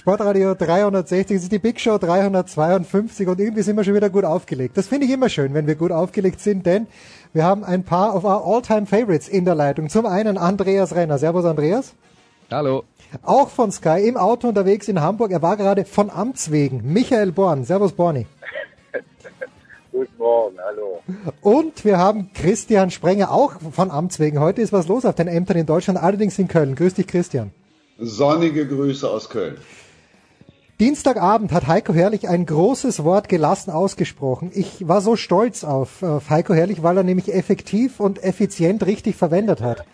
Sportradio 360, es ist die Big Show 352 und irgendwie sind wir schon wieder gut aufgelegt. Das finde ich immer schön, wenn wir gut aufgelegt sind, denn wir haben ein paar of our all-time favorites in der Leitung. Zum einen Andreas Renner. Servus Andreas. Hallo. Auch von Sky im Auto unterwegs in Hamburg. Er war gerade von Amts wegen. Michael Born. Servus Borni. Guten Morgen, hallo. Und wir haben Christian Sprenger auch von Amts wegen. Heute ist was los auf den Ämtern in Deutschland, allerdings in Köln. Grüß dich Christian. Sonnige Grüße aus Köln. Dienstagabend hat Heiko Herrlich ein großes Wort gelassen ausgesprochen. Ich war so stolz auf, auf Heiko Herrlich, weil er nämlich effektiv und effizient richtig verwendet hat.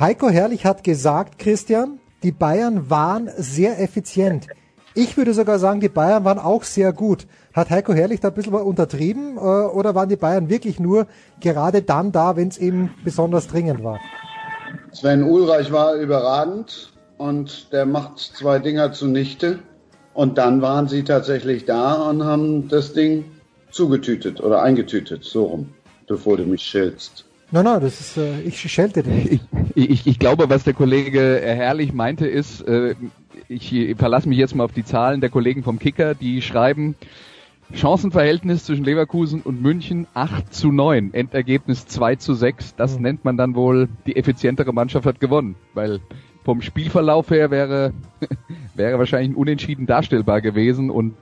Heiko Herrlich hat gesagt, Christian, die Bayern waren sehr effizient. Ich würde sogar sagen, die Bayern waren auch sehr gut. Hat Heiko Herrlich da ein bisschen untertrieben äh, oder waren die Bayern wirklich nur gerade dann da, wenn es eben besonders dringend war? Sven Ulreich war überragend und der macht zwei Dinger zunichte. Und dann waren sie tatsächlich da und haben das Ding zugetütet oder eingetütet, so rum, bevor du mich schältst. Nein, nein, das ist, äh, ich schelte dich. Ich, ich, ich glaube, was der Kollege Herrlich meinte, ist, äh, ich verlasse mich jetzt mal auf die Zahlen der Kollegen vom Kicker, die schreiben, Chancenverhältnis zwischen Leverkusen und München 8 zu 9, Endergebnis 2 zu 6. Das mhm. nennt man dann wohl, die effizientere Mannschaft hat gewonnen, weil vom Spielverlauf her wäre, wäre wahrscheinlich ein Unentschieden darstellbar gewesen. Und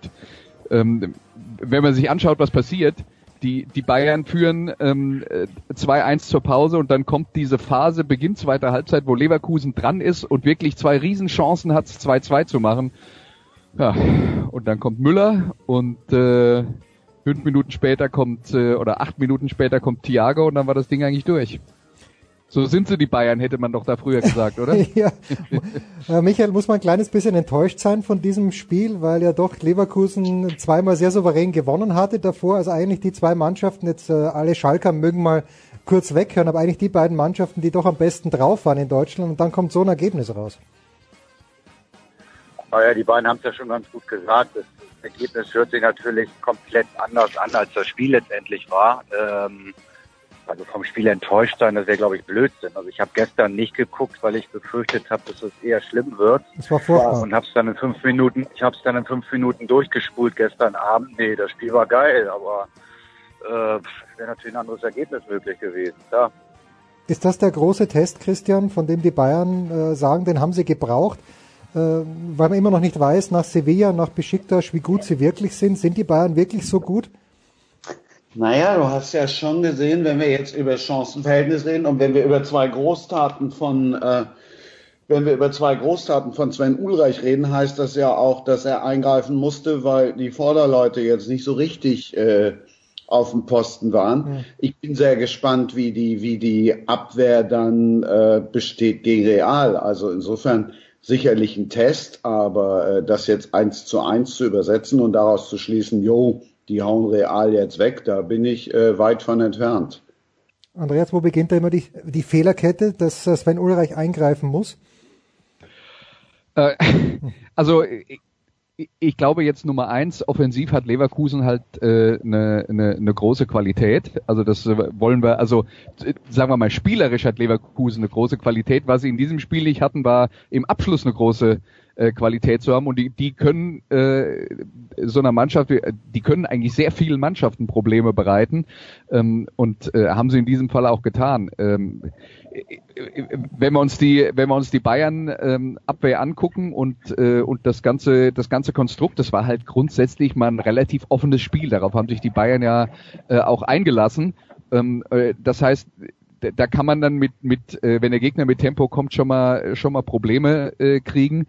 ähm, wenn man sich anschaut, was passiert, die, die Bayern führen ähm, 2-1 zur Pause und dann kommt diese Phase, Beginn zweiter Halbzeit, wo Leverkusen dran ist und wirklich zwei Riesenchancen hat, 2-2 zu machen. Ja, und dann kommt Müller und äh, fünf Minuten später kommt, äh, oder acht Minuten später kommt Thiago und dann war das Ding eigentlich durch. So sind sie die Bayern, hätte man doch da früher gesagt, oder? ja. Äh, Michael, muss man ein kleines bisschen enttäuscht sein von diesem Spiel, weil ja doch Leverkusen zweimal sehr souverän gewonnen hatte davor. Also eigentlich die zwei Mannschaften, jetzt äh, alle Schalker mögen mal kurz weghören, aber eigentlich die beiden Mannschaften, die doch am besten drauf waren in Deutschland und dann kommt so ein Ergebnis raus. Naja, die beiden haben es ja schon ganz gut gesagt. Das Ergebnis hört sich natürlich komplett anders an, als das Spiel letztendlich war. Ähm, also vom Spiel enttäuscht sein, das wäre, glaube ich, Blödsinn. Also ich habe gestern nicht geguckt, weil ich befürchtet habe, dass es eher schlimm wird. Das war furchtbar. Und habe es dann in fünf Minuten, ich habe es dann in fünf Minuten durchgespult gestern Abend. Nee, das Spiel war geil, aber äh, wäre natürlich ein anderes Ergebnis möglich gewesen. Ja. Ist das der große Test, Christian, von dem die Bayern äh, sagen, den haben sie gebraucht? Äh, weil man immer noch nicht weiß, nach Sevilla, nach Besiktas, wie gut sie wirklich sind. Sind die Bayern wirklich so gut? Naja, du hast ja schon gesehen, wenn wir jetzt über Chancenverhältnis reden und wenn wir über zwei Großtaten von, äh, wenn wir über zwei Großtaten von Sven Ulreich reden, heißt das ja auch, dass er eingreifen musste, weil die Vorderleute jetzt nicht so richtig äh, auf dem Posten waren. Ja. Ich bin sehr gespannt, wie die, wie die Abwehr dann äh, besteht gegen Real. Also insofern sicherlich ein Test, aber äh, das jetzt eins zu eins zu übersetzen und daraus zu schließen, jo, die hauen Real jetzt weg, da bin ich äh, weit von entfernt. Andreas, wo beginnt da immer die, die Fehlerkette, dass Sven Ulreich eingreifen muss? Äh, also ich glaube jetzt Nummer eins, offensiv hat Leverkusen halt eine äh, ne, ne, ne große Qualität. Also das wollen wir, also sagen wir mal, spielerisch hat Leverkusen eine große Qualität. Was sie in diesem Spiel nicht hatten, war im Abschluss eine große äh, Qualität zu haben und die, die können äh, so einer Mannschaft, die können eigentlich sehr vielen Mannschaften Probleme bereiten ähm, und äh, haben sie in diesem Fall auch getan. Ähm, wenn wir uns die, wenn wir uns die Bayern ähm, Abwehr angucken und äh, und das ganze das ganze Konstrukt, das war halt grundsätzlich mal ein relativ offenes Spiel. Darauf haben sich die Bayern ja äh, auch eingelassen. Ähm, äh, das heißt, da kann man dann mit mit äh, wenn der Gegner mit Tempo kommt schon mal schon mal Probleme äh, kriegen.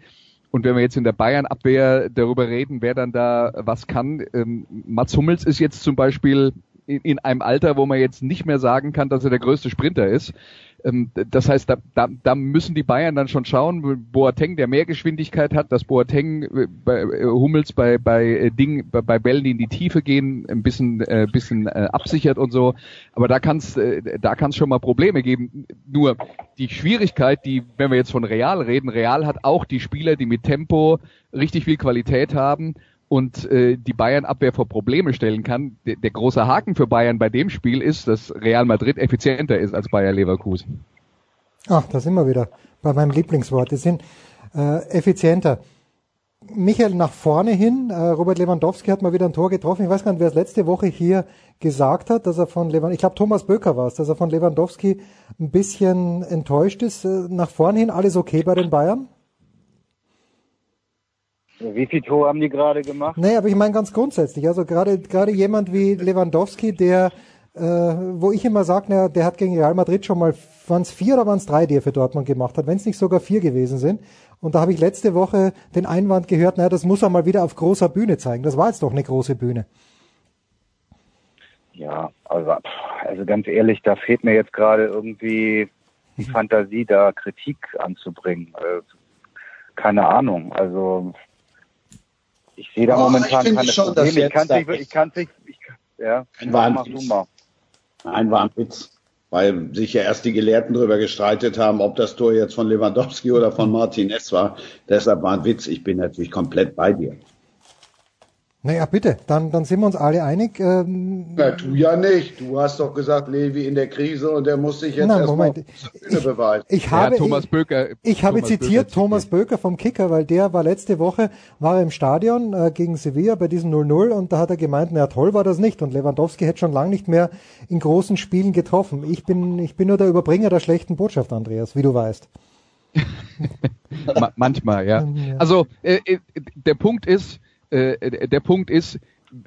Und wenn wir jetzt in der Bayern-Abwehr darüber reden, wer dann da was kann, ähm, Mats Hummels ist jetzt zum Beispiel in, in einem Alter, wo man jetzt nicht mehr sagen kann, dass er der größte Sprinter ist. Ähm, das heißt, da, da, da müssen die Bayern dann schon schauen, Boateng, der mehr Geschwindigkeit hat, dass Boateng äh, bei äh, Hummels bei bei äh, Ding bei, bei Bällen, die in die Tiefe gehen, ein bisschen äh, bisschen äh, absichert und so. Aber da kann es äh, da kann es schon mal Probleme geben. Nur die Schwierigkeit, die, wenn wir jetzt von Real reden, Real hat auch die Spieler, die mit Tempo richtig viel Qualität haben und äh, die Bayern-Abwehr vor Probleme stellen kann. Der, der große Haken für Bayern bei dem Spiel ist, dass Real Madrid effizienter ist als Bayer Leverkusen. Ach, da sind wir wieder bei meinem Lieblingswort. Die sind äh, effizienter. Michael nach vorne hin, äh, Robert Lewandowski hat mal wieder ein Tor getroffen. Ich weiß gar nicht, wer es letzte Woche hier gesagt hat, dass er von Lewandowski, ich glaube Thomas Böcker war es, dass er von Lewandowski ein bisschen enttäuscht ist. Äh, nach vorne hin alles okay bei den Bayern? Wie viel Tore haben die gerade gemacht? Nee, aber ich meine ganz grundsätzlich. Also gerade gerade jemand wie Lewandowski, der, äh, wo ich immer sage, na, der hat gegen Real Madrid schon mal, waren es vier oder waren es drei, die er für Dortmund gemacht hat, wenn es nicht sogar vier gewesen sind. Und da habe ich letzte Woche den Einwand gehört, naja, das muss er mal wieder auf großer Bühne zeigen. Das war jetzt doch eine große Bühne. Ja, also, also ganz ehrlich, da fehlt mir jetzt gerade irgendwie die mhm. Fantasie, da Kritik anzubringen. Äh, keine Ahnung. Also ich sehe da oh, momentan keine schon, Probleme. Ich kann es nicht, ich kann nicht, ich, ja, ein war ein Nein, war ein Witz. Weil sich ja erst die Gelehrten darüber gestreitet haben, ob das Tor jetzt von Lewandowski oder von Martinez war. Deshalb war ein Witz. Ich bin natürlich komplett bei dir. Naja, bitte, dann, dann sind wir uns alle einig. Ähm, ja, du ja nicht. Du hast doch gesagt, Levi in der Krise und der muss sich jetzt Nein, Moment. Ich, beweisen. Ich habe, ja, Thomas Böker, ich, ich habe zitiert Böker Thomas Böker vom Kicker, weil der war letzte Woche, war er im Stadion äh, gegen Sevilla bei diesem 0-0 und da hat er gemeint, na toll war das nicht und Lewandowski hätte schon lange nicht mehr in großen Spielen getroffen. Ich bin, ich bin nur der Überbringer der schlechten Botschaft, Andreas, wie du weißt. Manchmal, ja. Also äh, äh, der Punkt ist, äh, der Punkt ist,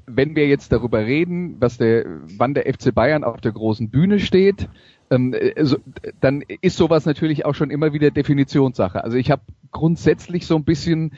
wenn wir jetzt darüber reden, was der, wann der FC Bayern auf der großen Bühne steht, ähm, also, dann ist sowas natürlich auch schon immer wieder Definitionssache. Also ich habe grundsätzlich so ein bisschen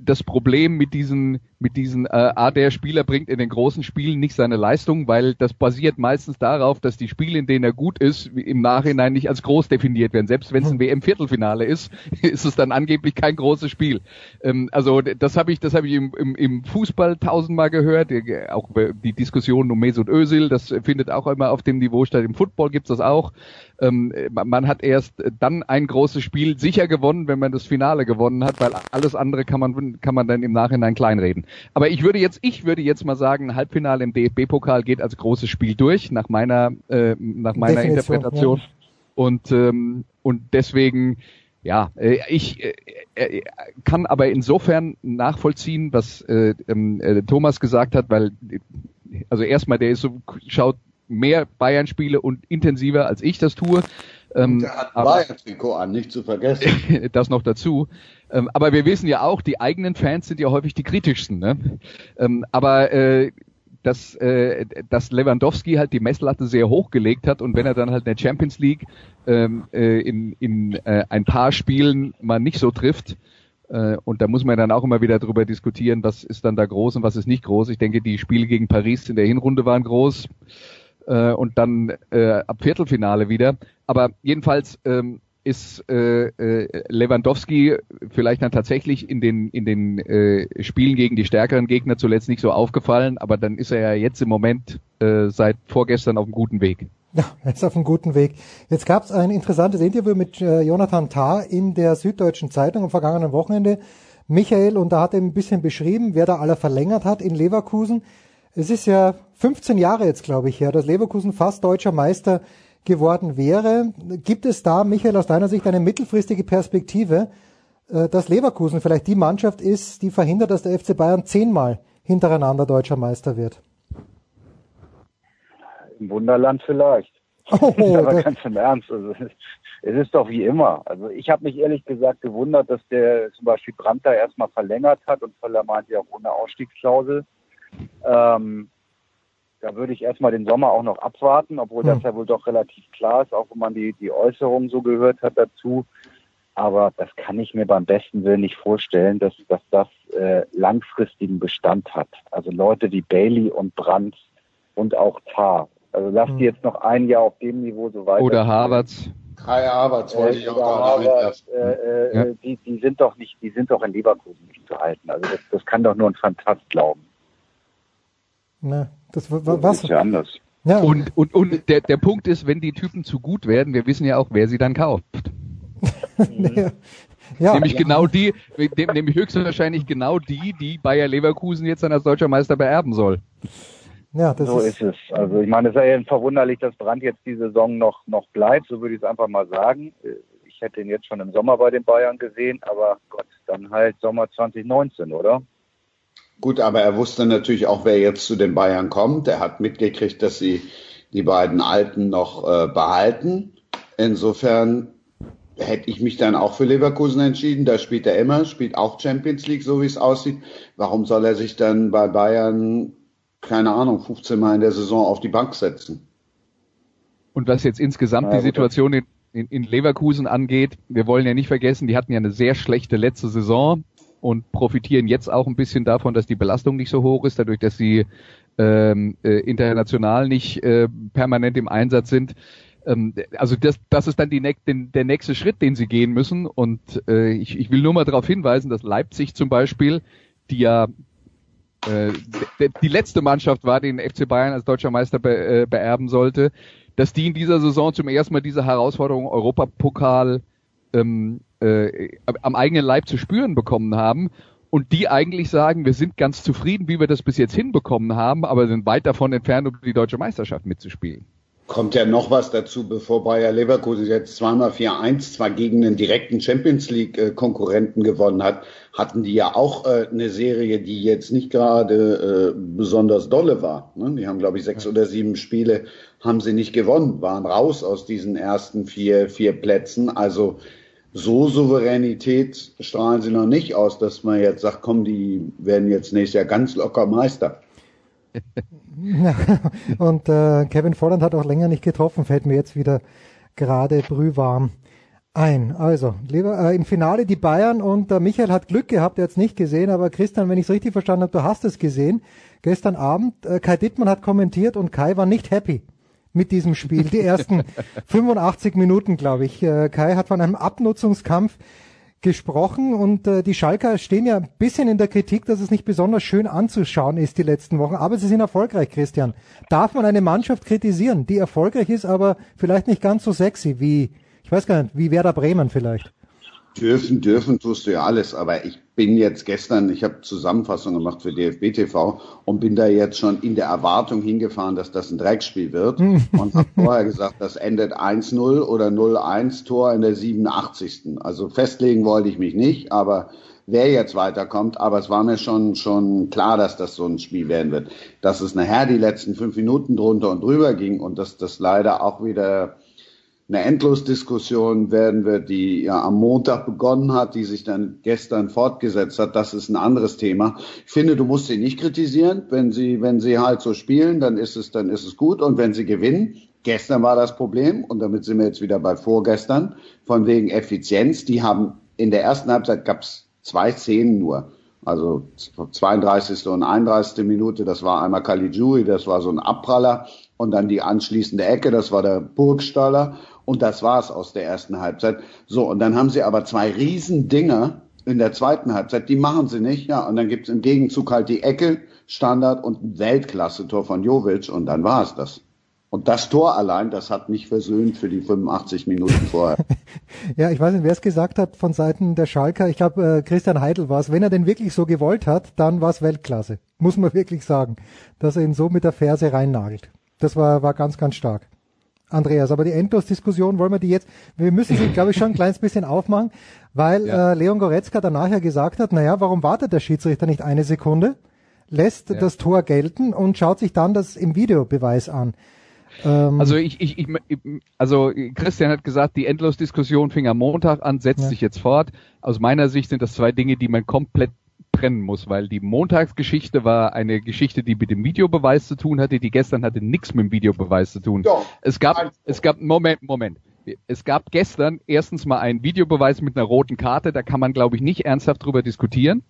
das Problem mit diesen, mit diesen, äh, ah, der Spieler bringt in den großen Spielen nicht seine Leistung, weil das basiert meistens darauf, dass die Spiele, in denen er gut ist, im Nachhinein nicht als groß definiert werden. Selbst wenn es ein WM-Viertelfinale ist, ist es dann angeblich kein großes Spiel. Ähm, also das habe ich, das habe ich im, im, im Fußball tausendmal gehört, auch die Diskussion um Mesut Özil, das findet auch immer auf dem Niveau statt. Im Football gibt's das auch. Ähm, man hat erst dann ein großes Spiel sicher gewonnen, wenn man das Finale gewonnen hat, weil alles andere kann man, kann man dann im Nachhinein kleinreden. Aber ich würde jetzt, ich würde jetzt mal sagen, Halbfinale im DFB-Pokal geht als großes Spiel durch, nach meiner, äh, nach meiner Definition, Interpretation. Ja. Und, ähm, und deswegen, ja, äh, ich äh, äh, kann aber insofern nachvollziehen, was äh, ähm, äh, Thomas gesagt hat, weil also erstmal der ist so schaut mehr Bayern-Spiele und intensiver als ich das tue. Ähm, der hat Bayern-Trikot an, nicht zu vergessen. das noch dazu. Ähm, aber wir wissen ja auch, die eigenen Fans sind ja häufig die kritischsten. Ne? Ähm, aber äh, dass, äh, dass Lewandowski halt die Messlatte sehr hoch gelegt hat und wenn er dann halt in der Champions League ähm, äh, in, in äh, ein paar Spielen mal nicht so trifft, äh, und da muss man dann auch immer wieder drüber diskutieren, was ist dann da groß und was ist nicht groß. Ich denke, die Spiele gegen Paris in der Hinrunde waren groß äh, und dann äh, ab Viertelfinale wieder. Aber jedenfalls ähm, ist äh, äh, Lewandowski vielleicht dann tatsächlich in den in den äh, Spielen gegen die stärkeren Gegner zuletzt nicht so aufgefallen, aber dann ist er ja jetzt im Moment äh, seit vorgestern auf einem guten Weg. Ja, er ist auf einem guten Weg. Jetzt gab es ein interessantes Interview mit äh, Jonathan Tah in der Süddeutschen Zeitung am vergangenen Wochenende Michael, und da hat er ein bisschen beschrieben, wer da aller verlängert hat in Leverkusen. Es ist ja 15 Jahre jetzt, glaube ich, her, dass Leverkusen fast deutscher Meister geworden wäre. Gibt es da, Michael, aus deiner Sicht eine mittelfristige Perspektive, äh, dass Leverkusen vielleicht die Mannschaft ist, die verhindert, dass der FC Bayern zehnmal hintereinander deutscher Meister wird? Im Wunderland vielleicht. Oh, aber ganz im Ernst. Also, es ist doch wie immer. Also ich habe mich ehrlich gesagt gewundert, dass der zum Beispiel Brandt da erstmal verlängert hat und Völler meinte ja auch ohne Ausstiegsklausel. Ähm, da würde ich erstmal den Sommer auch noch abwarten, obwohl das ja wohl doch relativ klar ist, auch wenn man die, die Äußerungen so gehört hat dazu. Aber das kann ich mir beim besten Willen nicht vorstellen, dass, dass das äh, langfristigen Bestand hat. Also Leute wie Bailey und Brandt und auch Tar. Also lasst die jetzt noch ein Jahr auf dem Niveau so weiter. Oder Harvards. Kai Havertz wollte ich auch Harvard, äh, äh, Ja. die, die sind doch nicht, die sind doch in Leverkusen nicht zu halten. Also das, das kann doch nur ein Fantast glauben. Na, das, wa- Das wa- was? ist ja anders. Ja, Und, und, und der, der Punkt ist, wenn die Typen zu gut werden, wir wissen ja auch, wer sie dann kauft. ja, nämlich genau die, nämlich höchstwahrscheinlich genau die, die Bayer Leverkusen jetzt dann als deutscher Meister beerben soll. ja, das so ist, ist es. Also ich meine, es ist ja verwunderlich, dass Brandt jetzt die Saison noch, noch bleibt, so würde ich es einfach mal sagen. Ich hätte ihn jetzt schon im Sommer bei den Bayern gesehen, aber Gott, dann halt Sommer 2019, oder? Gut, aber er wusste natürlich auch, wer jetzt zu den Bayern kommt. Er hat mitgekriegt, dass sie die beiden Alten noch äh, behalten. Insofern hätte ich mich dann auch für Leverkusen entschieden. Da spielt er immer, spielt auch Champions League, so wie es aussieht. Warum soll er sich dann bei Bayern, keine Ahnung, 15 Mal in der Saison auf die Bank setzen? Und was jetzt insgesamt Na die Situation in, in, in Leverkusen angeht, wir wollen ja nicht vergessen, die hatten ja eine sehr schlechte letzte Saison und profitieren jetzt auch ein bisschen davon, dass die Belastung nicht so hoch ist, dadurch, dass sie ähm, äh, international nicht äh, permanent im Einsatz sind. Ähm, also das, das ist dann die, den, der nächste Schritt, den sie gehen müssen. Und äh, ich, ich will nur mal darauf hinweisen, dass Leipzig zum Beispiel, die ja äh, die letzte Mannschaft war, den FC Bayern als deutscher Meister be, äh, beerben sollte, dass die in dieser Saison zum ersten Mal diese Herausforderung Europapokal ähm, äh, am eigenen Leib zu spüren bekommen haben und die eigentlich sagen, wir sind ganz zufrieden, wie wir das bis jetzt hinbekommen haben, aber sind weit davon entfernt, um die deutsche Meisterschaft mitzuspielen. Kommt ja noch was dazu, bevor Bayer Leverkusen jetzt zweimal 4-1 zwar gegen einen direkten Champions League äh, Konkurrenten gewonnen hat, hatten die ja auch äh, eine Serie, die jetzt nicht gerade äh, besonders dolle war. Ne? Die haben, glaube ich, sechs oder sieben Spiele haben sie nicht gewonnen, waren raus aus diesen ersten vier, vier Plätzen. Also so Souveränität strahlen sie noch nicht aus, dass man jetzt sagt, komm, die werden jetzt nächstes Jahr ganz locker Meister. und äh, Kevin Volland hat auch länger nicht getroffen, fällt mir jetzt wieder gerade brühwarm ein. Also, lieber, äh, im Finale die Bayern und äh, Michael hat Glück gehabt, er hat es nicht gesehen, aber Christian, wenn ich es richtig verstanden habe, du hast es gesehen. Gestern Abend, äh, Kai Dittmann hat kommentiert und Kai war nicht happy mit diesem Spiel. Die ersten 85 Minuten, glaube ich. Äh, Kai hat von einem Abnutzungskampf gesprochen und äh, die Schalker stehen ja ein bisschen in der Kritik, dass es nicht besonders schön anzuschauen ist die letzten Wochen, aber sie sind erfolgreich, Christian. Darf man eine Mannschaft kritisieren, die erfolgreich ist, aber vielleicht nicht ganz so sexy wie, ich weiß gar nicht, wie Werder Bremen vielleicht? Dürfen, dürfen tust du ja alles, aber ich bin jetzt gestern, ich habe Zusammenfassung gemacht für DFB TV und bin da jetzt schon in der Erwartung hingefahren, dass das ein Dreckspiel wird und habe vorher gesagt, das endet 1-0 oder 0-1 Tor in der 87. Also festlegen wollte ich mich nicht, aber wer jetzt weiterkommt, aber es war mir schon, schon klar, dass das so ein Spiel werden wird. Dass es nachher die letzten fünf Minuten drunter und drüber ging und dass das leider auch wieder eine Endlosdiskussion werden wird, die ja am Montag begonnen hat, die sich dann gestern fortgesetzt hat. Das ist ein anderes Thema. Ich finde, du musst sie nicht kritisieren. Wenn sie, wenn sie halt so spielen, dann ist es, dann ist es gut. Und wenn sie gewinnen, gestern war das Problem, und damit sind wir jetzt wieder bei vorgestern, von wegen Effizienz. Die haben in der ersten Halbzeit gab es zwei Szenen nur. Also 32. und 31. Minute, das war einmal Caligiuri, das war so ein Abpraller und dann die anschließende Ecke, das war der Burgstaller und das war's aus der ersten Halbzeit. So, und dann haben sie aber zwei Riesendinger in der zweiten Halbzeit, die machen sie nicht, ja, und dann gibt's im Gegenzug halt die Ecke, Standard und ein Weltklasse-Tor von Jovic und dann war's das. Und das Tor allein, das hat mich versöhnt für die 85 Minuten vorher. ja, ich weiß nicht, wer es gesagt hat von Seiten der Schalker. Ich glaube, äh, Christian Heidel war es. Wenn er den wirklich so gewollt hat, dann war es Weltklasse. Muss man wirklich sagen, dass er ihn so mit der Ferse reinnagelt. Das war, war ganz, ganz stark. Andreas, aber die Endlos-Diskussion wollen wir die jetzt, wir müssen sie, glaube ich, schon ein kleines bisschen aufmachen, weil ja. äh, Leon Goretzka danach ja gesagt hat, naja, warum wartet der Schiedsrichter nicht eine Sekunde, lässt ja. das Tor gelten und schaut sich dann das im Videobeweis an. Ähm, also ich, ich, ich, also Christian hat gesagt, die Endlos-Diskussion fing am Montag an, setzt ja. sich jetzt fort. Aus meiner Sicht sind das zwei Dinge, die man komplett trennen muss, weil die Montagsgeschichte war eine Geschichte, die mit dem Videobeweis zu tun hatte, die gestern hatte nichts mit dem Videobeweis zu tun. Doch, es gab, es gab, Moment, Moment. Es gab gestern erstens mal einen Videobeweis mit einer roten Karte, da kann man glaube ich nicht ernsthaft drüber diskutieren.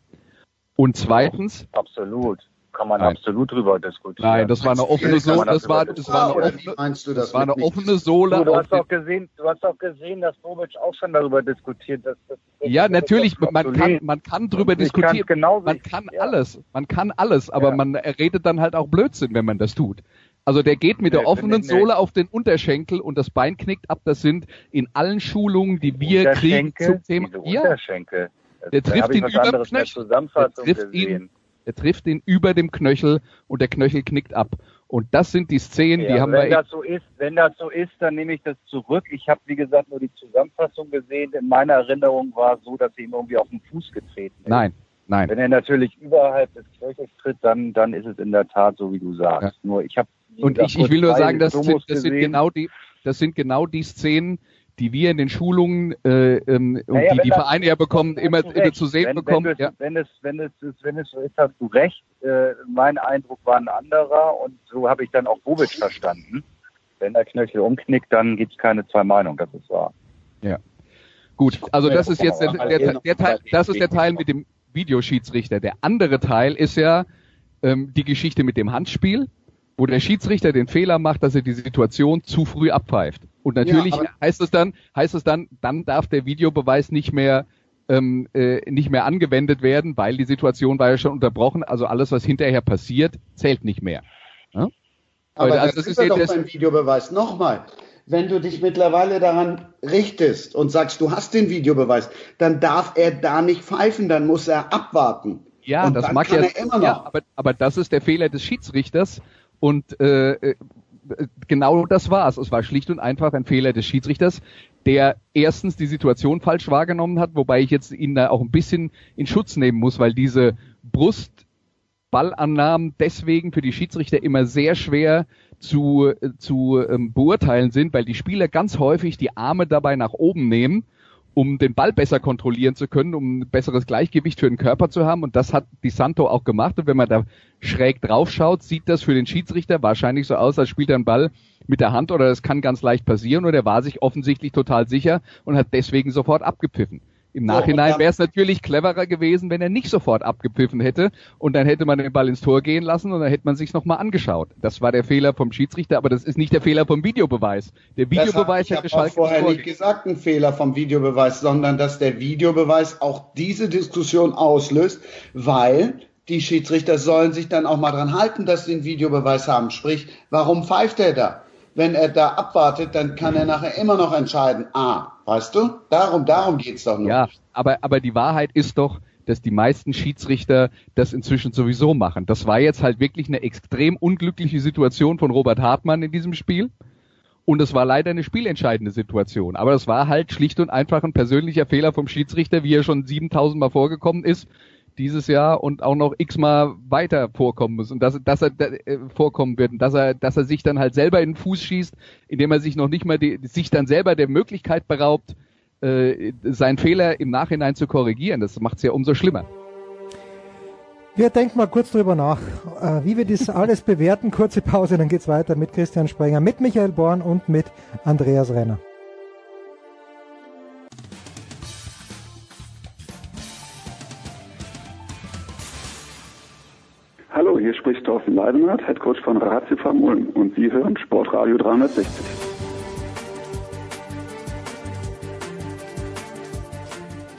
Und zweitens. Absolut kann man Nein. absolut drüber diskutieren. Nein, das war eine offene Sohle. Das, war, das war eine offene, meinst du das, das war eine offene Sohle. Du, du hast doch gesehen, du hast doch gesehen, dass Bobic auch schon darüber diskutiert. Dass, dass, ja, natürlich, man kann, man kann drüber diskutieren. Genau man kann ja. alles, man kann alles, aber ja. man redet dann halt auch Blödsinn, wenn man das tut. Also der geht mit nee, der offenen Sohle auf den Unterschenkel und das Bein knickt ab. Das sind in allen Schulungen, die wir kriegen zum Thema. Ja. Der trifft ihn über den Knöchel. Der trifft ihn er trifft ihn über dem Knöchel und der Knöchel knickt ab. Und das sind die Szenen, ja, die haben wenn wir. Wenn das so ist, wenn das so ist, dann nehme ich das zurück. Ich habe, wie gesagt, nur die Zusammenfassung gesehen. In meiner Erinnerung war es so, dass er ihm irgendwie auf den Fuß getreten ist. Nein, nein. Wenn er natürlich überhalb des Knöchels tritt, dann, dann ist es in der Tat so, wie du sagst. Ja. Nur ich habe. Und ich, ich will nur sagen, das sind, das sind genau die, das sind genau die Szenen, die wir in den Schulungen äh, ähm, und naja, die die Vereine ja bekommen, immer, immer zu sehen wenn, bekommen. Wenn, ja. wenn, es, wenn, es, wenn es so ist, hast du recht. Äh, mein Eindruck war ein anderer und so habe ich dann auch Bobic verstanden. Wenn der Knöchel umknickt, dann gibt es keine zwei Meinungen, das ist wahr. Ja. Gut, also das ist jetzt der, der, der, Teil, das ist der Teil mit dem Videoschiedsrichter. Der andere Teil ist ja ähm, die Geschichte mit dem Handspiel, wo der Schiedsrichter den Fehler macht, dass er die Situation zu früh abpfeift. Und natürlich ja, heißt es dann, heißt es dann, dann darf der Videobeweis nicht mehr ähm, äh, nicht mehr angewendet werden, weil die Situation war ja schon unterbrochen. Also alles, was hinterher passiert, zählt nicht mehr. Ja? Aber, also das, ist ja doch beim Videobeweis. Nochmal, wenn du dich mittlerweile daran richtest und sagst, du hast den Videobeweis, dann darf er da nicht pfeifen, dann muss er abwarten. Ja, und das mag ja, ja aber, aber das ist der Fehler des Schiedsrichters und äh, äh genau das war's. Es war schlicht und einfach ein Fehler des Schiedsrichters, der erstens die Situation falsch wahrgenommen hat, wobei ich jetzt ihn da auch ein bisschen in Schutz nehmen muss, weil diese Brustballannahmen deswegen für die Schiedsrichter immer sehr schwer zu, zu ähm, beurteilen sind, weil die Spieler ganz häufig die Arme dabei nach oben nehmen um den Ball besser kontrollieren zu können, um ein besseres Gleichgewicht für den Körper zu haben. Und das hat Di Santo auch gemacht. Und wenn man da schräg drauf schaut, sieht das für den Schiedsrichter wahrscheinlich so aus, als spielt er einen Ball mit der Hand oder das kann ganz leicht passieren. Und er war sich offensichtlich total sicher und hat deswegen sofort abgepfiffen. Im Nachhinein wäre es natürlich cleverer gewesen, wenn er nicht sofort abgepfiffen hätte und dann hätte man den Ball ins Tor gehen lassen und dann hätte man sich nochmal angeschaut. Das war der Fehler vom Schiedsrichter, aber das ist nicht der Fehler vom Videobeweis. Der Videobeweis hätte Schalke vorher nicht gesagt, ein Fehler vom Videobeweis, sondern dass der Videobeweis auch diese Diskussion auslöst, weil die Schiedsrichter sollen sich dann auch mal dran halten, dass sie einen Videobeweis haben. Sprich, warum pfeift er da? Wenn er da abwartet, dann kann er nachher immer noch entscheiden, ah, weißt du? Darum, darum geht's doch nur. Ja, aber, aber die Wahrheit ist doch, dass die meisten Schiedsrichter das inzwischen sowieso machen. Das war jetzt halt wirklich eine extrem unglückliche Situation von Robert Hartmann in diesem Spiel. Und es war leider eine spielentscheidende Situation. Aber es war halt schlicht und einfach ein persönlicher Fehler vom Schiedsrichter, wie er schon 7000 Mal vorgekommen ist dieses Jahr und auch noch x-mal weiter vorkommen muss und dass, dass er äh, vorkommen wird und dass er, dass er sich dann halt selber in den Fuß schießt, indem er sich noch nicht mal die, sich dann selber der Möglichkeit beraubt, äh, seinen Fehler im Nachhinein zu korrigieren. Das macht es ja umso schlimmer. Wir denken mal kurz drüber nach, äh, wie wir das alles bewerten. Kurze Pause, dann geht's weiter mit Christian Sprenger, mit Michael Born und mit Andreas Renner. Hallo, hier spricht Thorsten Leidenhardt, Headcoach von Ratio Ulm und Sie hören Sportradio 360.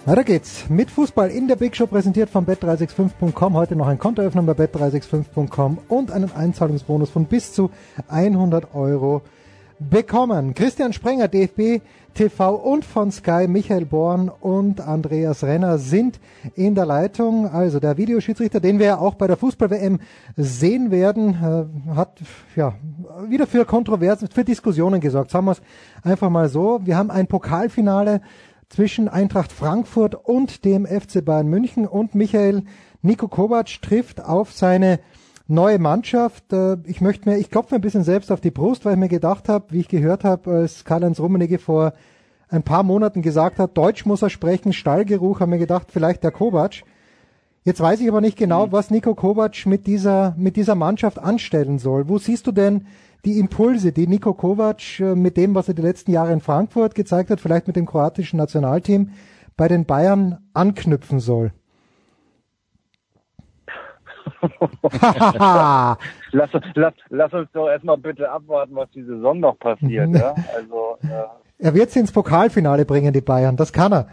Weiter geht's mit Fußball in der Big Show, präsentiert von bet365.com. Heute noch ein Kontoöffner bei bet365.com und einen Einzahlungsbonus von bis zu 100 Euro bekommen. Christian Sprenger, DFB TV und von Sky, Michael Born und Andreas Renner sind in der Leitung. Also der Videoschiedsrichter, den wir auch bei der Fußball-WM sehen werden, äh, hat ja wieder für Kontroversen, für Diskussionen gesorgt. Sagen wir es einfach mal so. Wir haben ein Pokalfinale zwischen Eintracht Frankfurt und dem FC Bayern München und Michael Nico Kovac trifft auf seine neue Mannschaft. Äh, ich möchte mir, ich klopfe mir ein bisschen selbst auf die Brust, weil ich mir gedacht habe, wie ich gehört habe, als Karl-Heinz Rummenigge vor ein paar Monaten gesagt hat, Deutsch muss er sprechen, Stallgeruch, haben mir gedacht, vielleicht der Kovac. Jetzt weiß ich aber nicht genau, mhm. was Nico Kovac mit dieser, mit dieser Mannschaft anstellen soll. Wo siehst du denn die Impulse, die Nico Kovac äh, mit dem, was er die letzten Jahre in Frankfurt gezeigt hat, vielleicht mit dem kroatischen Nationalteam, bei den Bayern anknüpfen soll? lass, lass, lass uns doch erstmal bitte abwarten, was die Saison noch passiert. ja? Also, äh, er wird sie ins Pokalfinale bringen, die Bayern. Das kann er.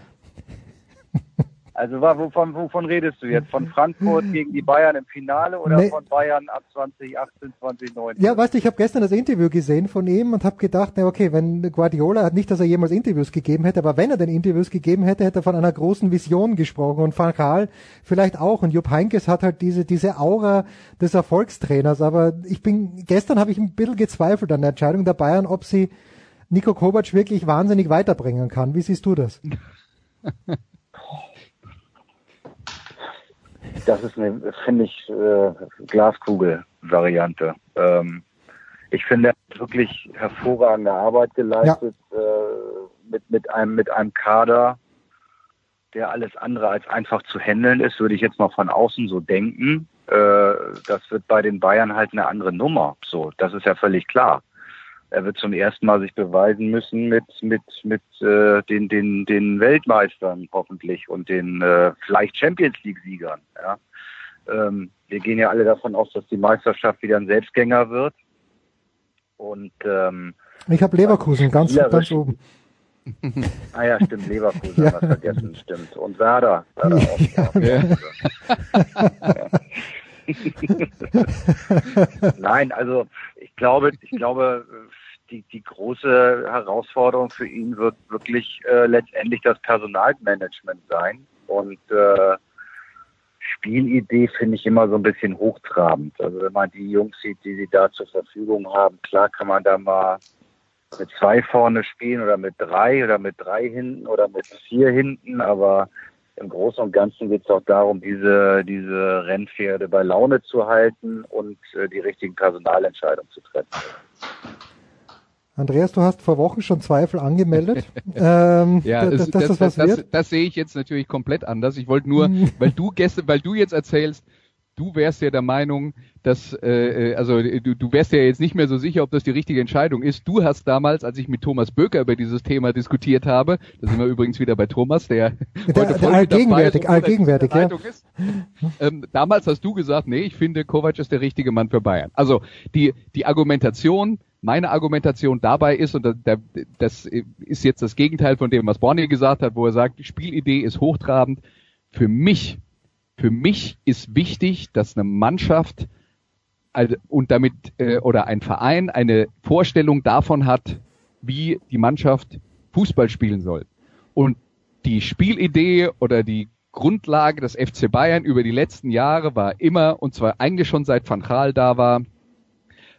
Also wovon, wovon redest du jetzt? Von Frankfurt gegen die Bayern im Finale oder nee. von Bayern ab 2018, 2019? Ja, weißt du, ich habe gestern das Interview gesehen von ihm und habe gedacht, na okay, wenn Guardiola hat nicht, dass er jemals Interviews gegeben hätte, aber wenn er denn Interviews gegeben hätte, hätte er von einer großen Vision gesprochen und Van Gaal vielleicht auch und Jupp Heynckes hat halt diese diese Aura des Erfolgstrainers, aber ich bin gestern habe ich ein bisschen gezweifelt an der Entscheidung der Bayern, ob sie Nico Kovac wirklich wahnsinnig weiterbringen kann. Wie siehst du das? Das ist eine, finde ich, äh, Glaskugel-Variante. Ähm, ich finde, er hat wirklich hervorragende Arbeit geleistet ja. äh, mit, mit, einem, mit einem Kader, der alles andere als einfach zu handeln ist, würde ich jetzt mal von außen so denken. Äh, das wird bei den Bayern halt eine andere Nummer. So, das ist ja völlig klar er wird zum ersten Mal sich beweisen müssen mit mit mit äh, den den den Weltmeistern hoffentlich und den äh, vielleicht Champions League Siegern. Ja. Ähm, wir gehen ja alle davon aus, dass die Meisterschaft wieder ein Selbstgänger wird. Und ähm, ich habe Leverkusen ganz ganz oben. ah ja, stimmt, Leverkusen ja. vergessen, stimmt. Und Werder. Werder auch, ja. ja. Nein, also ich glaube, ich glaube, die, die große Herausforderung für ihn wird wirklich äh, letztendlich das Personalmanagement sein. Und äh, Spielidee finde ich immer so ein bisschen hochtrabend. Also wenn man die Jungs sieht, die sie da zur Verfügung haben, klar kann man da mal mit zwei vorne spielen oder mit drei oder mit drei hinten oder mit vier hinten, aber im Großen und Ganzen geht es auch darum, diese, diese Rennpferde bei Laune zu halten und äh, die richtigen Personalentscheidungen zu treffen. Andreas, du hast vor Wochen schon Zweifel angemeldet. ähm, ja, das, das, das, das, das, das sehe ich jetzt natürlich komplett anders. Ich wollte nur, weil du gestern, weil du jetzt erzählst, du wärst ja der Meinung, dass, äh, äh, also du, du wärst ja jetzt nicht mehr so sicher, ob das die richtige Entscheidung ist. Du hast damals, als ich mit Thomas Böker über dieses Thema diskutiert habe, da sind wir übrigens wieder bei Thomas, der, der heute voll allgegenwärtig, allgegenwärtig, ja. Ist, ähm, damals hast du gesagt, nee, ich finde, Kovac ist der richtige Mann für Bayern. Also die, die Argumentation, meine Argumentation dabei ist, und das ist jetzt das Gegenteil von dem, was Borny gesagt hat, wo er sagt, die Spielidee ist hochtrabend. Für mich für mich ist wichtig, dass eine Mannschaft und damit äh, oder ein Verein eine Vorstellung davon hat, wie die Mannschaft Fußball spielen soll. Und die Spielidee oder die Grundlage des FC Bayern über die letzten Jahre war immer, und zwar eigentlich schon seit Van Gaal da war,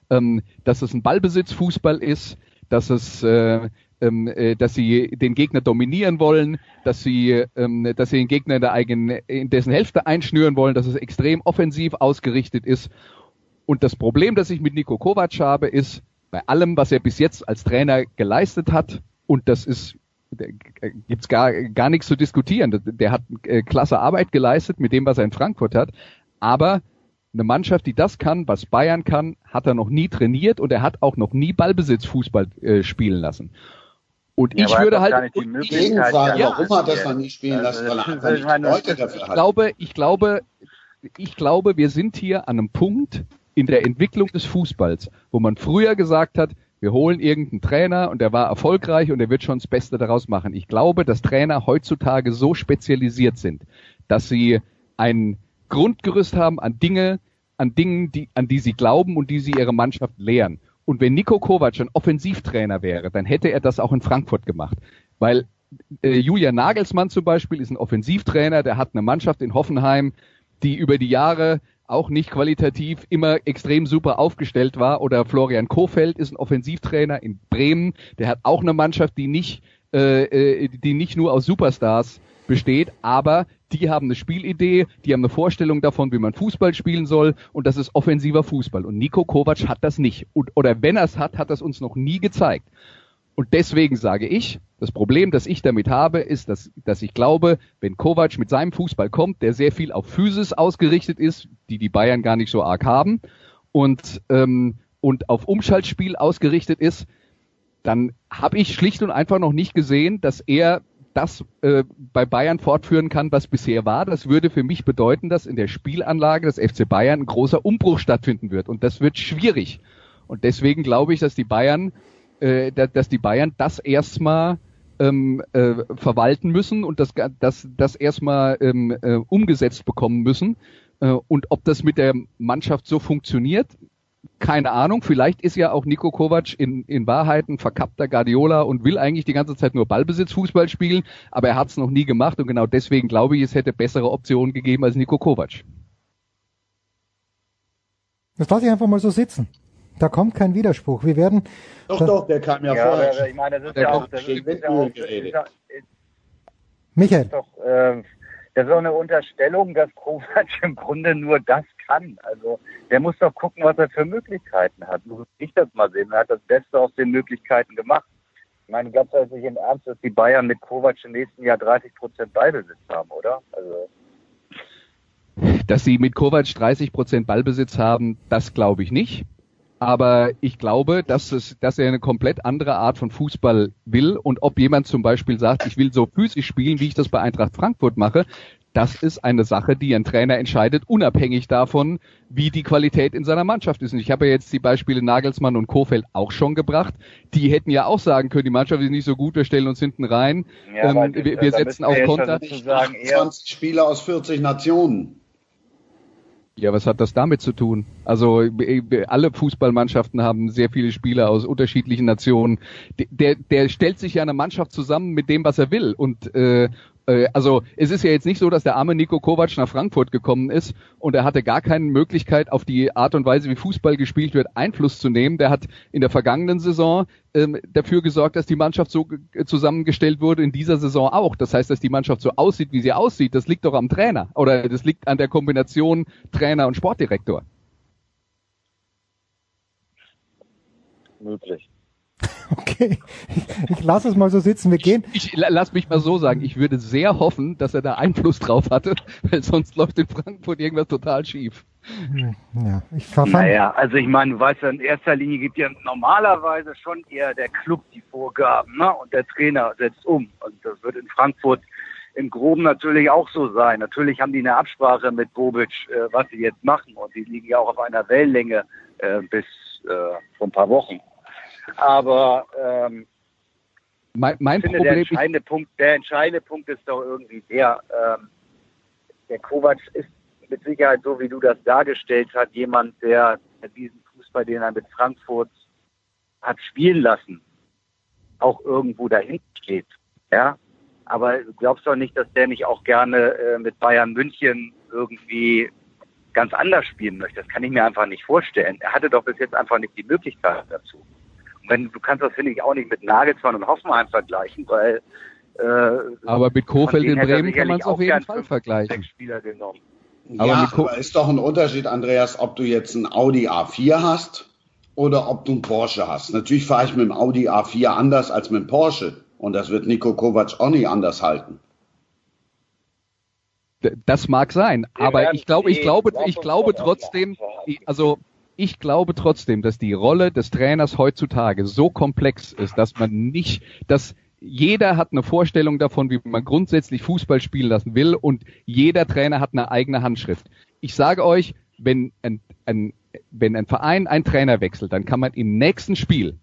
ähm, dass es ein Ballbesitzfußball ist, dass es äh, ähm, äh, dass sie den Gegner dominieren wollen, dass sie, ähm, dass sie den Gegner in, der eigenen, in dessen Hälfte einschnüren wollen, dass es extrem offensiv ausgerichtet ist. Und das Problem, das ich mit Nico Kovac habe, ist, bei allem, was er bis jetzt als Trainer geleistet hat, und das ist gibt's gar, gar nichts zu diskutieren. Der hat äh, klasse Arbeit geleistet mit dem, was er in Frankfurt hat. Aber eine Mannschaft, die das kann, was Bayern kann, hat er noch nie trainiert und er hat auch noch nie Ballbesitzfußball äh, spielen lassen. Und ja, ich würde halt. Die Gegenfrage, ja, warum hat das noch nie spielen lassen? Weil er einfach nicht meine, Leute dafür hat. Ich glaube, ich glaube, ich glaube, wir sind hier an einem Punkt in der Entwicklung des Fußballs, wo man früher gesagt hat, Wir holen irgendeinen Trainer und der war erfolgreich und der wird schon das Beste daraus machen. Ich glaube, dass Trainer heutzutage so spezialisiert sind, dass sie ein Grundgerüst haben an Dinge, an Dingen, die, an die sie glauben und die sie ihre Mannschaft lehren. Und wenn Nico Kovac ein Offensivtrainer wäre, dann hätte er das auch in Frankfurt gemacht. Weil äh, Julian Nagelsmann zum Beispiel ist ein Offensivtrainer, der hat eine Mannschaft in Hoffenheim, die über die Jahre auch nicht qualitativ immer extrem super aufgestellt war. Oder Florian Kofeld ist ein Offensivtrainer in Bremen, der hat auch eine Mannschaft, die nicht, äh, äh die nicht nur aus Superstars besteht, aber die haben eine Spielidee, die haben eine Vorstellung davon, wie man Fußball spielen soll und das ist offensiver Fußball. Und Nico Kovac hat das nicht. Und, oder wenn er es hat, hat das uns noch nie gezeigt. Und deswegen sage ich, das Problem, das ich damit habe, ist, dass, dass ich glaube, wenn Kovac mit seinem Fußball kommt, der sehr viel auf Physis ausgerichtet ist, die die Bayern gar nicht so arg haben, und, ähm, und auf Umschaltspiel ausgerichtet ist, dann habe ich schlicht und einfach noch nicht gesehen, dass er das äh, bei Bayern fortführen kann, was bisher war. Das würde für mich bedeuten, dass in der Spielanlage des FC Bayern ein großer Umbruch stattfinden wird. Und das wird schwierig. Und deswegen glaube ich, dass die Bayern, äh, dass die Bayern das erstmal ähm, äh, verwalten müssen und das, das, das erstmal ähm, äh, umgesetzt bekommen müssen. Äh, und ob das mit der Mannschaft so funktioniert, keine Ahnung, vielleicht ist ja auch Nico Kovac in, in Wahrheit ein verkappter Guardiola und will eigentlich die ganze Zeit nur Ballbesitzfußball spielen, aber er hat es noch nie gemacht und genau deswegen glaube ich, es hätte bessere Optionen gegeben als Nico Kovac. Das lasse ich einfach mal so sitzen. Da kommt kein Widerspruch. Wir werden. Doch, doch, der kam ja, ja vorher. Ich meine, das ist ja auch, das ist, ist ja auch, ist Michael. Doch, äh, das ist auch eine Unterstellung, dass Kovac im Grunde nur das kann. Also der muss doch gucken, was er für Möglichkeiten hat. Muss ich das mal sehen. Er hat das Beste aus den Möglichkeiten gemacht. Ich meine, ganz ehrlich im Ernst, dass die Bayern mit Kovac im nächsten Jahr 30 Prozent Ballbesitz haben, oder? Also dass sie mit Kovac 30 Prozent Ballbesitz haben, das glaube ich nicht. Aber ich glaube, dass, es, dass er eine komplett andere Art von Fußball will und ob jemand zum Beispiel sagt, ich will so physisch spielen, wie ich das bei Eintracht Frankfurt mache, das ist eine Sache, die ein Trainer entscheidet, unabhängig davon, wie die Qualität in seiner Mannschaft ist. Und ich habe ja jetzt die Beispiele Nagelsmann und Kofeld auch schon gebracht. Die hätten ja auch sagen können, die Mannschaft ist nicht so gut, wir stellen uns hinten rein, ja, ähm, wir, wir setzen auf Konter. 20 Spieler aus 40 Nationen. Ja, was hat das damit zu tun? Also alle Fußballmannschaften haben sehr viele Spieler aus unterschiedlichen Nationen. Der, der stellt sich ja eine Mannschaft zusammen mit dem, was er will. Und äh, äh, also es ist ja jetzt nicht so, dass der arme Nico Kovac nach Frankfurt gekommen ist und er hatte gar keine Möglichkeit, auf die Art und Weise, wie Fußball gespielt wird, Einfluss zu nehmen. Der hat in der vergangenen Saison ähm, dafür gesorgt, dass die Mannschaft so zusammengestellt wurde, in dieser Saison auch. Das heißt, dass die Mannschaft so aussieht, wie sie aussieht. Das liegt doch am Trainer oder das liegt an der Kombination Trainer und Sportdirektor. Möglich. Okay, ich, ich lasse es mal so sitzen. Wir gehen. Ich, ich lass mich mal so sagen. Ich würde sehr hoffen, dass er da Einfluss drauf hatte, weil sonst läuft in Frankfurt irgendwas total schief. Ja, ich. Naja, also ich meine, du weißt ja, in erster Linie gibt ja normalerweise schon eher der Club die Vorgaben, ne? Und der Trainer setzt um. Und das wird in Frankfurt im Groben natürlich auch so sein. Natürlich haben die eine Absprache mit Bobic, äh, was sie jetzt machen. Und die liegen ja auch auf einer Wellenlänge äh, bis äh, vor ein paar Wochen. Aber ähm, mein, mein finde, Problem der entscheidende Punkt, der entscheidende Punkt ist doch irgendwie der, ähm, der Kovac ist mit Sicherheit so, wie du das dargestellt hast, jemand, der diesen Fußball, den er mit Frankfurt hat spielen lassen, auch irgendwo dahin steht. Ja, aber du glaubst doch nicht, dass der nicht auch gerne äh, mit Bayern München irgendwie ganz anders spielen möchte. Das kann ich mir einfach nicht vorstellen. Er hatte doch bis jetzt einfach nicht die Möglichkeit dazu wenn du kannst das finde ich auch nicht mit Nagelsmann und Hoffenheim vergleichen, weil äh, aber mit Kofeld in Bremen kann man es auf jeden Fall vergleichen. Spieler genommen. Aber ja, aber ist doch ein Unterschied, Andreas, ob du jetzt ein Audi A4 hast oder ob du ein Porsche hast. Natürlich fahre ich mit dem Audi A4 anders als mit dem Porsche. Und das wird Nico Kovac auch nicht anders halten. Das mag sein, aber ich glaube, ich glaube, ich glaube trotzdem, also ich glaube trotzdem, dass die Rolle des Trainers heutzutage so komplex ist, dass man nicht, dass jeder hat eine Vorstellung davon, wie man grundsätzlich Fußball spielen lassen will und jeder Trainer hat eine eigene Handschrift. Ich sage euch, wenn ein, ein, wenn ein Verein einen Trainer wechselt, dann kann man im nächsten Spiel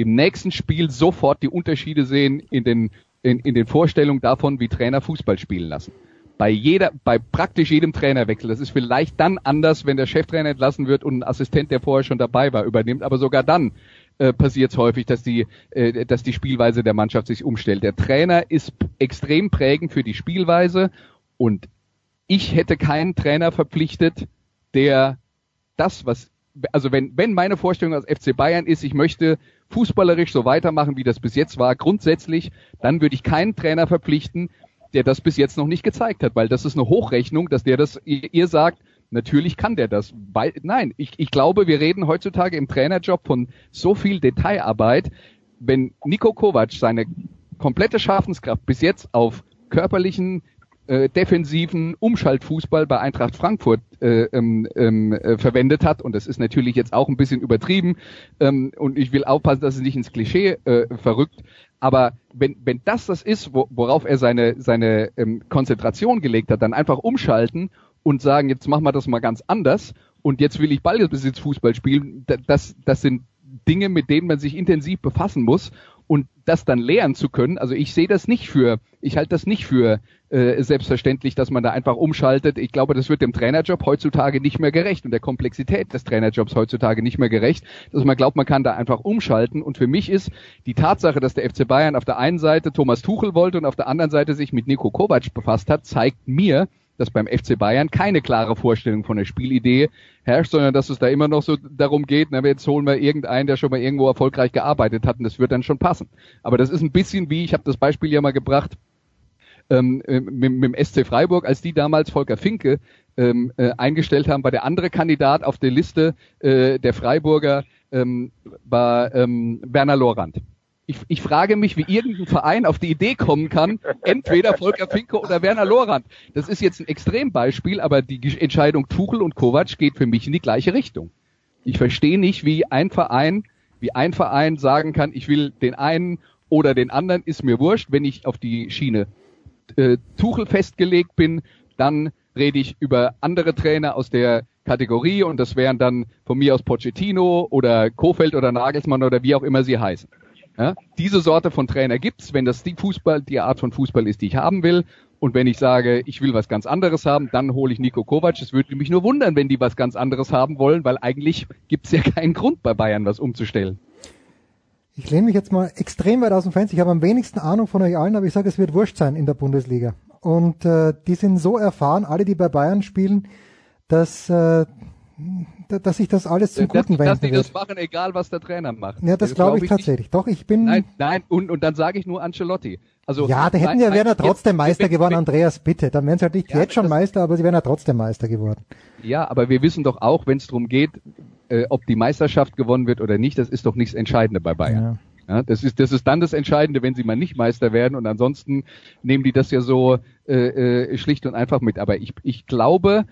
im nächsten Spiel sofort die Unterschiede sehen in den, in, in den Vorstellungen davon, wie Trainer Fußball spielen lassen. Bei jeder, bei praktisch jedem Trainerwechsel. Das ist vielleicht dann anders, wenn der Cheftrainer entlassen wird und ein Assistent, der vorher schon dabei war, übernimmt. Aber sogar dann äh, passiert es häufig, dass die, äh, dass die Spielweise der Mannschaft sich umstellt. Der Trainer ist extrem prägend für die Spielweise und ich hätte keinen Trainer verpflichtet, der das, was, also wenn, wenn meine Vorstellung als FC Bayern ist, ich möchte fußballerisch so weitermachen, wie das bis jetzt war, grundsätzlich, dann würde ich keinen Trainer verpflichten, der das bis jetzt noch nicht gezeigt hat, weil das ist eine Hochrechnung, dass der das, ihr, ihr sagt, natürlich kann der das. Weil, nein, ich, ich glaube, wir reden heutzutage im Trainerjob von so viel Detailarbeit. Wenn Nico Kovac seine komplette Schaffenskraft bis jetzt auf körperlichen, äh, defensiven Umschaltfußball bei Eintracht Frankfurt äh, ähm, ähm, äh, verwendet hat. Und das ist natürlich jetzt auch ein bisschen übertrieben. Ähm, und ich will aufpassen, dass es nicht ins Klischee äh, verrückt. Aber wenn, wenn das das ist, wo, worauf er seine, seine ähm, Konzentration gelegt hat, dann einfach umschalten und sagen, jetzt machen wir das mal ganz anders und jetzt will ich Ballbesitzfußball spielen, das, das sind Dinge, mit denen man sich intensiv befassen muss und das dann lernen zu können. Also ich sehe das nicht für, ich halte das nicht für äh, selbstverständlich, dass man da einfach umschaltet. Ich glaube, das wird dem Trainerjob heutzutage nicht mehr gerecht und der Komplexität des Trainerjobs heutzutage nicht mehr gerecht, dass man glaubt, man kann da einfach umschalten. Und für mich ist die Tatsache, dass der FC Bayern auf der einen Seite Thomas Tuchel wollte und auf der anderen Seite sich mit Nico Kovac befasst hat, zeigt mir, dass beim FC Bayern keine klare Vorstellung von der Spielidee herrscht, sondern dass es da immer noch so darum geht, na, jetzt holen wir irgendeinen, der schon mal irgendwo erfolgreich gearbeitet hat und das wird dann schon passen. Aber das ist ein bisschen wie, ich habe das Beispiel ja mal gebracht, ähm, äh, mit, mit dem SC Freiburg, als die damals Volker Finke ähm, äh, eingestellt haben, war der andere Kandidat auf der Liste äh, der Freiburger ähm, war ähm, Werner Lorand. Ich, ich frage mich, wie irgendein Verein auf die Idee kommen kann, entweder Volker Finke oder Werner Lorand. Das ist jetzt ein Extrembeispiel, aber die Entscheidung Tuchel und Kovac geht für mich in die gleiche Richtung. Ich verstehe nicht, wie ein Verein, wie ein Verein sagen kann, ich will den einen oder den anderen, ist mir wurscht. Wenn ich auf die Schiene äh, Tuchel festgelegt bin, dann rede ich über andere Trainer aus der Kategorie und das wären dann von mir aus Pochettino oder Kofeld oder Nagelsmann oder wie auch immer sie heißen. Ja, diese Sorte von Trainer gibt's, wenn das die Fußball, die Art von Fußball ist, die ich haben will. Und wenn ich sage, ich will was ganz anderes haben, dann hole ich Nico Kovac. Es würde mich nur wundern, wenn die was ganz anderes haben wollen, weil eigentlich gibt's ja keinen Grund bei Bayern, was umzustellen. Ich lehne mich jetzt mal extrem weit aus dem Fenster. Ich habe am wenigsten Ahnung von euch allen, aber ich sage, es wird wurscht sein in der Bundesliga. Und äh, die sind so erfahren, alle, die bei Bayern spielen, dass äh, dass sich das alles zum dass, Guten wenden Dass die das machen, egal was der Trainer macht. Ja, das, das glaube glaub ich, tatsächlich. Nicht. Doch, ich bin... Nein, nein, und, und dann sage ich nur Ancelotti. Also, ja, da hätten nein, ja wären ja trotzdem Meister wenn, geworden, Andreas, bitte. Dann wären sie halt nicht ja, jetzt schon Meister, aber sie wären ja trotzdem Meister geworden. Ja, aber wir wissen doch auch, wenn es darum geht, äh, ob die Meisterschaft gewonnen wird oder nicht, das ist doch nichts Entscheidende bei Bayern. Ja. Ja, das ist das ist dann das Entscheidende, wenn sie mal nicht Meister werden und ansonsten nehmen die das ja so äh, äh, schlicht und einfach mit. Aber ich ich glaube,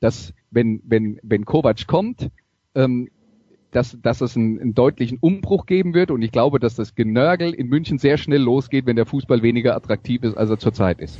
dass wenn, wenn, wenn Kovac kommt, ähm, dass, dass es einen, einen deutlichen Umbruch geben wird und ich glaube, dass das Genörgel in München sehr schnell losgeht, wenn der Fußball weniger attraktiv ist, als er zurzeit ist.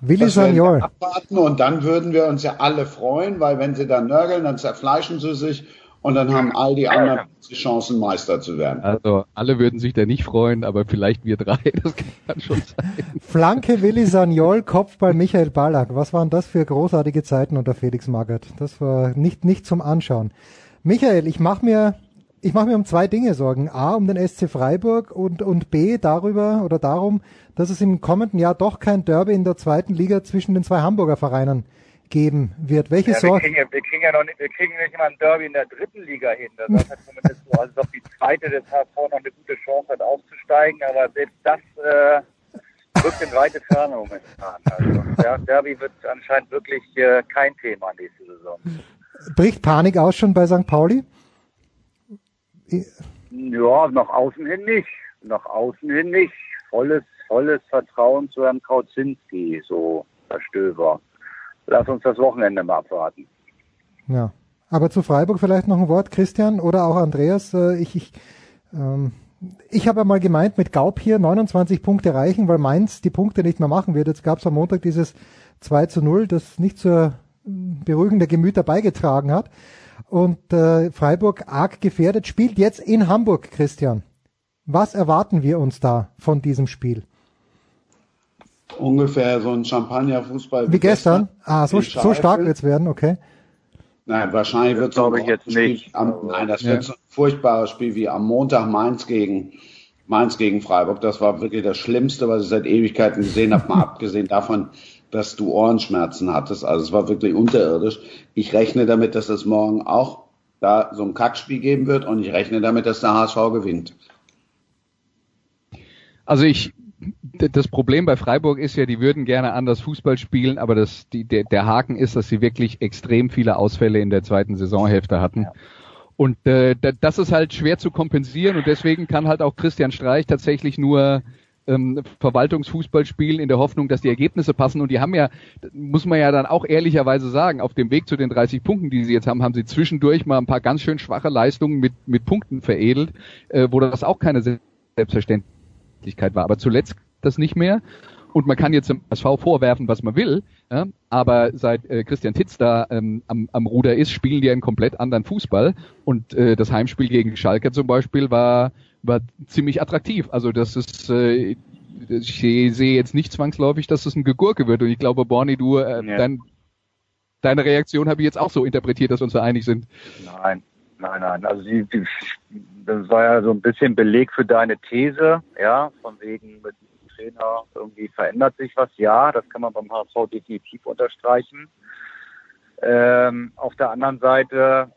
Willi Sagnol. Abwarten und dann würden wir uns ja alle freuen, weil wenn sie dann nörgeln, dann zerfleischen sie sich und dann haben all die anderen die Chancen, Meister zu werden. Also alle würden sich da nicht freuen, aber vielleicht wir drei, das kann schon sein. Flanke Willi Sagnol, Kopfball Michael Ballack. Was waren das für großartige Zeiten unter Felix Magath? Das war nicht, nicht zum Anschauen. Michael, ich mache mir, ich mache mir um zwei Dinge Sorgen. A, um den SC Freiburg und, und B, darüber oder darum, dass es im kommenden Jahr doch kein Derby in der zweiten Liga zwischen den zwei Hamburger Vereinen geben wird. Welche ja, Sorten? Wir, wir kriegen, ja noch nicht, wir kriegen nicht mal ein Derby in der dritten Liga hin. Das heißt zumindest so, als ob die zweite des HSV noch eine gute Chance hat aufzusteigen, aber selbst das äh, rückt in weite Ferne momentan. Also der Derby wird anscheinend wirklich äh, kein Thema nächste Saison. Bricht Panik aus schon bei St. Pauli? Ja, nach außen hin nicht. Nach außen hin nicht. Volles, volles Vertrauen zu Herrn Kautzinski, so Herr Stöber lass uns das Wochenende mal abwarten. Ja. Aber zu Freiburg vielleicht noch ein Wort, Christian oder auch Andreas. Äh, ich, ich, ähm, ich habe ja mal gemeint, mit Gaub hier 29 Punkte reichen, weil Mainz die Punkte nicht mehr machen wird. Jetzt gab es am Montag dieses 2 zu 0, das nicht zur beruhigenden Gemüter beigetragen hat. und äh, Freiburg arg gefährdet, spielt jetzt in Hamburg, Christian. Was erwarten wir uns da von diesem Spiel? Ungefähr so ein Champagner-Fußball wie, wie gestern. gestern. Ah, so, so stark wird's werden, okay. Nein, wahrscheinlich wird es glaube ich jetzt nicht. Am, nein, das ja. wird so ein furchtbares Spiel wie am Montag Mainz gegen Mainz gegen Freiburg. Das war wirklich das Schlimmste, was ich seit Ewigkeiten gesehen habe, mal abgesehen davon, dass du Ohrenschmerzen hattest. Also es war wirklich unterirdisch. Ich rechne damit, dass es morgen auch da so ein Kackspiel geben wird und ich rechne damit, dass der HSV gewinnt. Also ich das Problem bei Freiburg ist ja, die würden gerne anders Fußball spielen, aber das, die, der, der Haken ist, dass sie wirklich extrem viele Ausfälle in der zweiten Saisonhälfte hatten. Ja. Und äh, das ist halt schwer zu kompensieren und deswegen kann halt auch Christian Streich tatsächlich nur ähm, Verwaltungsfußball spielen in der Hoffnung, dass die Ergebnisse passen. Und die haben ja, muss man ja dann auch ehrlicherweise sagen, auf dem Weg zu den 30 Punkten, die sie jetzt haben, haben sie zwischendurch mal ein paar ganz schön schwache Leistungen mit, mit Punkten veredelt, äh, wo das auch keine Selbstverständlichkeit war. Aber zuletzt das nicht mehr. Und man kann jetzt dem SV vorwerfen, was man will, ja, aber seit äh, Christian Titz da ähm, am, am Ruder ist, spielen die einen komplett anderen Fußball. Und äh, das Heimspiel gegen Schalke zum Beispiel war, war ziemlich attraktiv. Also das ist, äh, ich sehe jetzt nicht zwangsläufig, dass das ein Gegurke wird. Und ich glaube, Borny, du, äh, ja. dein, deine Reaktion habe ich jetzt auch so interpretiert, dass wir uns da einig sind. Nein, nein, nein. Also die, die, das war ja so ein bisschen Beleg für deine These, ja, von wegen mit Trainer irgendwie verändert sich was. Ja, das kann man beim HSV definitiv unterstreichen. Ähm, auf der anderen Seite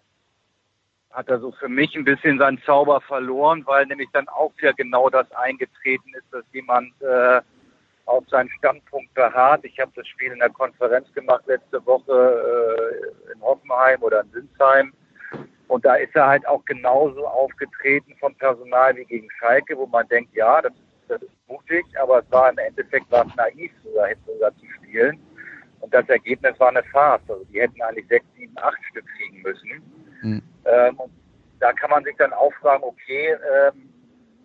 hat er so für mich ein bisschen seinen Zauber verloren, weil nämlich dann auch wieder genau das eingetreten ist, dass jemand äh, auf seinen Standpunkt beharrt. Ich habe das Spiel in der Konferenz gemacht letzte Woche äh, in Hoffenheim oder in Sinsheim. Und da ist er halt auch genauso aufgetreten vom Personal wie gegen Schalke, wo man denkt, ja, das das ist mutig, aber es war im Endeffekt war es naiv, sogar, sogar zu spielen. Und das Ergebnis war eine Farce. Also die hätten eigentlich sechs, sieben, acht Stück kriegen müssen. Mhm. Ähm, und da kann man sich dann auch fragen, okay, ähm,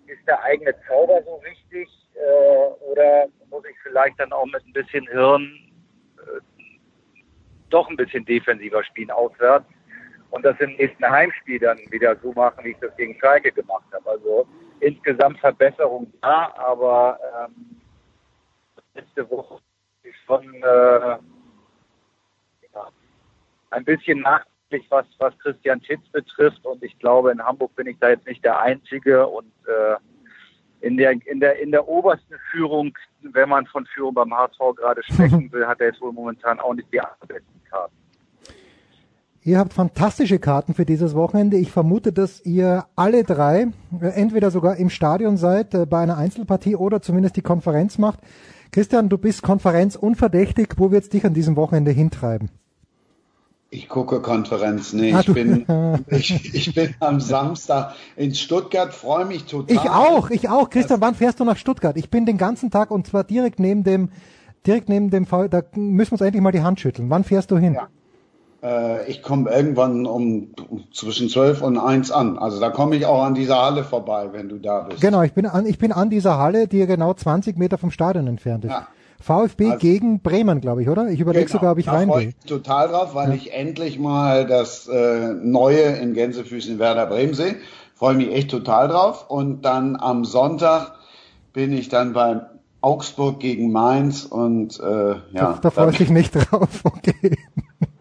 ist der eigene Zauber so wichtig äh, oder muss ich vielleicht dann auch mit ein bisschen Hirn äh, doch ein bisschen defensiver spielen auswärts und das im nächsten Heimspiel dann wieder so machen, wie ich das gegen Schalke gemacht habe. Also insgesamt Verbesserung da, aber ähm, letzte Woche ist schon äh, ja, ein bisschen nachdenklich, was, was Christian Titz betrifft. Und ich glaube, in Hamburg bin ich da jetzt nicht der Einzige. Und äh, in der, in der, in der obersten Führung, wenn man von Führung beim HSV gerade sprechen will, hat er jetzt wohl momentan auch nicht die allerbesten Karten. Ihr habt fantastische Karten für dieses Wochenende. Ich vermute, dass ihr alle drei äh, entweder sogar im Stadion seid äh, bei einer Einzelpartie oder zumindest die Konferenz macht. Christian, du bist Konferenz unverdächtig. Wo wird's dich an diesem Wochenende hintreiben? Ich gucke Konferenz nicht. Ah, ich, bin, ich, ich, bin am Samstag in Stuttgart, freue mich total. Ich auch, ich auch. Christian, wann fährst du nach Stuttgart? Ich bin den ganzen Tag und zwar direkt neben dem, direkt neben dem Fall, da müssen wir uns endlich mal die Hand schütteln. Wann fährst du hin? Ja. Äh, ich komme irgendwann um zwischen 12 und 1 an. Also da komme ich auch an dieser Halle vorbei, wenn du da bist. Genau, ich bin an, ich bin an dieser Halle, die genau 20 Meter vom Stadion entfernt ist. Ja. VfB also, gegen Bremen, glaube ich, oder? Ich überlege genau, sogar, ob ich rein will. Ich total drauf, weil ja. ich endlich mal das äh, Neue in Gänsefüßen Werder Bremen sehe. Freue mich echt total drauf. Und dann am Sonntag bin ich dann beim Augsburg gegen Mainz und äh, ja. Da, da freue ich mich nicht drauf, okay.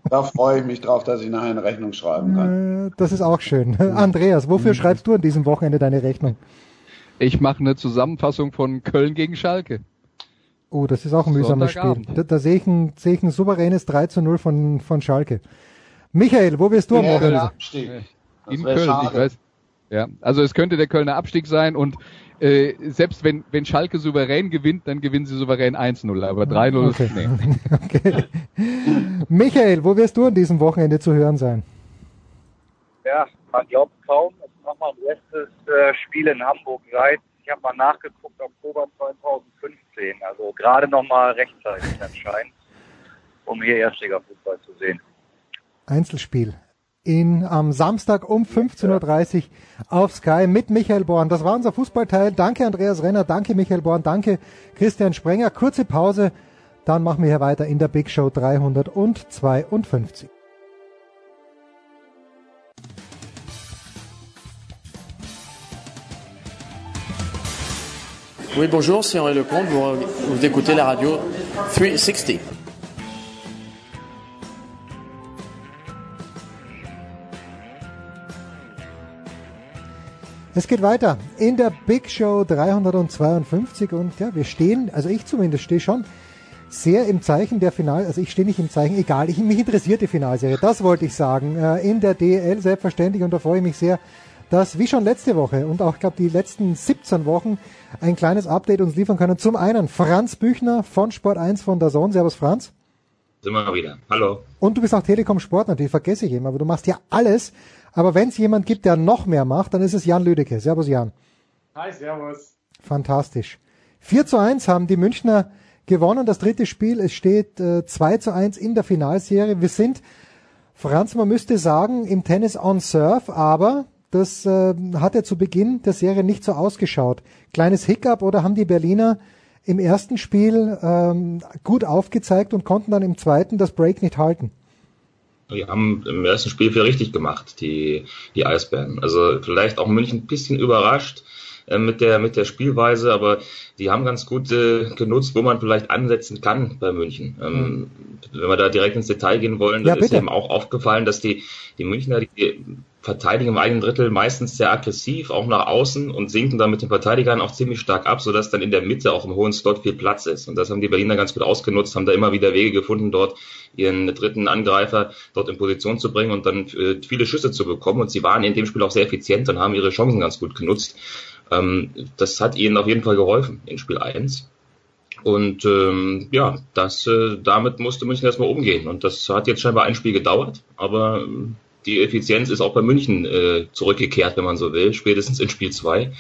Da freue ich mich drauf, dass ich nachher eine Rechnung schreiben kann. Äh, das ist auch schön. Andreas, wofür mhm. schreibst du an diesem Wochenende deine Rechnung? Ich mache eine Zusammenfassung von Köln gegen Schalke. Oh, das ist auch ein mühsames Spiel. Da, da sehe ich, ein, sehe ich ein souveränes 3 zu 0 von, von Schalke. Michael, wo wirst du am Wochenende? Abstieg. In Köln, schade. ich weiß. Ja, also es könnte der Kölner Abstieg sein und äh, selbst wenn, wenn Schalke souverän gewinnt, dann gewinnen sie souverän 1-0, aber 3-0 okay. nee. okay. Michael, wo wirst du an diesem Wochenende zu hören sein? Ja, man glaubt kaum, es ist nochmal ein letztes äh, Spiel in Hamburg seit, ich habe mal nachgeguckt, Oktober 2015, also gerade nochmal rechtzeitig anscheinend, um hier Erstliga-Fußball zu sehen. Einzelspiel in, am Samstag um 15.30 Uhr auf Sky mit Michael Born. Das war unser Fußballteil. Danke Andreas Renner, danke Michael Born, danke Christian Sprenger. Kurze Pause, dann machen wir hier weiter in der Big Show 352. Oui, bonjour, c'est Henri Lecomte, vous, vous écoutez la radio 360. Es geht weiter in der Big Show 352 und ja, wir stehen, also ich zumindest stehe schon sehr im Zeichen der Final, also ich stehe nicht im Zeichen, egal, ich, mich interessiert die Finalserie, das wollte ich sagen, äh, in der DL selbstverständlich und da freue ich mich sehr, dass wie schon letzte Woche und auch, glaube die letzten 17 Wochen ein kleines Update uns liefern können. Zum einen Franz Büchner von Sport 1 von der Zone. Servus Franz. Sind wir wieder. Hallo. Und du bist auch Telekom Sport natürlich, vergesse ich immer, aber du machst ja alles. Aber wenn es jemand gibt, der noch mehr macht, dann ist es Jan Lüdecke. Servus Jan. Hi, servus. Fantastisch. 4 zu 1 haben die Münchner gewonnen. Das dritte Spiel, es steht äh, 2 zu 1 in der Finalserie. Wir sind, Franz, man müsste sagen, im Tennis on Surf, aber das äh, hat ja zu Beginn der Serie nicht so ausgeschaut. Kleines Hiccup oder haben die Berliner im ersten Spiel ähm, gut aufgezeigt und konnten dann im zweiten das Break nicht halten? Die haben im ersten Spiel viel richtig gemacht, die, die Eisbären. Also vielleicht auch München ein bisschen überrascht äh, mit der mit der Spielweise, aber die haben ganz gut äh, genutzt, wo man vielleicht ansetzen kann bei München. Ähm, mhm. Wenn wir da direkt ins Detail gehen wollen, ja, ist eben auch aufgefallen, dass die die Münchner die verteidigen im eigenen Drittel meistens sehr aggressiv, auch nach außen und sinken dann mit den Verteidigern auch ziemlich stark ab, sodass dann in der Mitte auch im hohen Slot viel Platz ist. Und das haben die Berliner ganz gut ausgenutzt, haben da immer wieder Wege gefunden, dort ihren dritten Angreifer dort in Position zu bringen und dann äh, viele Schüsse zu bekommen. Und sie waren in dem Spiel auch sehr effizient und haben ihre Chancen ganz gut genutzt. Ähm, das hat ihnen auf jeden Fall geholfen in Spiel 1. Und ähm, ja, das äh, damit musste München erstmal umgehen. Und das hat jetzt scheinbar ein Spiel gedauert, aber ähm, die Effizienz ist auch bei München äh, zurückgekehrt, wenn man so will, spätestens in Spiel 2.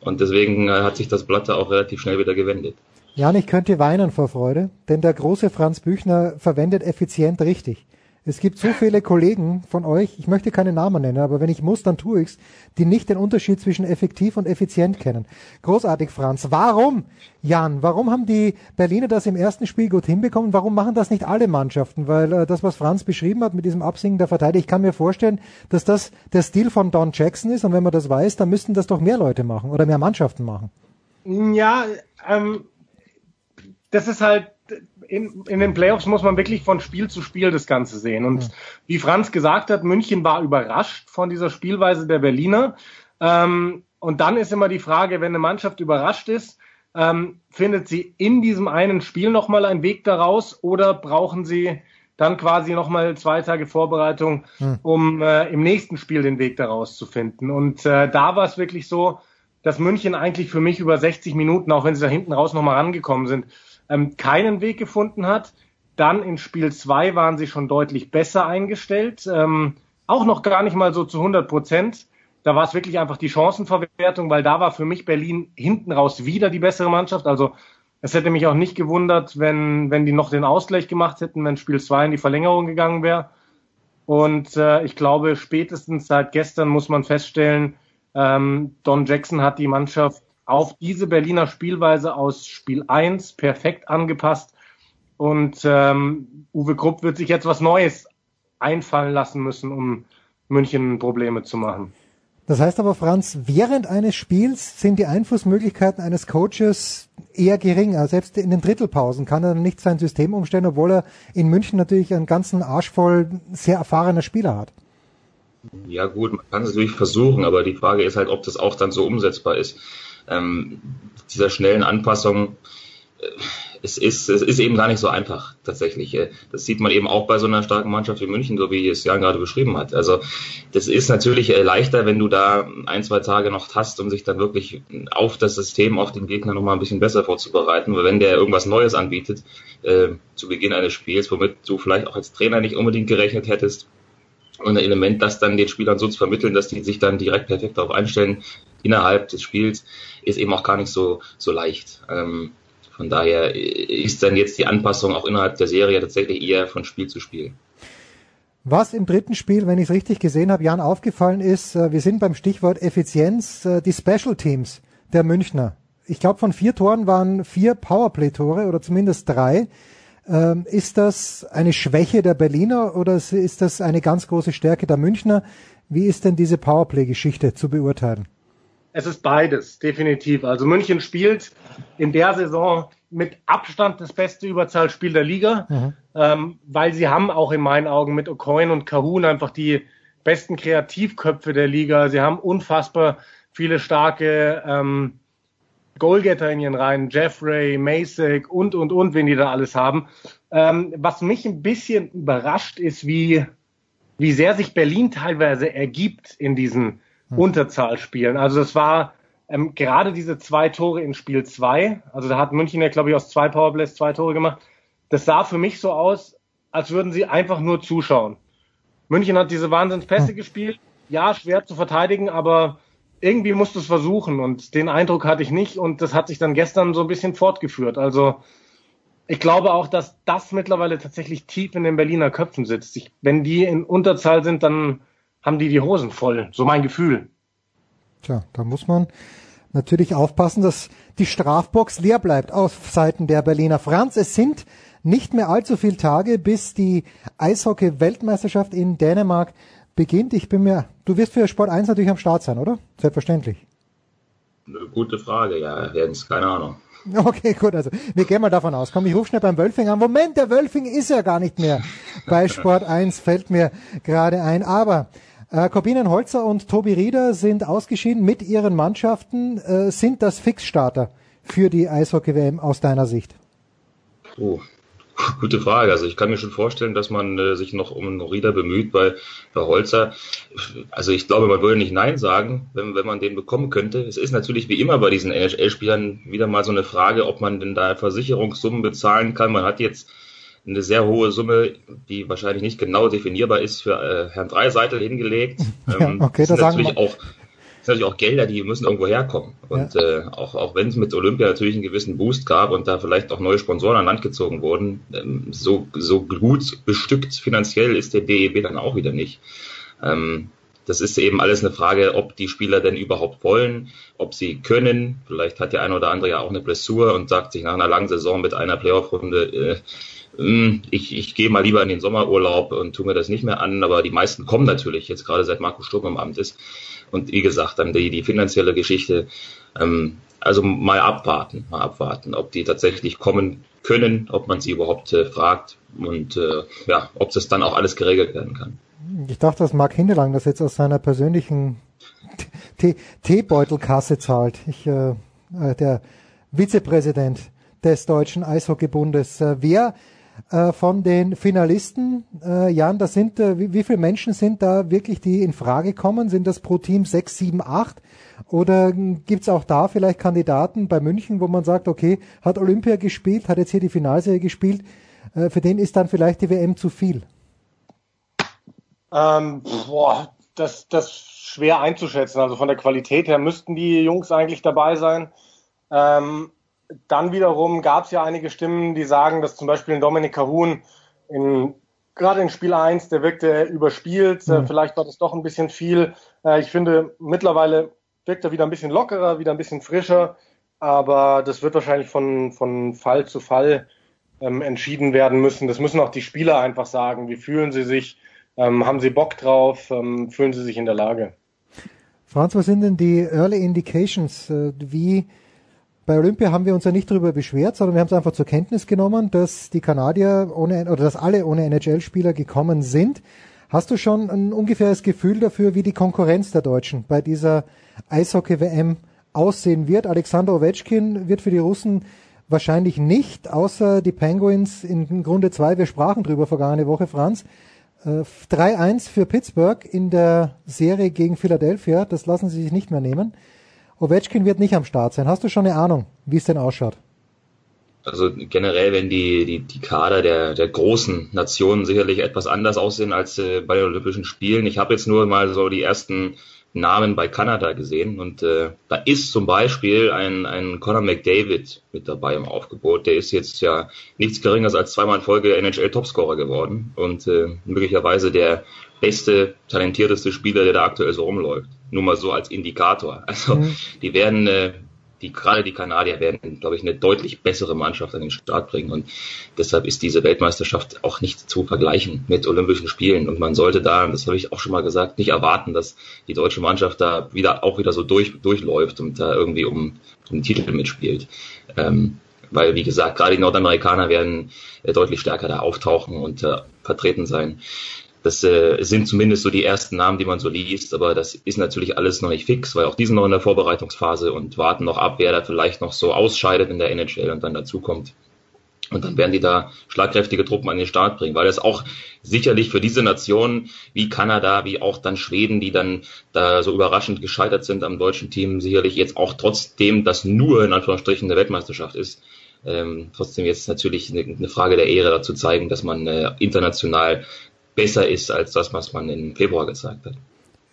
Und deswegen äh, hat sich das Blatt da auch relativ schnell wieder gewendet. Jan, ich könnte weinen vor Freude, denn der große Franz Büchner verwendet effizient richtig. Es gibt so viele Kollegen von euch, ich möchte keine Namen nennen, aber wenn ich muss, dann tue ich's, die nicht den Unterschied zwischen effektiv und effizient kennen. Großartig, Franz. Warum, Jan, warum haben die Berliner das im ersten Spiel gut hinbekommen? Warum machen das nicht alle Mannschaften? Weil äh, das, was Franz beschrieben hat mit diesem Absinken der Verteidiger, ich kann mir vorstellen, dass das der Stil von Don Jackson ist und wenn man das weiß, dann müssten das doch mehr Leute machen oder mehr Mannschaften machen. Ja, ähm, das ist halt in, in den Playoffs muss man wirklich von Spiel zu Spiel das Ganze sehen. Und ja. wie Franz gesagt hat, München war überrascht von dieser Spielweise der Berliner. Ähm, und dann ist immer die Frage, wenn eine Mannschaft überrascht ist, ähm, findet sie in diesem einen Spiel nochmal einen Weg daraus oder brauchen sie dann quasi nochmal zwei Tage Vorbereitung, hm. um äh, im nächsten Spiel den Weg daraus zu finden. Und äh, da war es wirklich so, dass München eigentlich für mich über 60 Minuten, auch wenn sie da hinten raus nochmal rangekommen sind, ähm, keinen Weg gefunden hat. Dann in Spiel 2 waren sie schon deutlich besser eingestellt, ähm, auch noch gar nicht mal so zu 100 Prozent. Da war es wirklich einfach die Chancenverwertung, weil da war für mich Berlin hinten raus wieder die bessere Mannschaft. Also es hätte mich auch nicht gewundert, wenn, wenn die noch den Ausgleich gemacht hätten, wenn Spiel 2 in die Verlängerung gegangen wäre. Und äh, ich glaube, spätestens seit gestern muss man feststellen, ähm, Don Jackson hat die Mannschaft auf diese Berliner Spielweise aus Spiel 1 perfekt angepasst. Und ähm, Uwe Krupp wird sich jetzt was Neues einfallen lassen müssen, um München Probleme zu machen. Das heißt aber, Franz, während eines Spiels sind die Einflussmöglichkeiten eines Coaches eher gering. Also selbst in den Drittelpausen kann er nicht sein System umstellen, obwohl er in München natürlich einen ganzen Arsch voll sehr erfahrener Spieler hat. Ja gut, man kann es natürlich versuchen, aber die Frage ist halt, ob das auch dann so umsetzbar ist ähm, dieser schnellen Anpassung, äh, es ist, es ist eben gar nicht so einfach tatsächlich. Äh, das sieht man eben auch bei so einer starken Mannschaft wie München, so wie es Jan gerade beschrieben hat. Also das ist natürlich äh, leichter, wenn du da ein, zwei Tage noch hast, um sich dann wirklich auf das System, auf den Gegner nochmal ein bisschen besser vorzubereiten. Weil wenn der irgendwas Neues anbietet äh, zu Beginn eines Spiels, womit du vielleicht auch als Trainer nicht unbedingt gerechnet hättest, und ein Element, das dann den Spielern so zu vermitteln, dass die sich dann direkt perfekt darauf einstellen, innerhalb des Spiels, ist eben auch gar nicht so, so leicht. Ähm, von daher ist dann jetzt die Anpassung auch innerhalb der Serie tatsächlich eher von Spiel zu Spiel. Was im dritten Spiel, wenn ich es richtig gesehen habe, Jan aufgefallen ist, äh, wir sind beim Stichwort Effizienz, äh, die Special Teams der Münchner. Ich glaube, von vier Toren waren vier Powerplay-Tore oder zumindest drei. Ähm, ist das eine Schwäche der Berliner oder ist das eine ganz große Stärke der Münchner? Wie ist denn diese Powerplay-Geschichte zu beurteilen? Es ist beides, definitiv. Also München spielt in der Saison mit Abstand das beste Überzahlspiel der Liga, mhm. ähm, weil sie haben auch in meinen Augen mit O'Coin und Kahun einfach die besten Kreativköpfe der Liga. Sie haben unfassbar viele starke ähm, Goalgetter in ihren Reihen, Jeffrey, Masek und, und, und, wenn die da alles haben. Ähm, was mich ein bisschen überrascht ist, wie, wie sehr sich Berlin teilweise ergibt in diesen hm. Unterzahlspielen. Also das war ähm, gerade diese zwei Tore in Spiel zwei. Also da hat München ja, glaube ich, aus zwei Powerplays zwei Tore gemacht. Das sah für mich so aus, als würden sie einfach nur zuschauen. München hat diese Wahnsinnspässe hm. gespielt. Ja, schwer zu verteidigen, aber irgendwie musst du es versuchen und den Eindruck hatte ich nicht und das hat sich dann gestern so ein bisschen fortgeführt. Also ich glaube auch, dass das mittlerweile tatsächlich tief in den Berliner Köpfen sitzt. Ich, wenn die in Unterzahl sind, dann haben die die Hosen voll. So mein Gefühl. Tja, da muss man natürlich aufpassen, dass die Strafbox leer bleibt auf Seiten der Berliner Franz. Es sind nicht mehr allzu viele Tage, bis die Eishockey-Weltmeisterschaft in Dänemark beginnt. Ich bin mir, du wirst für Sport 1 natürlich am Start sein, oder? Selbstverständlich. Eine gute Frage, ja, Jens, keine Ahnung. Okay, gut, also wir gehen mal davon aus. Komm, ich rufe schnell beim Wölfing an. Moment, der Wölfing ist ja gar nicht mehr bei Sport 1, fällt mir gerade ein. Aber äh, Corbinian Holzer und Tobi Rieder sind ausgeschieden mit ihren Mannschaften. Äh, sind das Fixstarter für die Eishockey-WM aus deiner Sicht? Oh, Gute Frage. Also ich kann mir schon vorstellen, dass man äh, sich noch um Rieder bemüht bei, bei Holzer. Also ich glaube, man würde nicht Nein sagen, wenn, wenn man den bekommen könnte. Es ist natürlich wie immer bei diesen NHL-Spielern wieder mal so eine Frage, ob man denn da Versicherungssummen bezahlen kann. Man hat jetzt eine sehr hohe Summe, die wahrscheinlich nicht genau definierbar ist, für äh, Herrn Dreiseitel hingelegt. Ähm, okay, das, das natürlich auch sind natürlich auch Gelder, die müssen irgendwo herkommen. Und ja. äh, auch, auch wenn es mit Olympia natürlich einen gewissen Boost gab und da vielleicht auch neue Sponsoren an Land gezogen wurden, ähm, so, so gut bestückt finanziell ist der DEB dann auch wieder nicht. Ähm, das ist eben alles eine Frage, ob die Spieler denn überhaupt wollen, ob sie können. Vielleicht hat der eine oder andere ja auch eine Blessur und sagt sich nach einer langen Saison mit einer Playoff-Runde, äh, ich, ich gehe mal lieber in den Sommerurlaub und tue mir das nicht mehr an. Aber die meisten kommen natürlich, jetzt gerade seit Markus Sturm im Amt ist. Und wie gesagt, dann die, die finanzielle Geschichte. Ähm, also mal abwarten, mal abwarten, ob die tatsächlich kommen können, ob man sie überhaupt äh, fragt und äh, ja, ob das dann auch alles geregelt werden kann. Ich dachte, dass Marc Hindelang das jetzt aus seiner persönlichen Teebeutelkasse zahlt. Ich, äh, äh, der Vizepräsident des Deutschen Eishockeybundes. Äh, wer äh, von den Finalisten, äh, Jan, das sind, äh, wie, viele Menschen sind da wirklich, die in Frage kommen? Sind das pro Team sechs, sieben, acht? Oder gibt's auch da vielleicht Kandidaten bei München, wo man sagt, okay, hat Olympia gespielt, hat jetzt hier die Finalserie gespielt, für den ist dann vielleicht die WM zu viel? Ähm, boah, das, das schwer einzuschätzen. Also von der Qualität her müssten die Jungs eigentlich dabei sein. Ähm, dann wiederum gab es ja einige Stimmen, die sagen, dass zum Beispiel Dominik Cahun in, gerade in Spiel 1, der wirkte überspielt, mhm. vielleicht war das doch ein bisschen viel. Äh, ich finde, mittlerweile wirkt er wieder ein bisschen lockerer, wieder ein bisschen frischer, aber das wird wahrscheinlich von, von Fall zu Fall ähm, entschieden werden müssen. Das müssen auch die Spieler einfach sagen. Wie fühlen sie sich? Ähm, haben sie Bock drauf? Ähm, fühlen sie sich in der Lage? Franz, was sind denn die Early Indications? Äh, wie bei Olympia haben wir uns ja nicht darüber beschwert, sondern wir haben es einfach zur Kenntnis genommen, dass die Kanadier ohne oder dass alle ohne NHL-Spieler gekommen sind. Hast du schon ein ungefähres Gefühl dafür, wie die Konkurrenz der Deutschen bei dieser Eishockey-WM aussehen wird? Alexander Ovechkin wird für die Russen wahrscheinlich nicht, außer die Penguins in Grunde zwei. Wir sprachen drüber vergangene Woche, Franz. 3-1 äh, für Pittsburgh in der Serie gegen Philadelphia. Das lassen sie sich nicht mehr nehmen. Ovechkin wird nicht am Start sein. Hast du schon eine Ahnung, wie es denn ausschaut? Also generell werden die, die, die Kader der, der großen Nationen sicherlich etwas anders aussehen als äh, bei den Olympischen Spielen. Ich habe jetzt nur mal so die ersten Namen bei Kanada gesehen und äh, da ist zum Beispiel ein, ein Conor McDavid mit dabei im Aufgebot. Der ist jetzt ja nichts Geringeres als zweimal in Folge NHL-Topscorer geworden und äh, möglicherweise der beste, talentierteste Spieler, der da aktuell so rumläuft. Nur mal so als Indikator. Also mhm. die werden äh, die gerade die Kanadier werden, glaube ich, eine deutlich bessere Mannschaft an den Start bringen. Und deshalb ist diese Weltmeisterschaft auch nicht zu vergleichen mit Olympischen Spielen. Und man sollte da, das habe ich auch schon mal gesagt, nicht erwarten, dass die deutsche Mannschaft da wieder auch wieder so durch, durchläuft und da irgendwie um, um den Titel mitspielt. Ähm, weil, wie gesagt, gerade die Nordamerikaner werden äh, deutlich stärker da auftauchen und äh, vertreten sein. Das äh, sind zumindest so die ersten Namen, die man so liest, aber das ist natürlich alles noch nicht fix, weil auch die sind noch in der Vorbereitungsphase und warten noch ab, wer da vielleicht noch so ausscheidet in der NHL und dann dazukommt. Und dann werden die da schlagkräftige Truppen an den Start bringen, weil das auch sicherlich für diese Nationen wie Kanada, wie auch dann Schweden, die dann da so überraschend gescheitert sind am deutschen Team, sicherlich jetzt auch trotzdem das nur in Anführungsstrichen eine Weltmeisterschaft ist, ähm, trotzdem jetzt natürlich eine, eine Frage der Ehre dazu zeigen, dass man äh, international besser ist als das, was man im Februar gezeigt hat.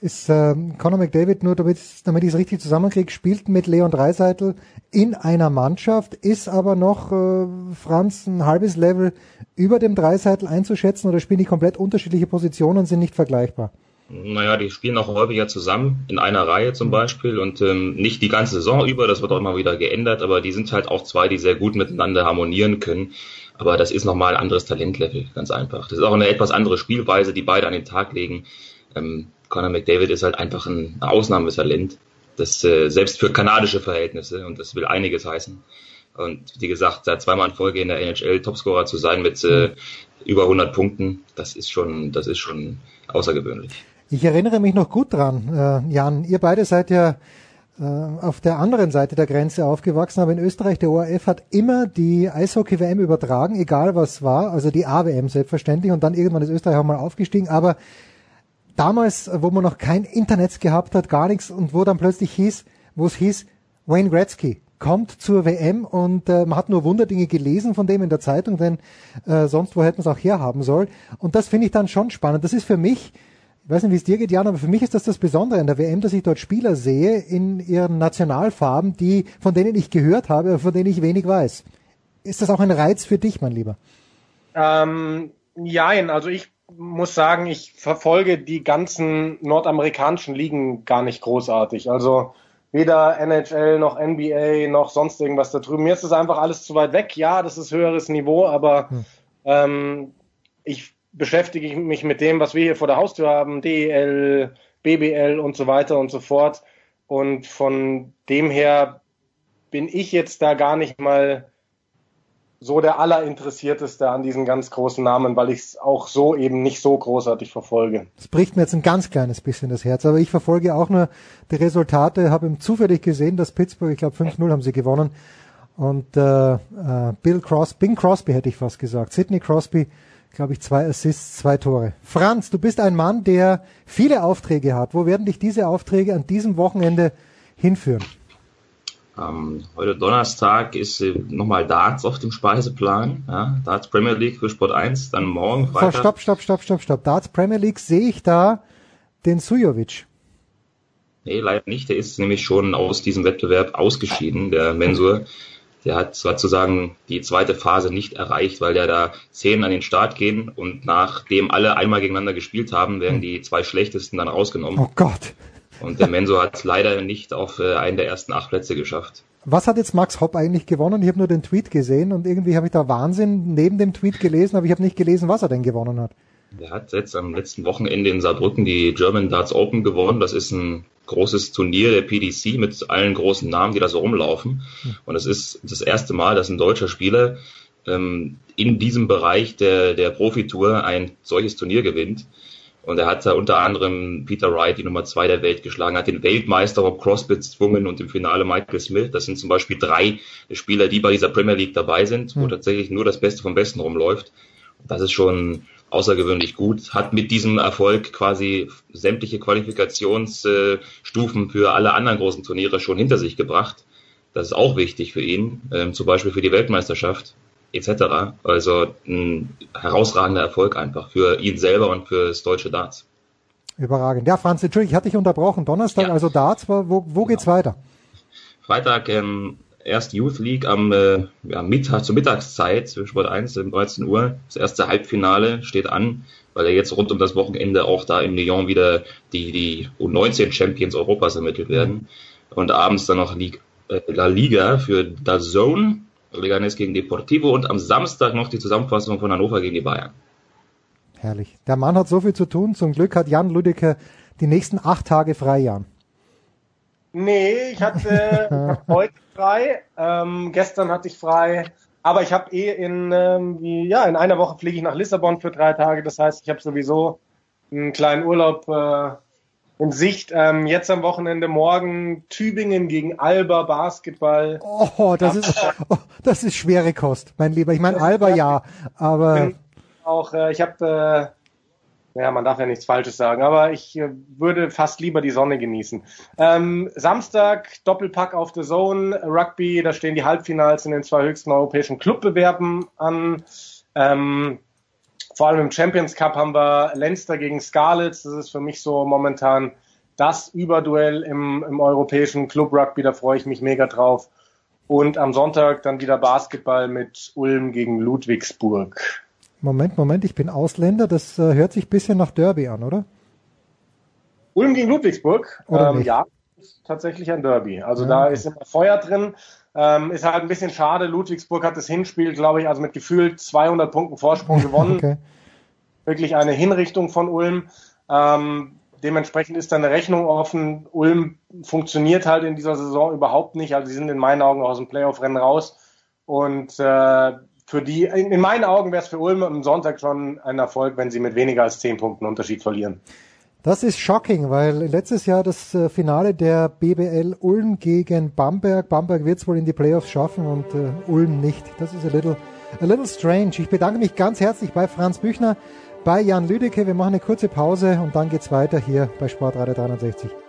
Ist äh, Conor McDavid, nur damit, damit ich es richtig zusammenkriege, spielt mit Leon Dreiseitel in einer Mannschaft, ist aber noch, äh, Franz, ein halbes Level über dem Dreiseitel einzuschätzen oder spielen die komplett unterschiedliche Positionen und sind nicht vergleichbar? Naja, die spielen auch häufiger zusammen, in einer Reihe zum Beispiel und ähm, nicht die ganze Saison über, das wird auch immer wieder geändert, aber die sind halt auch zwei, die sehr gut miteinander harmonieren können. Aber das ist nochmal ein anderes Talentlevel, ganz einfach. Das ist auch eine etwas andere Spielweise, die beide an den Tag legen. Ähm, Conor McDavid ist halt einfach ein Ausnahmetalent, das äh, selbst für kanadische Verhältnisse und das will einiges heißen. Und wie gesagt, seit zweimal in Folge in der NHL Topscorer zu sein mit äh, über 100 Punkten, das ist schon, das ist schon außergewöhnlich. Ich erinnere mich noch gut dran, äh, Jan. Ihr beide seid ja auf der anderen Seite der Grenze aufgewachsen, aber in Österreich, der ORF hat immer die Eishockey-WM übertragen, egal was war, also die AWM selbstverständlich und dann irgendwann ist Österreich auch mal aufgestiegen, aber damals, wo man noch kein Internet gehabt hat, gar nichts und wo dann plötzlich hieß, wo es hieß, Wayne Gretzky kommt zur WM und äh, man hat nur Wunderdinge gelesen von dem in der Zeitung, denn äh, sonst wo hätten es auch herhaben soll und das finde ich dann schon spannend. Das ist für mich ich weiß nicht, wie es dir geht, Jan, aber für mich ist das das Besondere an der WM, dass ich dort Spieler sehe in ihren Nationalfarben, die, von denen ich gehört habe, aber von denen ich wenig weiß. Ist das auch ein Reiz für dich, mein Lieber? Ähm, nein, also ich muss sagen, ich verfolge die ganzen nordamerikanischen Ligen gar nicht großartig. Also weder NHL noch NBA noch sonst irgendwas da drüben. Mir ist das einfach alles zu weit weg. Ja, das ist höheres Niveau, aber hm. ähm, ich beschäftige ich mich mit dem, was wir hier vor der Haustür haben, DEL, BBL und so weiter und so fort. Und von dem her bin ich jetzt da gar nicht mal so der Allerinteressierteste an diesen ganz großen Namen, weil ich es auch so eben nicht so großartig verfolge. Das bricht mir jetzt ein ganz kleines bisschen das Herz, aber ich verfolge auch nur die Resultate, habe im zufällig gesehen, dass Pittsburgh, ich glaube 5-0 haben sie gewonnen und äh, äh, Bill Crosby, Bing Crosby hätte ich fast gesagt, Sidney Crosby glaube ich, zwei Assists, zwei Tore. Franz, du bist ein Mann, der viele Aufträge hat. Wo werden dich diese Aufträge an diesem Wochenende hinführen? Ähm, heute Donnerstag ist äh, nochmal Darts auf dem Speiseplan. Ja, Darts Premier League für Sport 1, dann morgen Freitag. Stopp, stopp, stopp, stopp, stopp. Darts Premier League sehe ich da den Sujovic. Nee, leider nicht. Der ist nämlich schon aus diesem Wettbewerb ausgeschieden, der Mensur. Der hat sozusagen die zweite Phase nicht erreicht, weil der da zehn an den Start gehen und nachdem alle einmal gegeneinander gespielt haben, werden die zwei schlechtesten dann rausgenommen. Oh Gott. Und der Menso hat leider nicht auf äh, einen der ersten acht Plätze geschafft. Was hat jetzt Max Hopp eigentlich gewonnen? Ich habe nur den Tweet gesehen und irgendwie habe ich da Wahnsinn neben dem Tweet gelesen, aber ich habe nicht gelesen, was er denn gewonnen hat. Er hat jetzt am letzten Wochenende in Saarbrücken die German Darts Open gewonnen. Das ist ein großes Turnier der PDC mit allen großen Namen, die da so rumlaufen. Hm. Und es ist das erste Mal, dass ein deutscher Spieler ähm, in diesem Bereich der, der Profitour ein solches Turnier gewinnt. Und er hat da unter anderem Peter Wright, die Nummer zwei der Welt, geschlagen, hat den Weltmeister Rob Crosby gezwungen und im Finale Michael Smith. Das sind zum Beispiel drei Spieler, die bei dieser Premier League dabei sind, wo hm. tatsächlich nur das Beste vom Besten rumläuft. Das ist schon außergewöhnlich gut, hat mit diesem Erfolg quasi sämtliche Qualifikationsstufen für alle anderen großen Turniere schon hinter sich gebracht. Das ist auch wichtig für ihn, ähm, zum Beispiel für die Weltmeisterschaft etc. Also ein herausragender Erfolg einfach für ihn selber und für das deutsche Darts. Überragend. Ja, Franz, Entschuldigung, ich hatte dich unterbrochen. Donnerstag, ja. also Darts, wo, wo geht's genau. weiter? Freitag ähm, erst Youth League am äh, ja, Mittag, zur Mittagszeit, zwischen Sport 1 um 13 Uhr. Das erste Halbfinale steht an, weil ja jetzt rund um das Wochenende auch da in Lyon wieder die, die U19 Champions Europas ermittelt werden. Und abends dann noch League äh, La Liga für The Zone. Leganes gegen Deportivo und am Samstag noch die Zusammenfassung von Hannover gegen die Bayern. Herrlich. Der Mann hat so viel zu tun. Zum Glück hat Jan Lüdecke die nächsten acht Tage frei, Jan. Nee, ich hatte, ich hab heute frei. Ähm, gestern hatte ich frei. Aber ich habe eh in, ähm, wie, ja, in einer Woche fliege ich nach Lissabon für drei Tage. Das heißt, ich habe sowieso einen kleinen Urlaub äh, in Sicht. Ähm, jetzt am Wochenende morgen Tübingen gegen Alba Basketball. Oh, das ist, oh, das ist schwere Kost, mein Lieber. Ich meine, Alba ja, aber. Auch, äh, ich habe, äh, ja, man darf ja nichts Falsches sagen, aber ich äh, würde fast lieber die Sonne genießen. Ähm, Samstag Doppelpack auf The Zone Rugby. Da stehen die Halbfinals in den zwei höchsten europäischen Clubbewerben an. Ähm, vor allem im Champions Cup haben wir Leinster gegen Scarlets. Das ist für mich so momentan das Überduell im, im europäischen Club Rugby. Da freue ich mich mega drauf. Und am Sonntag dann wieder Basketball mit Ulm gegen Ludwigsburg. Moment, Moment, ich bin Ausländer. Das äh, hört sich bisschen nach Derby an, oder? Ulm gegen Ludwigsburg? Oder ähm, ja, ist tatsächlich ein Derby. Also ja, da okay. ist immer Feuer drin. Ähm, ist halt ein bisschen schade. Ludwigsburg hat das Hinspiel, glaube ich, also mit gefühlt 200 Punkten Vorsprung gewonnen. okay. Wirklich eine Hinrichtung von Ulm. Ähm, dementsprechend ist da eine Rechnung offen. Ulm funktioniert halt in dieser Saison überhaupt nicht. Also sie sind in meinen Augen aus dem Playoff-Rennen raus. Und äh, für die, in, in meinen Augen wäre es für Ulm am Sonntag schon ein Erfolg, wenn sie mit weniger als 10 Punkten Unterschied verlieren. Das ist shocking, weil letztes Jahr das äh, Finale der BBL Ulm gegen Bamberg. Bamberg wird es wohl in die Playoffs schaffen und äh, Ulm nicht. Das ist a little, a little strange. Ich bedanke mich ganz herzlich bei Franz Büchner, bei Jan Lüdecke. Wir machen eine kurze Pause und dann geht's weiter hier bei Sportradio 360.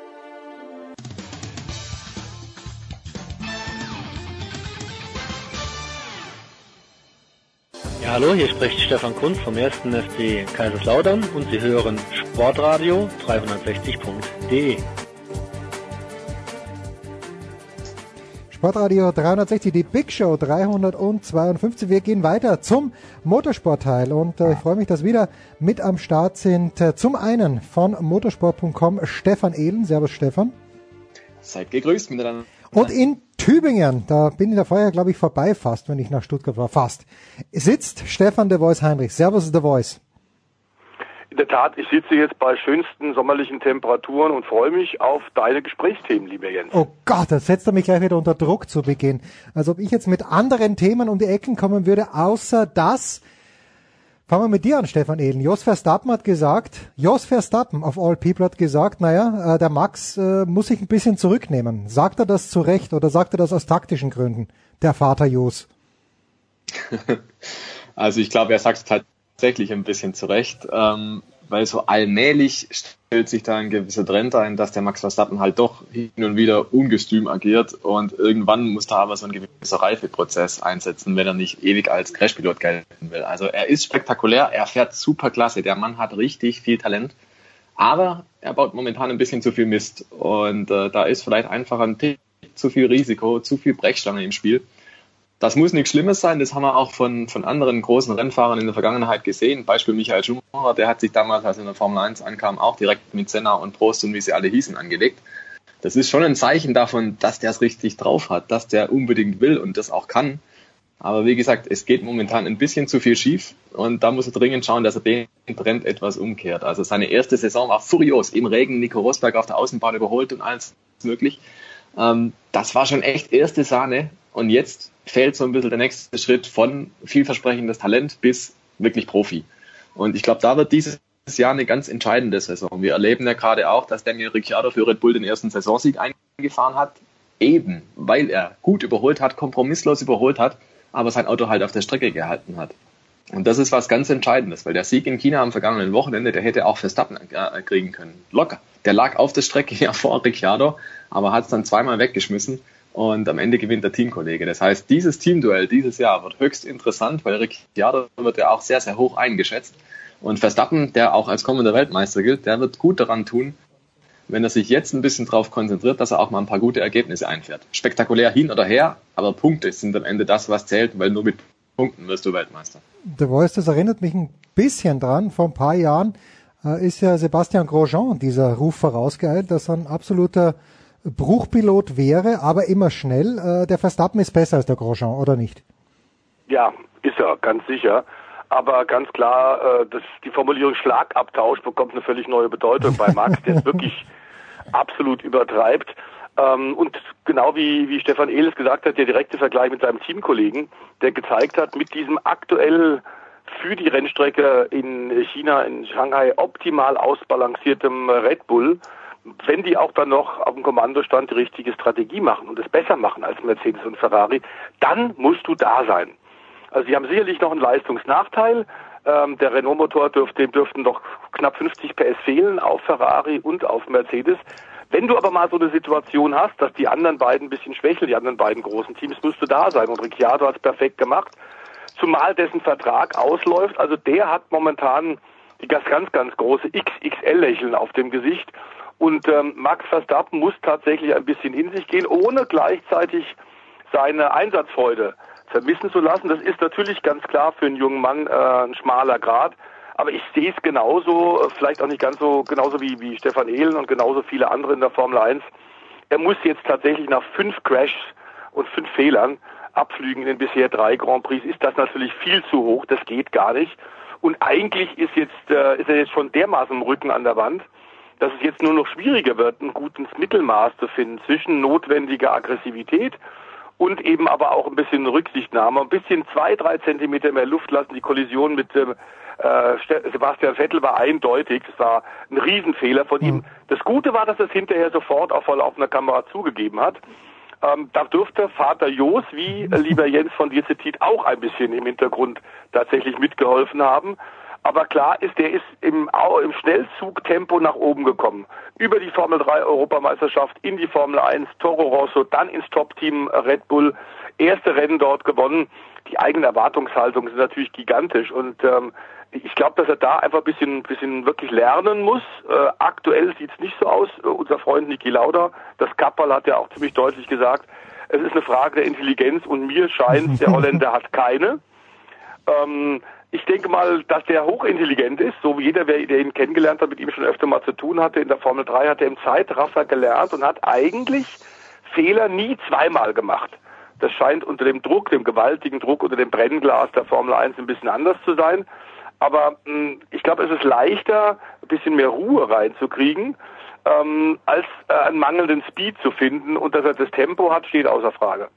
hallo, hier spricht Stefan Kunz vom 1. FC Kaiserslautern und Sie hören Sportradio 360.de. Sportradio 360, die Big Show 352. Wir gehen weiter zum Motorsportteil und äh, ich freue mich, dass wieder mit am Start sind äh, zum einen von motorsport.com Stefan Ehlen. Servus Stefan. Seid gegrüßt miteinander. Und in Tübingen, da bin ich da vorher, glaube ich, vorbei fast, wenn ich nach Stuttgart war, fast, sitzt Stefan de Voice Heinrich. Servus de Voice. In der Tat, ich sitze jetzt bei schönsten sommerlichen Temperaturen und freue mich auf deine Gesprächsthemen, lieber Jens. Oh Gott, das setzt er mich gleich wieder unter Druck zu Beginn. Als ob ich jetzt mit anderen Themen um die Ecken kommen würde, außer das, Fangen wir mit dir an, Stefan Ehlen. Jos Verstappen hat gesagt, Jos Verstappen auf All People hat gesagt, naja, äh, der Max äh, muss sich ein bisschen zurücknehmen. Sagt er das zu Recht oder sagt er das aus taktischen Gründen, der Vater Jos? Also ich glaube, er sagt es tatsächlich ein bisschen zu Recht. Ähm, weil so allmählich stellt sich da ein gewisser Trend ein, dass der Max Verstappen halt doch hin und wieder ungestüm agiert und irgendwann muss da aber so ein gewisser Reifeprozess einsetzen, wenn er nicht ewig als Crashpilot gelten will. Also er ist spektakulär, er fährt super klasse, der Mann hat richtig viel Talent, aber er baut momentan ein bisschen zu viel Mist und äh, da ist vielleicht einfach ein Tick zu viel Risiko, zu viel Brechstange im Spiel. Das muss nichts Schlimmes sein, das haben wir auch von, von anderen großen Rennfahrern in der Vergangenheit gesehen. Beispiel Michael Schumacher, der hat sich damals, als er in der Formel 1 ankam, auch direkt mit Senna und Prost und wie sie alle hießen, angelegt. Das ist schon ein Zeichen davon, dass der es richtig drauf hat, dass der unbedingt will und das auch kann. Aber wie gesagt, es geht momentan ein bisschen zu viel schief und da muss er dringend schauen, dass er den Trend etwas umkehrt. Also seine erste Saison war furios. Im Regen Nico Rosberg auf der Außenbahn überholt und alles möglich. Ähm, das war schon echt erste Sahne und jetzt fehlt so ein bisschen der nächste Schritt von vielversprechendes Talent bis wirklich Profi. Und ich glaube, da wird dieses Jahr eine ganz entscheidende Saison. Wir erleben ja gerade auch, dass Daniel Ricciardo für Red Bull den ersten Saisonsieg eingefahren hat, eben weil er gut überholt hat, kompromisslos überholt hat, aber sein Auto halt auf der Strecke gehalten hat. Und das ist was ganz Entscheidendes, weil der Sieg in China am vergangenen Wochenende, der hätte auch Verstappen äh, kriegen können. Locker. Der lag auf der Strecke ja vor Ricciardo, aber hat es dann zweimal weggeschmissen und am Ende gewinnt der Teamkollege. Das heißt, dieses Teamduell dieses Jahr wird höchst interessant, weil Ricciardo wird ja auch sehr, sehr hoch eingeschätzt. Und Verstappen, der auch als kommender Weltmeister gilt, der wird gut daran tun, wenn er sich jetzt ein bisschen darauf konzentriert, dass er auch mal ein paar gute Ergebnisse einfährt. Spektakulär hin oder her, aber Punkte sind am Ende das, was zählt, weil nur mit Punkten wirst du Weltmeister. The Voice, das erinnert mich ein bisschen dran. Vor ein paar Jahren äh, ist ja Sebastian Grosjean dieser Ruf vorausgeeilt, dass er ein absoluter Bruchpilot wäre, aber immer schnell. Äh, der Verstappen ist besser als der Grosjean, oder nicht? Ja, ist er, ganz sicher. Aber ganz klar, äh, das, die Formulierung Schlagabtausch bekommt eine völlig neue Bedeutung bei Max, der es wirklich absolut übertreibt. Ähm, und genau wie, wie Stefan Ehles gesagt hat, der direkte Vergleich mit seinem Teamkollegen, der gezeigt hat, mit diesem aktuell für die Rennstrecke in China, in Shanghai optimal ausbalanciertem Red Bull, wenn die auch dann noch auf dem Kommandostand die richtige Strategie machen und es besser machen als Mercedes und Ferrari, dann musst du da sein. Also sie haben sicherlich noch einen Leistungsnachteil. Ähm, der Renault-Motor dürfte, dem dürften noch knapp 50 PS fehlen auf Ferrari und auf Mercedes. Wenn du aber mal so eine Situation hast, dass die anderen beiden ein bisschen schwächeln, die anderen beiden großen Teams, musst du da sein. Und Ricciardo hat es perfekt gemacht, zumal dessen Vertrag ausläuft. Also der hat momentan die ganz, ganz, ganz große XXL-Lächeln auf dem Gesicht. Und ähm, Max Verstappen muss tatsächlich ein bisschen in sich gehen, ohne gleichzeitig seine Einsatzfreude vermissen zu lassen. Das ist natürlich ganz klar für einen jungen Mann äh, ein schmaler Grad. Aber ich sehe es genauso, äh, vielleicht auch nicht ganz so, genauso wie, wie Stefan Ehlen und genauso viele andere in der Formel 1. Er muss jetzt tatsächlich nach fünf Crashs und fünf Fehlern abflügen in den bisher drei Grand Prix, ist das natürlich viel zu hoch, das geht gar nicht. Und eigentlich ist jetzt, äh, ist er jetzt schon dermaßen im Rücken an der Wand, dass es jetzt nur noch schwieriger wird, ein gutes Mittelmaß zu finden zwischen notwendiger Aggressivität und eben aber auch ein bisschen Rücksichtnahme, ein bisschen zwei, drei Zentimeter mehr Luft lassen. Die Kollision mit ähm, äh, Sebastian Vettel war eindeutig. Es war ein Riesenfehler von ihm. Das Gute war, dass er es hinterher sofort auf einer Kamera zugegeben hat. Ähm, da dürfte Vater Jos, wie äh, lieber Jens von dir zitiert, auch ein bisschen im Hintergrund tatsächlich mitgeholfen haben. Aber klar ist, der ist im, im Schnellzugtempo nach oben gekommen. Über die Formel 3 Europameisterschaft in die Formel 1, Toro Rosso, dann ins Top-Team Red Bull. Erste Rennen dort gewonnen. Die eigene Erwartungshaltung ist natürlich gigantisch und ähm, ich glaube, dass er da einfach ein bisschen, bisschen wirklich lernen muss. Äh, aktuell sieht es nicht so aus. Äh, unser Freund Niki Lauda, das Kappal hat ja auch ziemlich deutlich gesagt, es ist eine Frage der Intelligenz und mir scheint, der Holländer hat keine. Ähm, ich denke mal, dass der hochintelligent ist, so wie jeder, der ihn kennengelernt hat, mit ihm schon öfter mal zu tun hatte. In der Formel 3 hat er im Zeitraffer gelernt und hat eigentlich Fehler nie zweimal gemacht. Das scheint unter dem Druck, dem gewaltigen Druck, unter dem Brennglas der Formel 1 ein bisschen anders zu sein. Aber mh, hm, ich glaube, es ist leichter, ein bisschen mehr Ruhe reinzukriegen, ähm, als äh, einen mangelnden Speed zu finden. Und dass er das Tempo hat, steht außer Frage.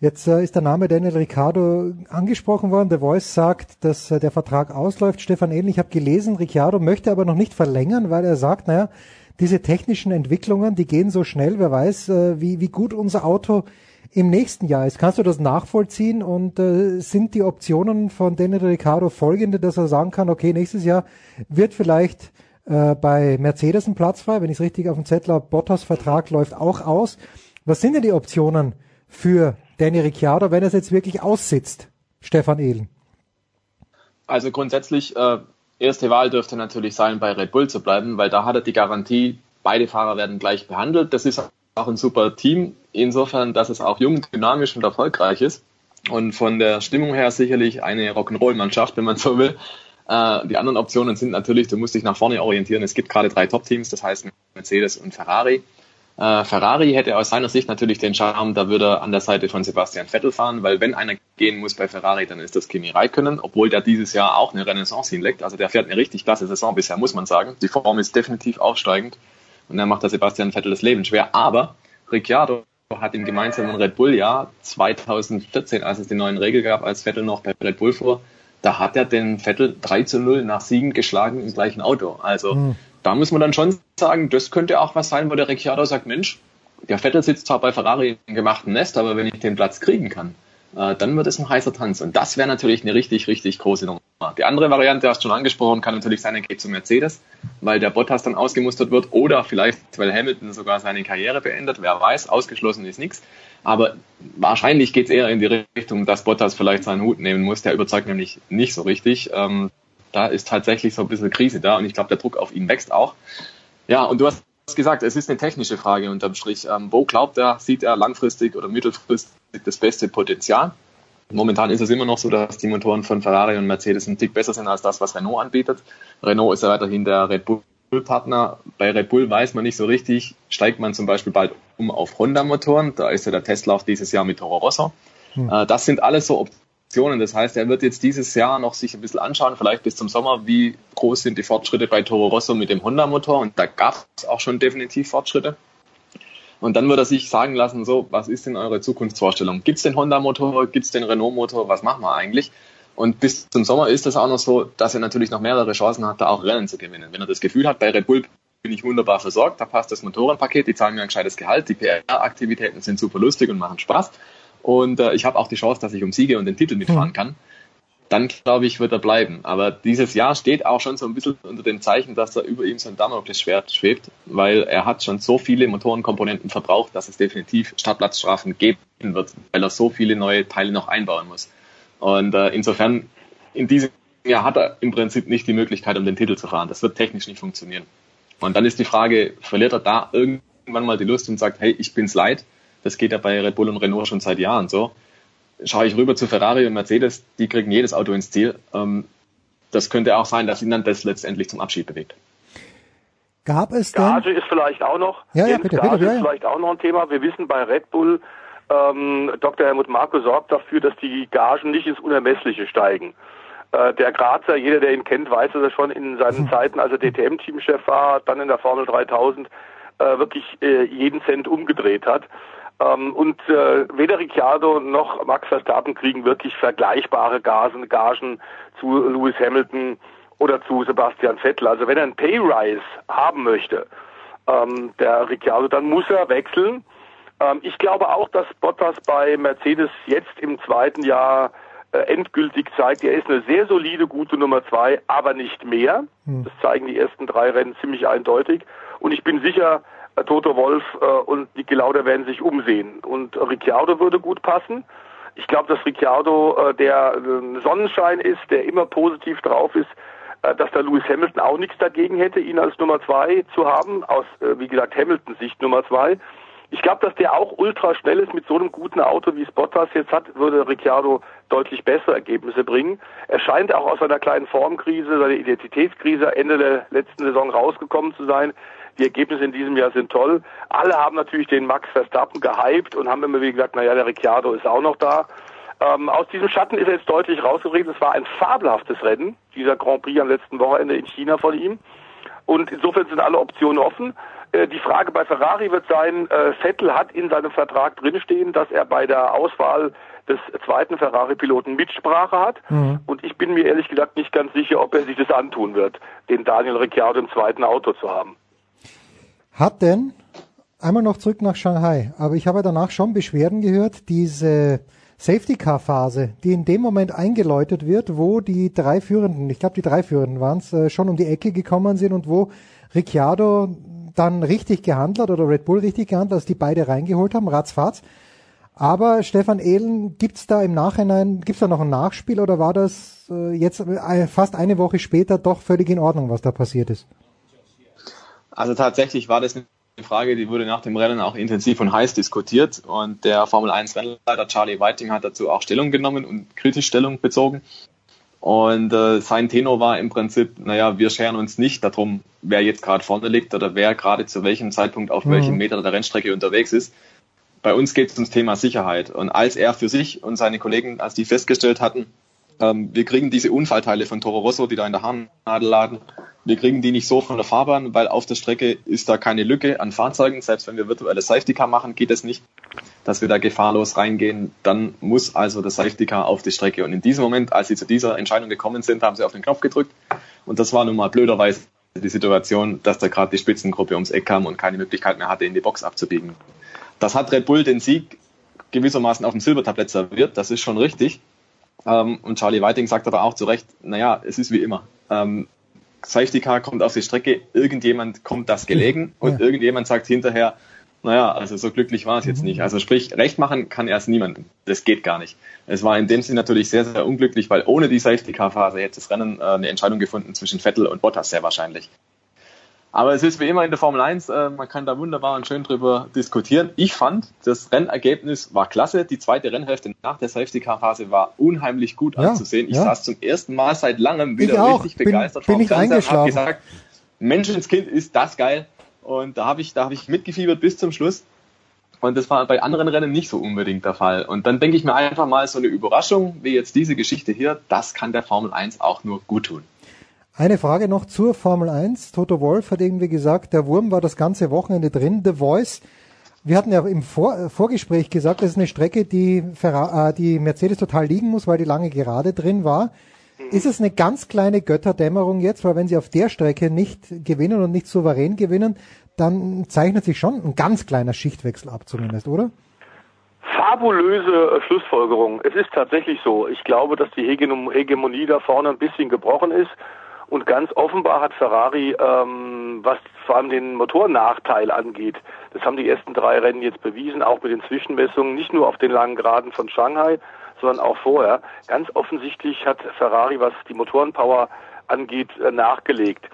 Jetzt äh, ist der Name Daniel Ricciardo angesprochen worden. The Voice sagt, dass äh, der Vertrag ausläuft. Stefan Ehlen, ich habe gelesen, Ricciardo möchte aber noch nicht verlängern, weil er sagt, naja, diese technischen Entwicklungen, die gehen so schnell, wer weiß, äh, wie, wie gut unser Auto im nächsten Jahr ist. Kannst du das nachvollziehen und äh, sind die Optionen von Daniel Ricciardo folgende, dass er sagen kann, okay, nächstes Jahr wird vielleicht äh, bei Mercedes ein Platz frei, wenn ich es richtig auf dem Zettel habe, Bottas Vertrag läuft auch aus. Was sind denn die Optionen für Danny Ricciardo, wenn er es jetzt wirklich aussitzt, Stefan Ehlen? Also grundsätzlich, äh, erste Wahl dürfte natürlich sein, bei Red Bull zu bleiben, weil da hat er die Garantie, beide Fahrer werden gleich behandelt. Das ist auch ein super Team, insofern, dass es auch jung, dynamisch und erfolgreich ist. Und von der Stimmung her sicherlich eine Rock'n'Roll-Mannschaft, wenn man so will. Äh, die anderen Optionen sind natürlich, du musst dich nach vorne orientieren. Es gibt gerade drei Top-Teams, das heißt Mercedes und Ferrari. Äh, Ferrari hätte aus seiner Sicht natürlich den Charme, da würde er an der Seite von Sebastian Vettel fahren, weil wenn einer gehen muss bei Ferrari, dann ist das Kimi Räikkönen, obwohl der dieses Jahr auch eine Renaissance hinlegt. Also der fährt eine richtig klasse Saison bisher, muss man sagen. Die Form ist definitiv aufsteigend und er macht der Sebastian Vettel das Leben schwer. Aber Ricciardo hat im gemeinsamen Red Bull-Jahr 2014, als es die neuen Regeln gab, als Vettel noch bei Red Bull fuhr, da hat er den Vettel 3 zu 0 nach Siegen geschlagen im gleichen Auto. Also mhm da muss man dann schon sagen, das könnte auch was sein, wo der Ricciardo sagt, Mensch, der Vettel sitzt zwar bei Ferrari im gemachten Nest, aber wenn ich den Platz kriegen kann, äh, dann wird es ein heißer Tanz. Und das wäre natürlich eine richtig, richtig große Nummer. Die andere Variante, hast du schon angesprochen, kann natürlich sein, er geht zu Mercedes, weil der Bottas dann ausgemustert wird oder vielleicht, weil Hamilton sogar seine Karriere beendet. Wer weiß, ausgeschlossen ist nichts. Aber wahrscheinlich geht es eher in die Richtung, dass Bottas vielleicht seinen Hut nehmen muss. Der überzeugt nämlich nicht so richtig. Ähm, da ist tatsächlich so ein bisschen Krise da und ich glaube, der Druck auf ihn wächst auch. Ja, und du hast gesagt, es ist eine technische Frage unterm Strich. Ähm, wo glaubt er, sieht er langfristig oder mittelfristig das beste Potenzial? Momentan ist es immer noch so, dass die Motoren von Ferrari und Mercedes ein Tick besser sind als das, was Renault anbietet. Renault ist ja weiterhin der Red Bull Partner. Bei Red Bull weiß man nicht so richtig, steigt man zum Beispiel bald um auf Honda-Motoren. Da ist ja der Testlauf dieses Jahr mit Toro Rosso. Hm. Äh, das sind alles so Optionen. Das heißt, er wird jetzt dieses Jahr noch sich ein bisschen anschauen, vielleicht bis zum Sommer, wie groß sind die Fortschritte bei Toro Rosso mit dem Honda-Motor. Und da gab es auch schon definitiv Fortschritte. Und dann wird er sich sagen lassen, so, was ist denn eure Zukunftsvorstellung? Gibt es den Honda-Motor? Gibt es den Renault-Motor? Was machen wir eigentlich? Und bis zum Sommer ist es auch noch so, dass er natürlich noch mehrere Chancen hat, da auch Rennen zu gewinnen. Wenn er das Gefühl hat, bei Red Bull bin ich wunderbar versorgt, da passt das Motorenpaket, die zahlen mir ein gescheites Gehalt, die PR-Aktivitäten sind super lustig und machen Spaß. Und äh, ich habe auch die Chance, dass ich um Siege und den Titel mitfahren kann. Dann glaube ich, wird er bleiben. Aber dieses Jahr steht auch schon so ein bisschen unter dem Zeichen, dass da über ihm so ein Damoklesschwert schwebt, weil er hat schon so viele Motorenkomponenten verbraucht, dass es definitiv Startplatzstrafen geben wird, weil er so viele neue Teile noch einbauen muss. Und äh, insofern, in diesem Jahr hat er im Prinzip nicht die Möglichkeit, um den Titel zu fahren. Das wird technisch nicht funktionieren. Und dann ist die Frage, verliert er da irgendwann mal die Lust und sagt, hey, ich bin's leid. Das geht ja bei Red Bull und Renault schon seit Jahren so. Schaue ich rüber zu Ferrari und Mercedes, die kriegen jedes Auto ins Ziel. Ähm, das könnte auch sein, dass ihn dann das letztendlich zum Abschied bewegt. Gab es denn? Gage ist vielleicht auch noch. Ja, ja, bitte, Gage bitte, ja, ist vielleicht auch noch ein Thema. Wir wissen bei Red Bull, ähm, Dr. Helmut Marko sorgt dafür, dass die Gagen nicht ins Unermessliche steigen. Äh, der Grazer, jeder, der ihn kennt, weiß, dass er schon in seinen Hm. Zeiten, als er DTM-Teamchef war, dann in der Formel 3000, äh, wirklich äh, jeden Cent umgedreht hat. Ähm, und äh, weder Ricciardo noch Max Verstappen kriegen wirklich vergleichbare Gagen, Gagen zu Lewis Hamilton oder zu Sebastian Vettel. Also wenn er einen Pay-Rise haben möchte, ähm, der Ricciardo, dann muss er wechseln. Ähm, ich glaube auch, dass Bottas bei Mercedes jetzt im zweiten Jahr äh, endgültig zeigt, er ist eine sehr solide, gute Nummer zwei, aber nicht mehr. Das zeigen die ersten drei Rennen ziemlich eindeutig. Und ich bin sicher, Toto Wolf äh, und Niki Lauda werden sich umsehen. Und Ricciardo würde gut passen. Ich glaube, dass Ricciardo äh, der äh, Sonnenschein ist, der immer positiv drauf ist, äh, dass da Lewis Hamilton auch nichts dagegen hätte, ihn als Nummer zwei zu haben, aus, äh, wie gesagt, Hamiltons Sicht Nummer zwei. Ich glaube, dass der auch ultra schnell ist mit so einem guten Auto, wie es Bottas jetzt hat, würde Ricciardo deutlich bessere Ergebnisse bringen. Er scheint auch aus einer kleinen Formkrise, seiner Identitätskrise Ende der letzten Saison rausgekommen zu sein. Die Ergebnisse in diesem Jahr sind toll. Alle haben natürlich den Max Verstappen gehypt und haben immer wieder gesagt, naja, der Ricciardo ist auch noch da. Ähm, aus diesem Schatten ist er jetzt deutlich rausgeredet. Es war ein fabelhaftes Rennen, dieser Grand Prix am letzten Wochenende in China von ihm. Und insofern sind alle Optionen offen. Äh, die Frage bei Ferrari wird sein, äh, Vettel hat in seinem Vertrag drinstehen, dass er bei der Auswahl des zweiten Ferrari-Piloten Mitsprache hat. Mhm. Und ich bin mir ehrlich gesagt nicht ganz sicher, ob er sich das antun wird, den Daniel Ricciardo im zweiten Auto zu haben. Hat denn, einmal noch zurück nach Shanghai, aber ich habe danach schon Beschwerden gehört, diese Safety-Car-Phase, die in dem Moment eingeläutet wird, wo die drei Führenden, ich glaube die drei Führenden waren es, äh, schon um die Ecke gekommen sind und wo Ricciardo dann richtig gehandelt oder Red Bull richtig gehandelt, hat, dass die beide reingeholt haben, ratzfatz. Aber Stefan Ehlen, gibt's da im Nachhinein, gibt's da noch ein Nachspiel oder war das äh, jetzt äh, fast eine Woche später doch völlig in Ordnung, was da passiert ist? Also tatsächlich war das eine Frage, die wurde nach dem Rennen auch intensiv und heiß diskutiert und der Formel 1 Rennleiter Charlie Whiting hat dazu auch Stellung genommen und kritisch Stellung bezogen. Und äh, sein Tenor war im Prinzip, naja, wir scheren uns nicht darum, wer jetzt gerade vorne liegt oder wer gerade zu welchem Zeitpunkt auf Mhm. welchem Meter der Rennstrecke unterwegs ist. Bei uns geht es ums Thema Sicherheit. Und als er für sich und seine Kollegen, als die festgestellt hatten, ähm, wir kriegen diese Unfallteile von Toro Rosso, die da in der Haarnadel laden, wir kriegen die nicht so von der Fahrbahn, weil auf der Strecke ist da keine Lücke an Fahrzeugen. Selbst wenn wir virtuelle Safety Car machen, geht es nicht, dass wir da gefahrlos reingehen. Dann muss also das Safety Car auf die Strecke. Und in diesem Moment, als sie zu dieser Entscheidung gekommen sind, haben sie auf den Knopf gedrückt. Und das war nun mal blöderweise die Situation, dass da gerade die Spitzengruppe ums Eck kam und keine Möglichkeit mehr hatte, in die Box abzubiegen. Das hat Red Bull den Sieg gewissermaßen auf dem Silbertablett serviert. Das ist schon richtig. Ähm, und Charlie Whiting sagt aber auch zu Recht, naja, es ist wie immer. Ähm, Safety Car kommt auf die Strecke, irgendjemand kommt das gelegen und Ja. irgendjemand sagt hinterher, naja, also so glücklich war es jetzt nicht. Also sprich, recht machen kann erst niemandem. Das geht gar nicht. Es war in dem Sinne natürlich sehr, sehr unglücklich, weil ohne die Safety Car Phase hätte das Rennen äh, eine Entscheidung gefunden zwischen Vettel und Bottas sehr wahrscheinlich. Aber es ist wie immer in der Formel 1, äh, man kann da wunderbar und schön drüber diskutieren. Ich fand, das Rennergebnis war klasse. Die zweite Rennhälfte nach der Safety Car Phase war unheimlich gut Ja, anzusehen. Ich ja. saß zum ersten Mal seit langem Ich wieder auch. richtig Bin- begeistert bin und hab eingeschlafen. gesagt, Menschenskind ist das geil. Und da habe ich, da habe ich mitgefiebert bis zum Schluss. Und das war bei anderen Rennen nicht so unbedingt der Fall. Und dann denke ich mir einfach mal, so eine Überraschung wie jetzt diese Geschichte hier, das kann der Formel 1 auch nur gut tun. Eine Frage noch zur Formel 1. Toto Wolf hat irgendwie gesagt, der Wurm war das ganze Wochenende drin. The Voice. Wir hatten ja im Vor äh, Vorgespräch gesagt, das ist eine Strecke, die, Ferra äh, die Mercedes total liegen muss, weil die lange gerade drin war. Ist es eine ganz kleine Götterdämmerung jetzt, weil wenn sie auf der Strecke nicht gewinnen und nicht souverän gewinnen, dann zeichnet sich schon ein ganz kleiner Schichtwechsel ab zumindest, oder? Fabulöse äh, Schlussfolgerung. Es ist tatsächlich so. Ich glaube, dass die Hegemonie da vorne ein bisschen gebrochen ist. Und ganz offenbar hat Ferrari, ähm, was vor allem den Motornachteil angeht, das haben die ersten drei Rennen jetzt bewiesen, auch mit den Zwischenmessungen, nicht nur auf den langen Geraden von Shanghai, sondern auch vorher. Ganz offensichtlich hat Ferrari, was die Motorenpower angeht, äh, nachgelegt.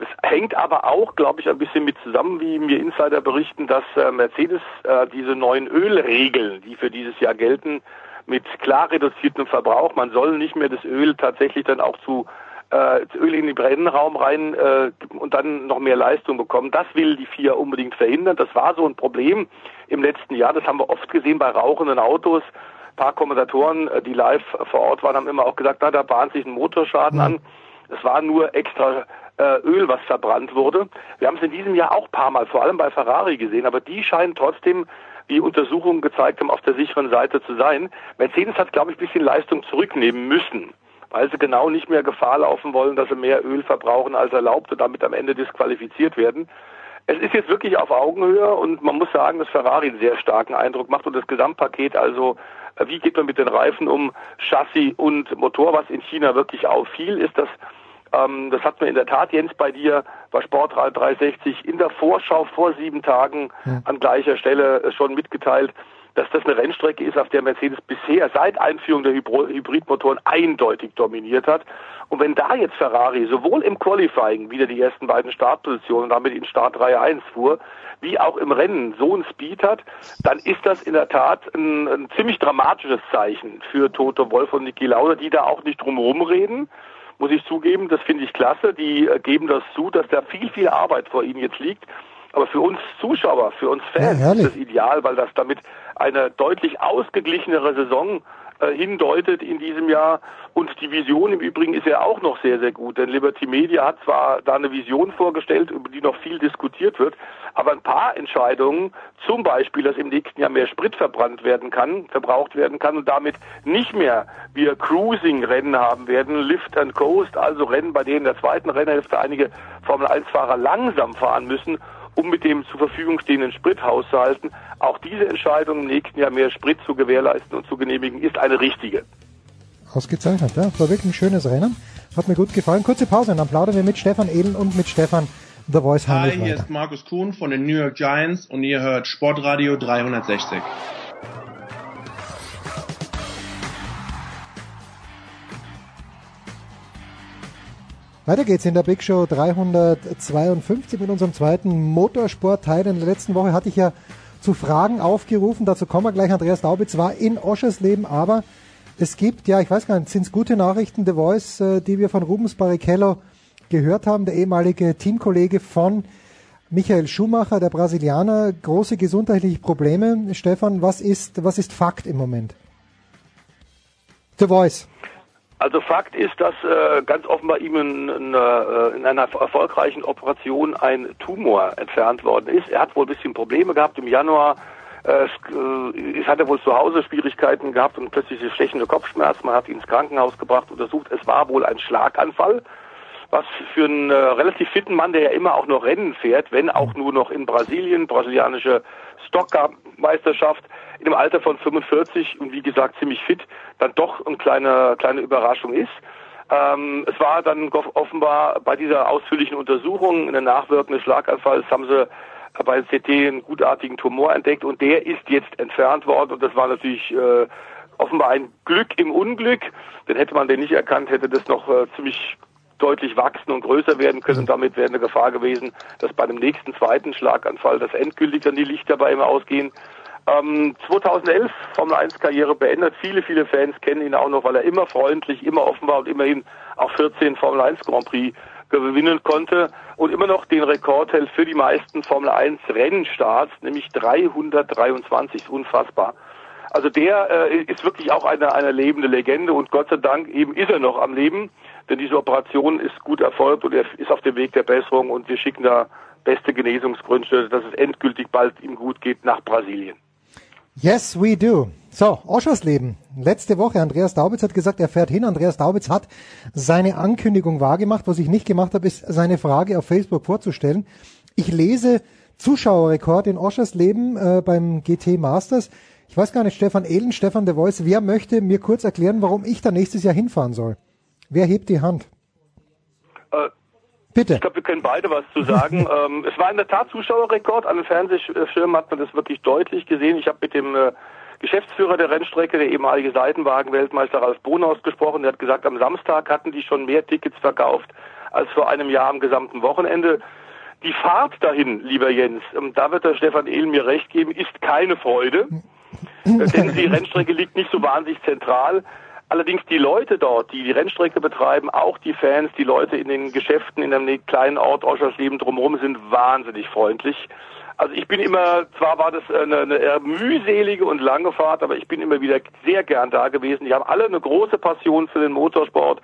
Es hängt aber auch, glaube ich, ein bisschen mit zusammen, wie mir Insider berichten, dass äh, Mercedes äh, diese neuen Ölregeln, die für dieses Jahr gelten, mit klar reduziertem Verbrauch, man soll nicht mehr das Öl tatsächlich dann auch zu äh, Öl in den Brennraum rein äh, und dann noch mehr Leistung bekommen. Das will die FIA unbedingt verhindern. Das war so ein Problem im letzten Jahr. Das haben wir oft gesehen bei rauchenden Autos. Ein paar Kommentatoren, äh, die live vor Ort waren, haben immer auch gesagt, na, da bahnt sich ein Motorschaden an. Es war nur extra äh, Öl, was verbrannt wurde. Wir haben es in diesem Jahr auch paar Mal, vor allem bei Ferrari gesehen, aber die scheinen trotzdem wie Untersuchungen gezeigt haben, auf der sicheren Seite zu sein. Mercedes hat, glaube ich, ein bisschen Leistung zurücknehmen müssen weil sie genau nicht mehr Gefahr laufen wollen, dass sie mehr Öl verbrauchen als erlaubt und damit am Ende disqualifiziert werden. Es ist jetzt wirklich auf Augenhöhe und man muss sagen, dass Ferrari einen sehr starken Eindruck macht und das Gesamtpaket, also äh, wie geht man mit den Reifen um, Chassis und Motor, was in China wirklich auffiel, ist, dass ähm, das hat mir in der Tat Jens bei dir bei Sportrad 360 in der Vorschau vor sieben Tagen ja. an gleicher Stelle äh, schon mitgeteilt, dass das eine Rennstrecke ist, auf der Mercedes bisher seit Einführung der Hybridmotoren eindeutig dominiert hat. Und wenn da jetzt Ferrari sowohl im Qualifying wieder die ersten beiden Startpositionen damit in Start Reihe 1 fuhr, wie auch im Rennen so ein Speed hat, dann ist das in der Tat ein, ein ziemlich dramatisches Zeichen für Toto Wolf und Niki Lauda, die da auch nicht drumherum reden muss ich zugeben, das finde ich klasse. Die äh, geben das zu, dass da viel, viel Arbeit vor ihnen jetzt liegt. Aber für uns Zuschauer, für uns Fans ja, ist das ideal, weil das damit eine deutlich ausgeglichenere Saison äh, hindeutet in diesem Jahr. Und die Vision im Übrigen ist ja auch noch sehr, sehr gut. Denn Liberty Media hat zwar da eine Vision vorgestellt, über die noch viel diskutiert wird, aber ein paar Entscheidungen, zum Beispiel, dass im nächsten Jahr mehr Sprit verbrannt werden kann, verbraucht werden kann und damit nicht mehr wir Cruising-Rennen haben werden, Lift and Coast, also Rennen, bei denen in der zweiten Rennhälfte einige Formel-1-Fahrer langsam fahren müssen, um mit dem zur Verfügung stehenden Sprit hauszuhalten. Auch diese Entscheidung im nächsten Jahr mehr Sprit zu gewährleisten und zu genehmigen, ist eine richtige. Ausgezeichnet, ja. War wirklich ein schönes Rennen. Hat mir gut gefallen. Kurze Pause und dann plaudern wir mit Stefan Ehlen und mit Stefan The Voice Hi, hier ist Markus Kuhn von den New York Giants und ihr hört Sportradio 360. Weiter geht's in der Big Show 352 mit unserem zweiten Motorsportteil. In der letzten Woche hatte ich ja zu Fragen aufgerufen. Dazu kommen wir gleich. Andreas Daubitz war in Oschersleben, aber es gibt, ja, ich weiß gar nicht, sind es gute Nachrichten, The Voice, äh, die wir von Rubens Barrichello gehört haben, der ehemalige Teamkollege von Michael Schumacher, der Brasilianer, große gesundheitliche Probleme. Stefan, was ist, was ist Fakt im Moment? The Voice. Also Fakt ist, dass äh, ganz offenbar ihm in, in, äh, in, einer erfolgreichen Operation ein Tumor entfernt worden ist. Er hat wohl ein bisschen Probleme gehabt im Januar. Äh, es, hat er wohl zu Hause Schwierigkeiten gehabt und plötzlich stechende Kopfschmerzen. Man hat ihn ins Krankenhaus gebracht, untersucht. Es war wohl ein Schlaganfall, was für einen äh, relativ fitten Mann, der ja immer auch noch Rennen fährt, wenn auch nur noch in Brasilien, brasilianische Stocker-Meisterschaft, in einem Alter von 45 und wie gesagt ziemlich fit, dann doch eine kleine, kleine Überraschung ist. Ähm, es war dann offenbar bei dieser ausführlichen Untersuchung in der Nachwirkung des Schlaganfalls haben sie bei CT einen gutartigen Tumor entdeckt und der ist jetzt entfernt worden und das war natürlich äh, offenbar ein Glück im Unglück, denn hätte man den nicht erkannt, hätte das noch äh, ziemlich deutlich wachsen und größer werden können und damit wäre eine Gefahr gewesen, dass bei dem nächsten zweiten Schlaganfall das endgültig dann die Lichter bei ihm ausgehen. Ähm, 2011 Formel 1 Karriere beendet. Viele, viele Fans kennen ihn auch noch, weil er immer freundlich, immer offen war und immerhin auch 14 Formel 1 Grand Prix gewinnen konnte und immer noch den Rekord hält für die meisten Formel 1 Rennstarts, nämlich 323, unfassbar. Also der äh, ist wirklich auch eine, eine lebende Legende und Gott sei Dank eben ist er noch am Leben, denn diese Operation ist gut erfolgt und er ist auf dem Weg der Besserung und wir schicken da beste Genesungsgründe, dass es endgültig bald ihm gut geht nach Brasilien. Yes, we do. So, Oschersleben. Letzte Woche, Andreas Daubitz hat gesagt, er fährt hin. Andreas Daubitz hat seine Ankündigung wahrgemacht. Was ich nicht gemacht habe, ist seine Frage auf Facebook vorzustellen. Ich lese Zuschauerrekord in Oschersleben äh, beim GT Masters. Ich weiß gar nicht, Stefan Ehlen, Stefan de Voice, wer möchte mir kurz erklären, warum ich da nächstes Jahr hinfahren soll? Wer hebt die Hand? Äh, Bitte. Ich glaube, wir können beide was zu sagen. ähm, es war in der Tat Zuschauerrekord. An den Fernsehschirmen hat man das wirklich deutlich gesehen. Ich habe mit dem äh, Geschäftsführer der Rennstrecke, der ehemalige Seitenwagen-Weltmeister Ralf Bonhaus gesprochen. Der hat gesagt, am Samstag hatten die schon mehr Tickets verkauft als vor einem Jahr am gesamten Wochenende. Die Fahrt dahin, lieber Jens, ähm, da wird der Stefan Ehl mir recht geben, ist keine Freude. Äh, denn die Rennstrecke liegt nicht so wahnsinnig zentral. Allerdings die Leute dort, die die Rennstrecke betreiben, auch die Fans, die Leute in den Geschäften in einem kleinen Ort Oschersleben drumherum sind wahnsinnig freundlich. Also ich bin immer, zwar war das eine, eine eher mühselige und lange Fahrt, aber ich bin immer wieder sehr gern da gewesen. Die haben alle eine große Passion für den Motorsport,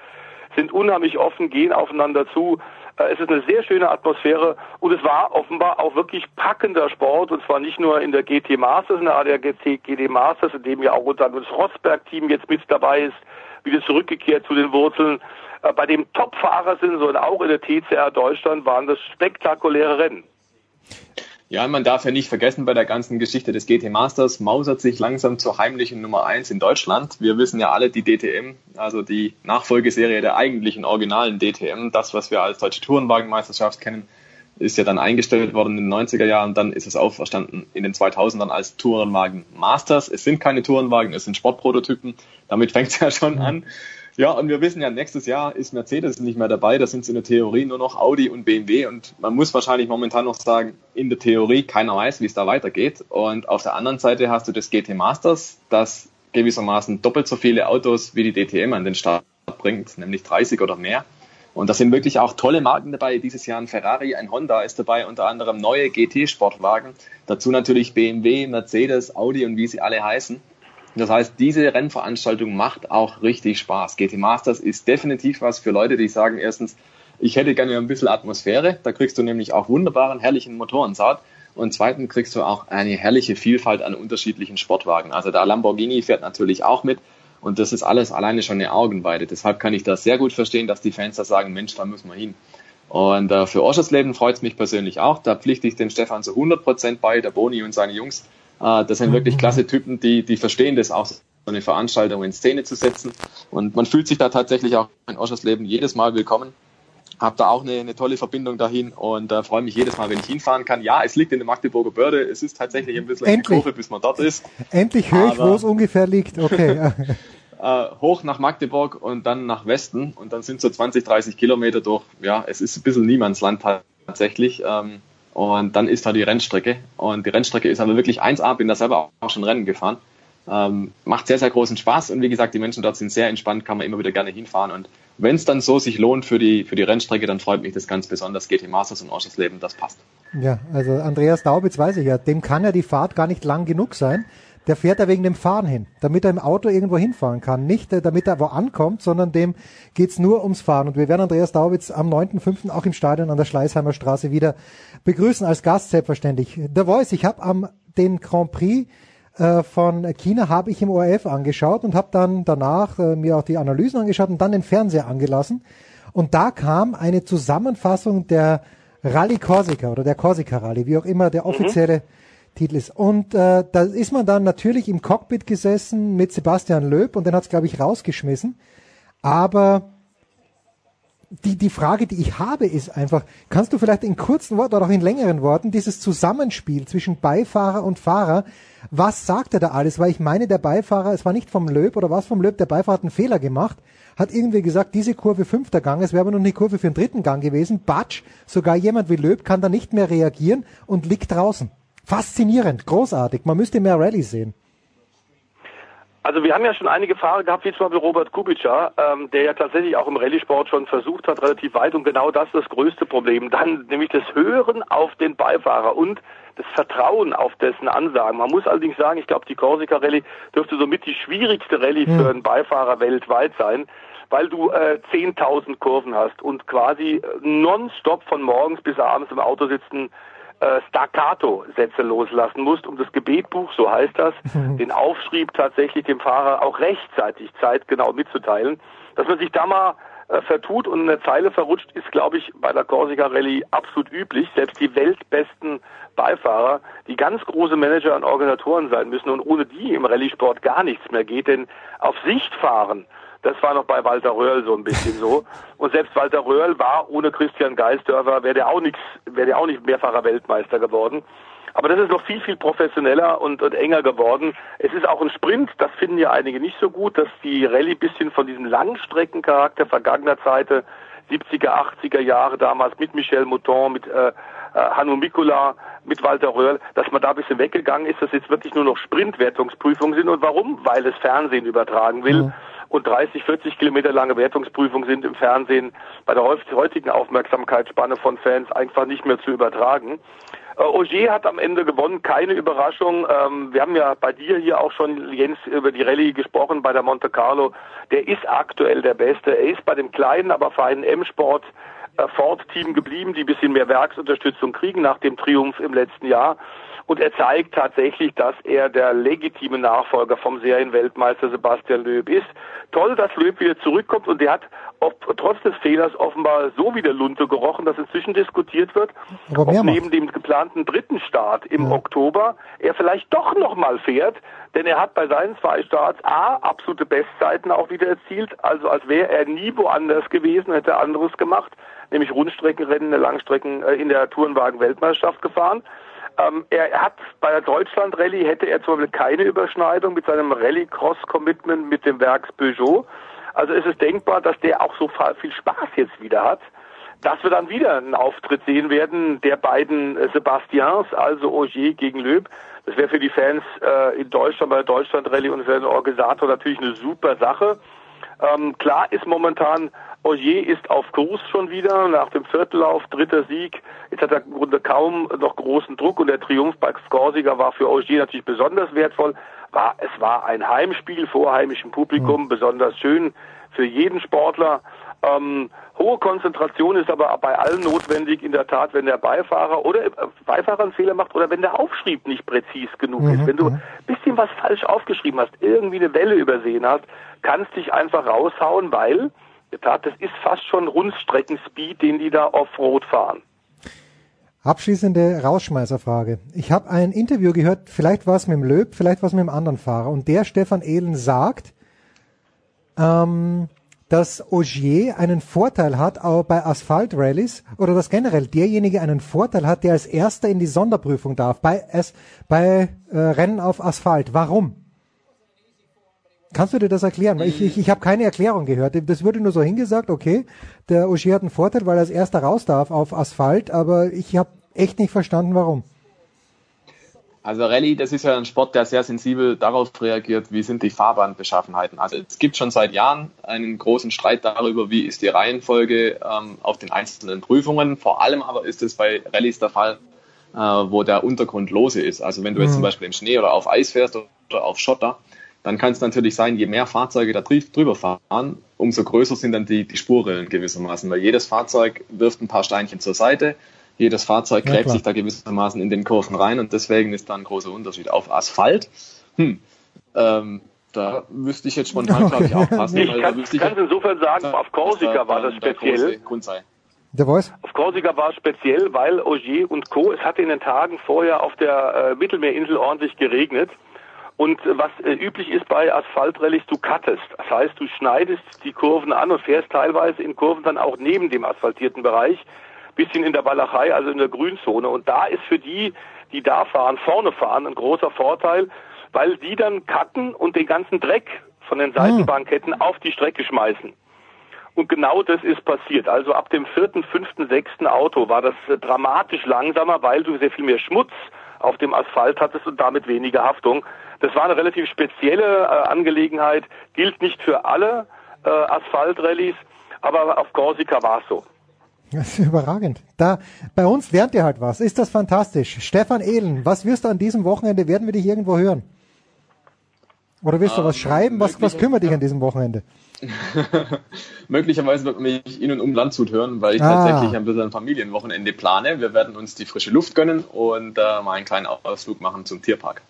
sind unheimlich offen, gehen aufeinander zu. Äh, Es ist eine sehr schöne Atmosphäre und es war offenbar auch wirklich packender Sport und zwar nicht nur in der GT Masters, in der ADAC GT Masters, in dem ja auch unter anderem das Rosberg-Team jetzt mit dabei ist, wieder zurückgekehrt zu den Wurzeln. Äh, Bei dem Top-Fahrer sind, sondern auch in der TCR Deutschland waren das spektakuläre Rennen. Ja, man darf ja nicht vergessen, bei der ganzen Geschichte des GT Masters mausert sich langsam zur heimlichen Nummer eins in Deutschland. Wir wissen ja alle, die DTM, also die Nachfolgeserie der eigentlichen originalen DTM, das, was wir als Deutsche Tourenwagenmeisterschaft kennen, ist ja dann eingestellt worden in den 90er Jahren, dann ist es auferstanden in den 2000ern als Tourenwagen Masters. Es sind keine Tourenwagen, es sind Sportprototypen. Damit fängt es ja schon an. Ja, und wir wissen ja, nächstes Jahr ist Mercedes nicht mehr dabei. Da sind es in der Theorie nur noch Audi und BMW. Und man muss wahrscheinlich momentan noch sagen, in der Theorie, keiner weiß, wie es da weitergeht. Und auf der anderen Seite hast du das GT Masters, das gewissermaßen doppelt so viele Autos wie die DTM an den Start bringt, nämlich 30 oder mehr. Und da sind wirklich auch tolle Marken dabei. Dieses Jahr ein Ferrari, ein Honda ist dabei, unter anderem neue GT-Sportwagen. Dazu natürlich BMW, Mercedes, Audi und wie sie alle heißen. Das heißt, diese Rennveranstaltung macht auch richtig Spaß. GT Masters ist definitiv was für Leute, die sagen, erstens, ich hätte gerne ein bisschen Atmosphäre. Da kriegst du nämlich auch wunderbaren, herrlichen Motorensaat. Und zweitens kriegst du auch eine herrliche Vielfalt an unterschiedlichen Sportwagen. Also der Lamborghini fährt natürlich auch mit. Und das ist alles alleine schon eine Augenweide. Deshalb kann ich das sehr gut verstehen, dass die Fans da sagen, Mensch, da müssen wir hin. Und äh, für Oschersleben freut es mich persönlich auch. Da pflichte ich dem Stefan zu 100 Prozent bei, der Boni und seine Jungs. Äh, das sind wirklich klasse Typen, die, die verstehen das auch, so eine Veranstaltung in Szene zu setzen. Und man fühlt sich da tatsächlich auch in Oschersleben jedes Mal willkommen. Hab da auch eine, eine tolle Verbindung dahin und äh, freue mich jedes Mal, wenn ich hinfahren kann. Ja, es liegt in der Magdeburger Börde. Es ist tatsächlich ein bisschen Endlich. eine Kurve, bis man dort ist. Endlich höre ich, wo es ungefähr liegt. Okay. Äh, hoch nach Magdeburg und dann nach Westen und dann sind so 20, 30 Kilometer durch. Ja, es ist ein bisschen Niemandsland tatsächlich. Ähm, und dann ist da die Rennstrecke. Und die Rennstrecke ist aber wirklich 1A, bin da selber auch schon Rennen gefahren. Ähm, macht sehr, sehr großen Spaß und wie gesagt, die Menschen dort sind sehr entspannt, kann man immer wieder gerne hinfahren. Und wenn es dann so sich lohnt für die, für die Rennstrecke, dann freut mich das ganz besonders. GT Masters und Oschersleben, das passt. Ja, also Andreas Daubitz weiß ich ja, dem kann ja die Fahrt gar nicht lang genug sein. Der fährt da wegen dem Fahren hin, damit er im Auto irgendwo hinfahren kann. Nicht äh, damit er wo ankommt, sondern dem geht's nur ums Fahren. Und wir werden Andreas Daubitz am 9.5. auch im Stadion an der Schleißheimer Straße wieder begrüßen, als Gast selbstverständlich. The Voice, ich habe am den Grand Prix äh, von China habe ich im ORF angeschaut und habe dann danach äh, mir auch die Analysen angeschaut und dann den Fernseher angelassen. Und da kam eine Zusammenfassung der Rallye Corsica oder der Corsica Rallye, wie auch immer der offizielle Titel ist. Und äh, da ist man dann natürlich im Cockpit gesessen mit Sebastian Löb und den hat's glaube ich, rausgeschmissen. Aber die, die Frage, die ich habe, ist einfach, kannst du vielleicht in kurzen Worten oder auch in längeren Worten dieses Zusammenspiel zwischen Beifahrer und Fahrer, was sagt er da alles? Weil ich meine, der Beifahrer, es war nicht vom Löb oder was vom Löb, der Beifahrer hat einen Fehler gemacht, hat irgendwie gesagt, diese Kurve fünfter Gang, es wäre aber noch eine Kurve für den dritten Gang gewesen. Batsch, sogar jemand wie Löb kann da nicht mehr reagieren und liegt draußen. Faszinierend, großartig. Man müsste mehr Rallye sehen. Also wir haben ja schon einige Fahrer gehabt, wie zum Beispiel Robert Kubica, ähm, der ja tatsächlich auch im Rallye-Sport schon versucht hat, relativ weit und genau das ist das größte Problem. Dann nämlich das Hören auf den Beifahrer und das Vertrauen auf dessen Ansagen. Man muss allerdings sagen, ich glaube, die Corsica Rallye dürfte somit die schwierigste Rallye für einen Beifahrer weltweit sein, weil du äh, 10.000 Kurven hast und quasi nonstop von morgens bis abends im Auto sitzen äh, Staccato-Sätze loslassen musst, um das Gebetbuch, so heißt das, den Aufschrieb tatsächlich dem Fahrer auch rechtzeitig zeitgenau mitzuteilen. Dass man sich da mal äh, vertut und eine Zeile verrutscht, ist, glaube ich, bei der Corsica Rallye absolut üblich. Selbst die weltbesten Beifahrer, die ganz große Manager und Organisatoren sein müssen und ohne die im Rallye-Sport gar nichts mehr geht, denn auf Sicht fahren das war noch bei Walter Röhrl so ein bisschen so. Und selbst Walter Röhrl war ohne Christian Geisdörfer, wäre der auch nichts, wäre der auch nicht mehrfacher Weltmeister geworden. Aber das ist noch viel, viel professioneller und, und enger geworden. Es ist auch ein Sprint, das finden ja einige nicht so gut, dass die Rallye bisschen von diesem Langstreckencharakter vergangener Zeiten, 70er, 80er Jahre damals mit Michel Mouton, mit äh, äh, Hanno Mikula, mit Walter Röhrl, dass man da ein bisschen weggegangen ist, dass jetzt wirklich nur noch Sprintwertungsprüfungen sind. Und warum? Weil das Fernsehen übertragen will. Mhm und 30, 40 Kilometer lange Wertungsprüfungen sind im Fernsehen bei der heutigen Aufmerksamkeitsspanne von Fans einfach nicht mehr zu übertragen. Äh, Ogier hat am Ende gewonnen, keine Überraschung. Ähm, wir haben ja bei dir hier auch schon, Jens, über die Rallye gesprochen bei der Monte Carlo. Der ist aktuell der Beste. Er ist bei dem kleinen, aber feinen M-Sport äh, Ford-Team geblieben, die ein bisschen mehr Werksunterstützung kriegen nach dem Triumph im letzten Jahr. Und er zeigt tatsächlich, dass er der legitime Nachfolger vom Serienweltmeister Sebastian Löb ist. Toll, dass Löb wieder zurückkommt und der hat ob, trotz des Fehlers offenbar so wie der Lunte gerochen, dass inzwischen diskutiert wird, ob neben dem geplanten dritten Start im ja. Oktober er vielleicht doch nochmal fährt, denn er hat bei seinen zwei Starts A, absolute Bestzeiten auch wieder erzielt, also als wäre er nie woanders gewesen, hätte anderes gemacht, nämlich Rundstreckenrennen Langstrecken, äh, in der Tourenwagen-Weltmeisterschaft gefahren. Ähm, er hat bei der Deutschland Rallye hätte er zum Beispiel keine Überschneidung mit seinem Rallye-Cross-Commitment mit dem Werks Peugeot. Also ist es denkbar, dass der auch so viel Spaß jetzt wieder hat, dass wir dann wieder einen Auftritt sehen werden der beiden Sebastians, also Ogier gegen Löb. Das wäre für die Fans äh, in Deutschland bei der Deutschland Rallye und für den Organisator natürlich eine super Sache. Ähm, klar ist momentan Ogier ist auf Kurs schon wieder nach dem Viertellauf, dritter Sieg. Jetzt hat er im Grunde kaum noch großen Druck und der Triumph bei Scorsiger war für Ogier natürlich besonders wertvoll. War, es war ein Heimspiel vor heimischem Publikum, mhm. besonders schön für jeden Sportler. Ähm, hohe Konzentration ist aber bei allen notwendig, in der Tat, wenn der Beifahrer oder äh, Beifahrer einen Fehler macht oder wenn der Aufschrieb nicht präzis genug mhm. ist. Wenn du ein bisschen was falsch aufgeschrieben hast, irgendwie eine Welle übersehen hast, kannst dich einfach raushauen, weil Tat, das ist fast schon Rundstreckenspeed, den die da Offroad fahren. Abschließende Rausschmeißerfrage. Ich habe ein Interview gehört, vielleicht war es mit dem Löb, vielleicht war es mit einem anderen Fahrer. Und der Stefan Ehlen sagt, ähm, dass Ogier einen Vorteil hat auch bei Asphalt-Rallies oder dass generell derjenige einen Vorteil hat, der als erster in die Sonderprüfung darf bei, es, bei äh, Rennen auf Asphalt. Warum? Kannst du dir das erklären? Ich, ich, ich habe keine Erklärung gehört. Das wurde nur so hingesagt, okay, der Ogier hat einen Vorteil, weil er als erster raus darf auf Asphalt, aber ich habe echt nicht verstanden, warum. Also Rallye, das ist ja ein Sport, der sehr sensibel darauf reagiert, wie sind die Fahrbahnbeschaffenheiten. Also es gibt schon seit Jahren einen großen Streit darüber, wie ist die Reihenfolge ähm, auf den einzelnen Prüfungen. Vor allem aber ist es bei Rallyes der Fall, äh, wo der Untergrund lose ist. Also wenn du jetzt mhm. zum Beispiel im Schnee oder auf Eis fährst oder auf Schotter, dann kann es natürlich sein, je mehr Fahrzeuge da drüber fahren, umso größer sind dann die, die Spurrillen gewissermaßen, weil jedes Fahrzeug wirft ein paar Steinchen zur Seite, jedes Fahrzeug gräbt ja, sich da gewissermaßen in den Kurven rein und deswegen ist da ein großer Unterschied. Auf Asphalt, hm, ähm, da wüsste ich jetzt spontan, glaube ich, auch passen. Ich kann es insofern sagen, auf Korsika war das speziell. Der Voice? Auf Korsika war es speziell, weil Ogier und Co. Es hatte in den Tagen vorher auf der äh, Mittelmeerinsel ordentlich geregnet. Und was äh, üblich ist bei Asphaltrallyes, du cuttest. Das heißt, du schneidest die Kurven an und fährst teilweise in Kurven dann auch neben dem asphaltierten Bereich, bisschen in der Walachei, also in der Grünzone. Und da ist für die, die da fahren, vorne fahren, ein großer Vorteil, weil die dann cutten und den ganzen Dreck von den Seitenbanketten auf die Strecke schmeißen. Und genau das ist passiert. Also ab dem vierten, fünften, sechsten Auto war das äh, dramatisch langsamer, weil du sehr viel mehr Schmutz auf dem Asphalt hattest und damit weniger Haftung. Das war eine relativ spezielle äh, Angelegenheit, gilt nicht für alle äh, Asphaltrallyes, aber auf Korsika war es so. Das ist überragend. Da, bei uns lernt ihr halt was. Ist das fantastisch. Stefan Ehlen, was wirst du an diesem Wochenende, werden wir dich irgendwo hören? Oder wirst du Ähm, was schreiben? Was, was kümmert dich an diesem Wochenende? Möglicherweise wird mich in und um Landshut hören, weil ich Ah. tatsächlich ein bisschen ein Familienwochenende plane. Wir werden uns die frische Luft gönnen und äh, mal einen kleinen Ausflug machen zum Tierpark.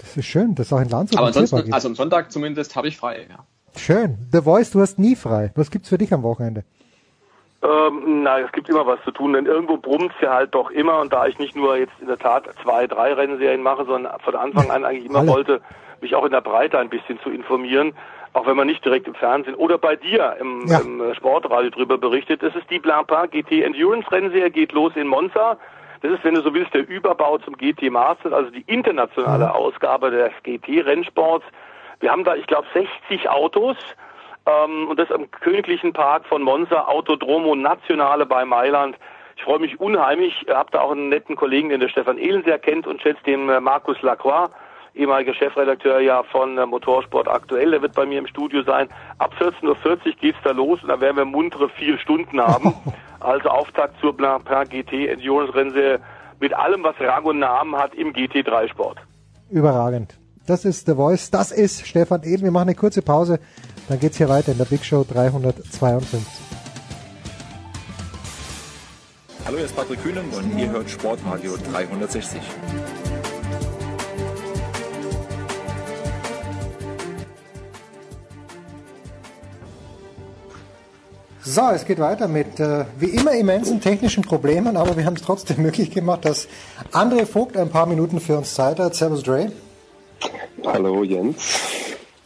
Das ist schön, dass auch in Landshut Aber ein ansonsten, ist. also am Sonntag zumindest, habe ich frei. Ja. Schön. The Voice, du hast nie frei. Was gibt's für dich am Wochenende? Ähm, na, es gibt immer was zu tun, denn irgendwo brummt's ja halt doch immer und da ich nicht nur jetzt in der Tat zwei, drei Rennserien mache, sondern von Anfang an eigentlich immer Alle. wollte, mich auch in der Breite ein bisschen zu informieren, auch wenn man nicht direkt im Fernsehen oder bei dir im, Ja. im Sportradio drüber berichtet. Das ist die Blancpain GT Endurance Rennserie, geht los in Monza. Das ist, wenn du so willst, der Überbau zum GT Masters, also die internationale Ausgabe des GT-Rennsports. Wir haben da, ich glaube, 60 Autos ähm, und das am Königlichen Park von Monza, Autodromo Nationale bei Mailand. Ich freue mich unheimlich, habe da auch einen netten Kollegen, den der Stefan Ehlen sehr kennt und schätzt, den äh, Markus Lacroix, ehemaliger Chefredakteur ja von äh, Motorsport aktuell, der wird bei mir im Studio sein. Ab 14.40 Uhr geht's da los und dann werden wir muntere vier Stunden haben. Also Auftakt zur Blancpain GT Endurance Rennserie mit allem, was Rang und Namen hat im GT3 Sport. Überragend. Das ist The Voice, das ist Stefan Ehlen. Wir machen eine kurze Pause, dann geht's hier weiter in der Big Show 352. Hallo, hier ist Patrick Kühnen und ihr hört Sportradio 360. So, es geht weiter mit äh, wie immer immensen technischen Problemen, aber wir haben es trotzdem möglich gemacht, dass André Vogt ein paar Minuten für uns Zeit hat. Servus Dre. Hallo Jens.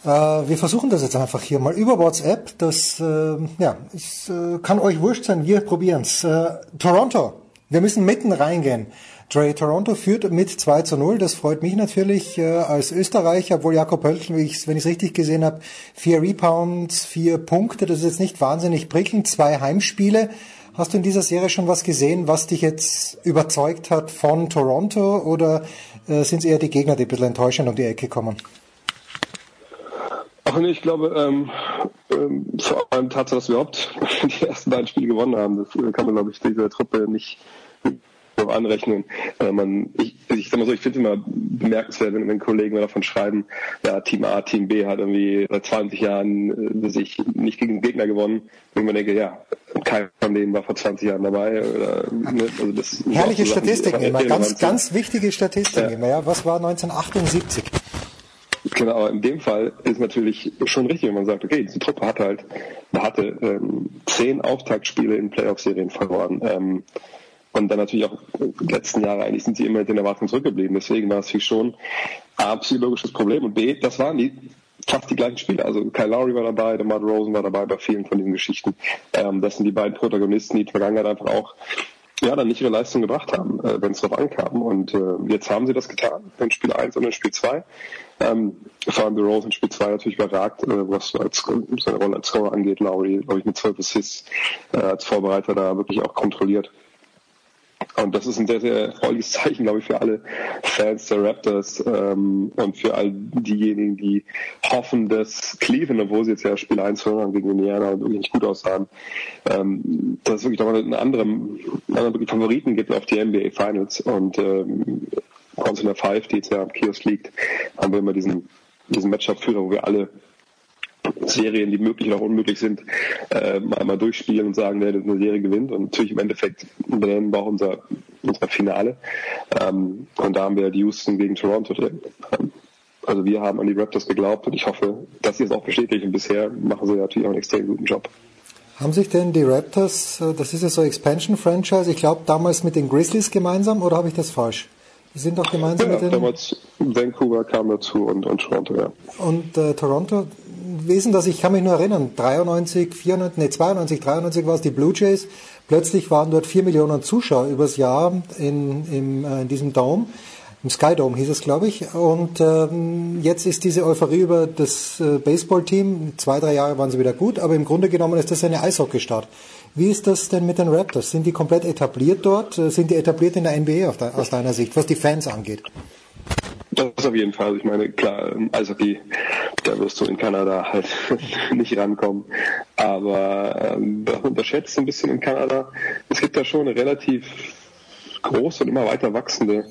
Äh, wir versuchen das jetzt einfach hier mal über WhatsApp. Das äh, ja, es, äh, kann euch wurscht sein, wir probieren's. Äh, Toronto, wir müssen mitten reingehen. Dre, Toronto führt mit 2 zu 0. Das freut mich natürlich äh, als Österreicher, obwohl Jakob Pöltl, wenn ich es richtig gesehen habe, vier Rebounds, vier Punkte. Das ist jetzt nicht wahnsinnig prickelnd. Zwei Heimspiele. Hast du in dieser Serie schon was gesehen, was dich jetzt überzeugt hat von Toronto oder äh, sind es eher die Gegner, die ein bisschen enttäuschend um die Ecke kommen? Ach nee, ich glaube, ähm, ähm, vor allem Tatsache, dass wir überhaupt die ersten beiden Spiele gewonnen haben, das äh, kann man, glaube ich, dieser Truppe nicht so anrechnen. Äh, man, ich, ich sag mal so, ich finde es immer bemerkenswert, wenn, wenn Kollegen davon schreiben, ja, Team A, Team B hat irgendwie seit 20 Jahren äh, sich nicht gegen den Gegner gewonnen. Und man denke, ja, keiner von denen war vor 20 Jahren dabei. Oder, ne, also das Herrliche so Statistiken immer, ganz, ganz wichtige Statistiken immer. Ja, was war 1978? Genau, aber in dem Fall ist natürlich schon richtig, wenn man sagt, okay, diese Truppe hat halt, hatte ähm, zehn Auftaktspiele in Playoff-Serien verloren. Ähm, und dann natürlich auch die letzten Jahre eigentlich sind sie immer mit den Erwartungen zurückgeblieben. Deswegen war es für schon A, psychologisches Problem und B, das waren die fast die gleichen Spiele. Also Kyle Lowry war dabei, der Matt Rosen war dabei bei vielen von diesen Geschichten. Ähm, das sind die beiden Protagonisten, die in der Vergangenheit einfach auch ja, dann nicht ihre Leistung gebracht haben, äh, wenn es darauf ankam. Und äh, jetzt haben sie das getan, in Spiel 1 und in Spiel 2. Ähm, vor allem The Rose in Spiel 2 natürlich überragt, äh, was als, seine Rolle als Scorer angeht. Lowry, glaube ich, mit 12 Assists äh, als Vorbereiter da wirklich auch kontrolliert. Und das ist ein sehr, sehr erfreuliches Zeichen, glaube ich, für alle Fans der Raptors ähm, und für all diejenigen, die hoffen, dass Cleveland, obwohl sie jetzt ja Spiel 1 verloren haben gegen Indiana und wirklich nicht gut aussahen, ähm, dass es wirklich nochmal einen anderen, einen anderen Favoriten gibt auf die NBA Finals. Und ähm, der Five, die jetzt ja am Kiosk liegt, haben wir immer diesen, diesen Matchup-Führer, wo wir alle Serien, die möglich oder auch unmöglich sind, äh, mal, mal durchspielen und sagen, wer eine Serie gewinnt. Und natürlich im Endeffekt benennen wir auch unser, unser Finale. Ähm, und da haben wir die Houston gegen Toronto drin. Ähm, also wir haben an die Raptors geglaubt und ich hoffe, dass sie es auch bestätigen. Bisher machen sie natürlich auch einen extrem guten Job. Haben sich denn die Raptors, äh, das ist ja so Expansion-Franchise, ich glaube damals mit den Grizzlies gemeinsam oder habe ich das falsch? Die sind doch gemeinsam Ja, mit den... damals Vancouver kam dazu und, und Toronto, ja. Und äh, Toronto, Wesen, dass ich kann mich nur erinnern, 93, 94, nee, 92, 93 war es die Blue Jays. Plötzlich waren dort vier Millionen Zuschauer übers Jahr in, im, äh, in diesem Dome. Im Sky Dome hieß es, glaube ich. Und ähm, jetzt ist diese Euphorie über das äh, Baseballteam. Zwei, drei Jahre waren sie wieder gut, aber im Grunde genommen ist das eine Eishockeystadt. Wie ist das denn mit den Raptors? Sind die komplett etabliert dort? Äh, Sind die etabliert in der NBA aus deiner Sicht, was die Fans angeht? Das auf jeden Fall. Also ich meine, klar, im Eishockey, da wirst du in Kanada halt nicht rankommen. Aber ähm, das unterschätzt ein bisschen in Kanada. Es gibt da schon eine relativ große und immer weiter wachsende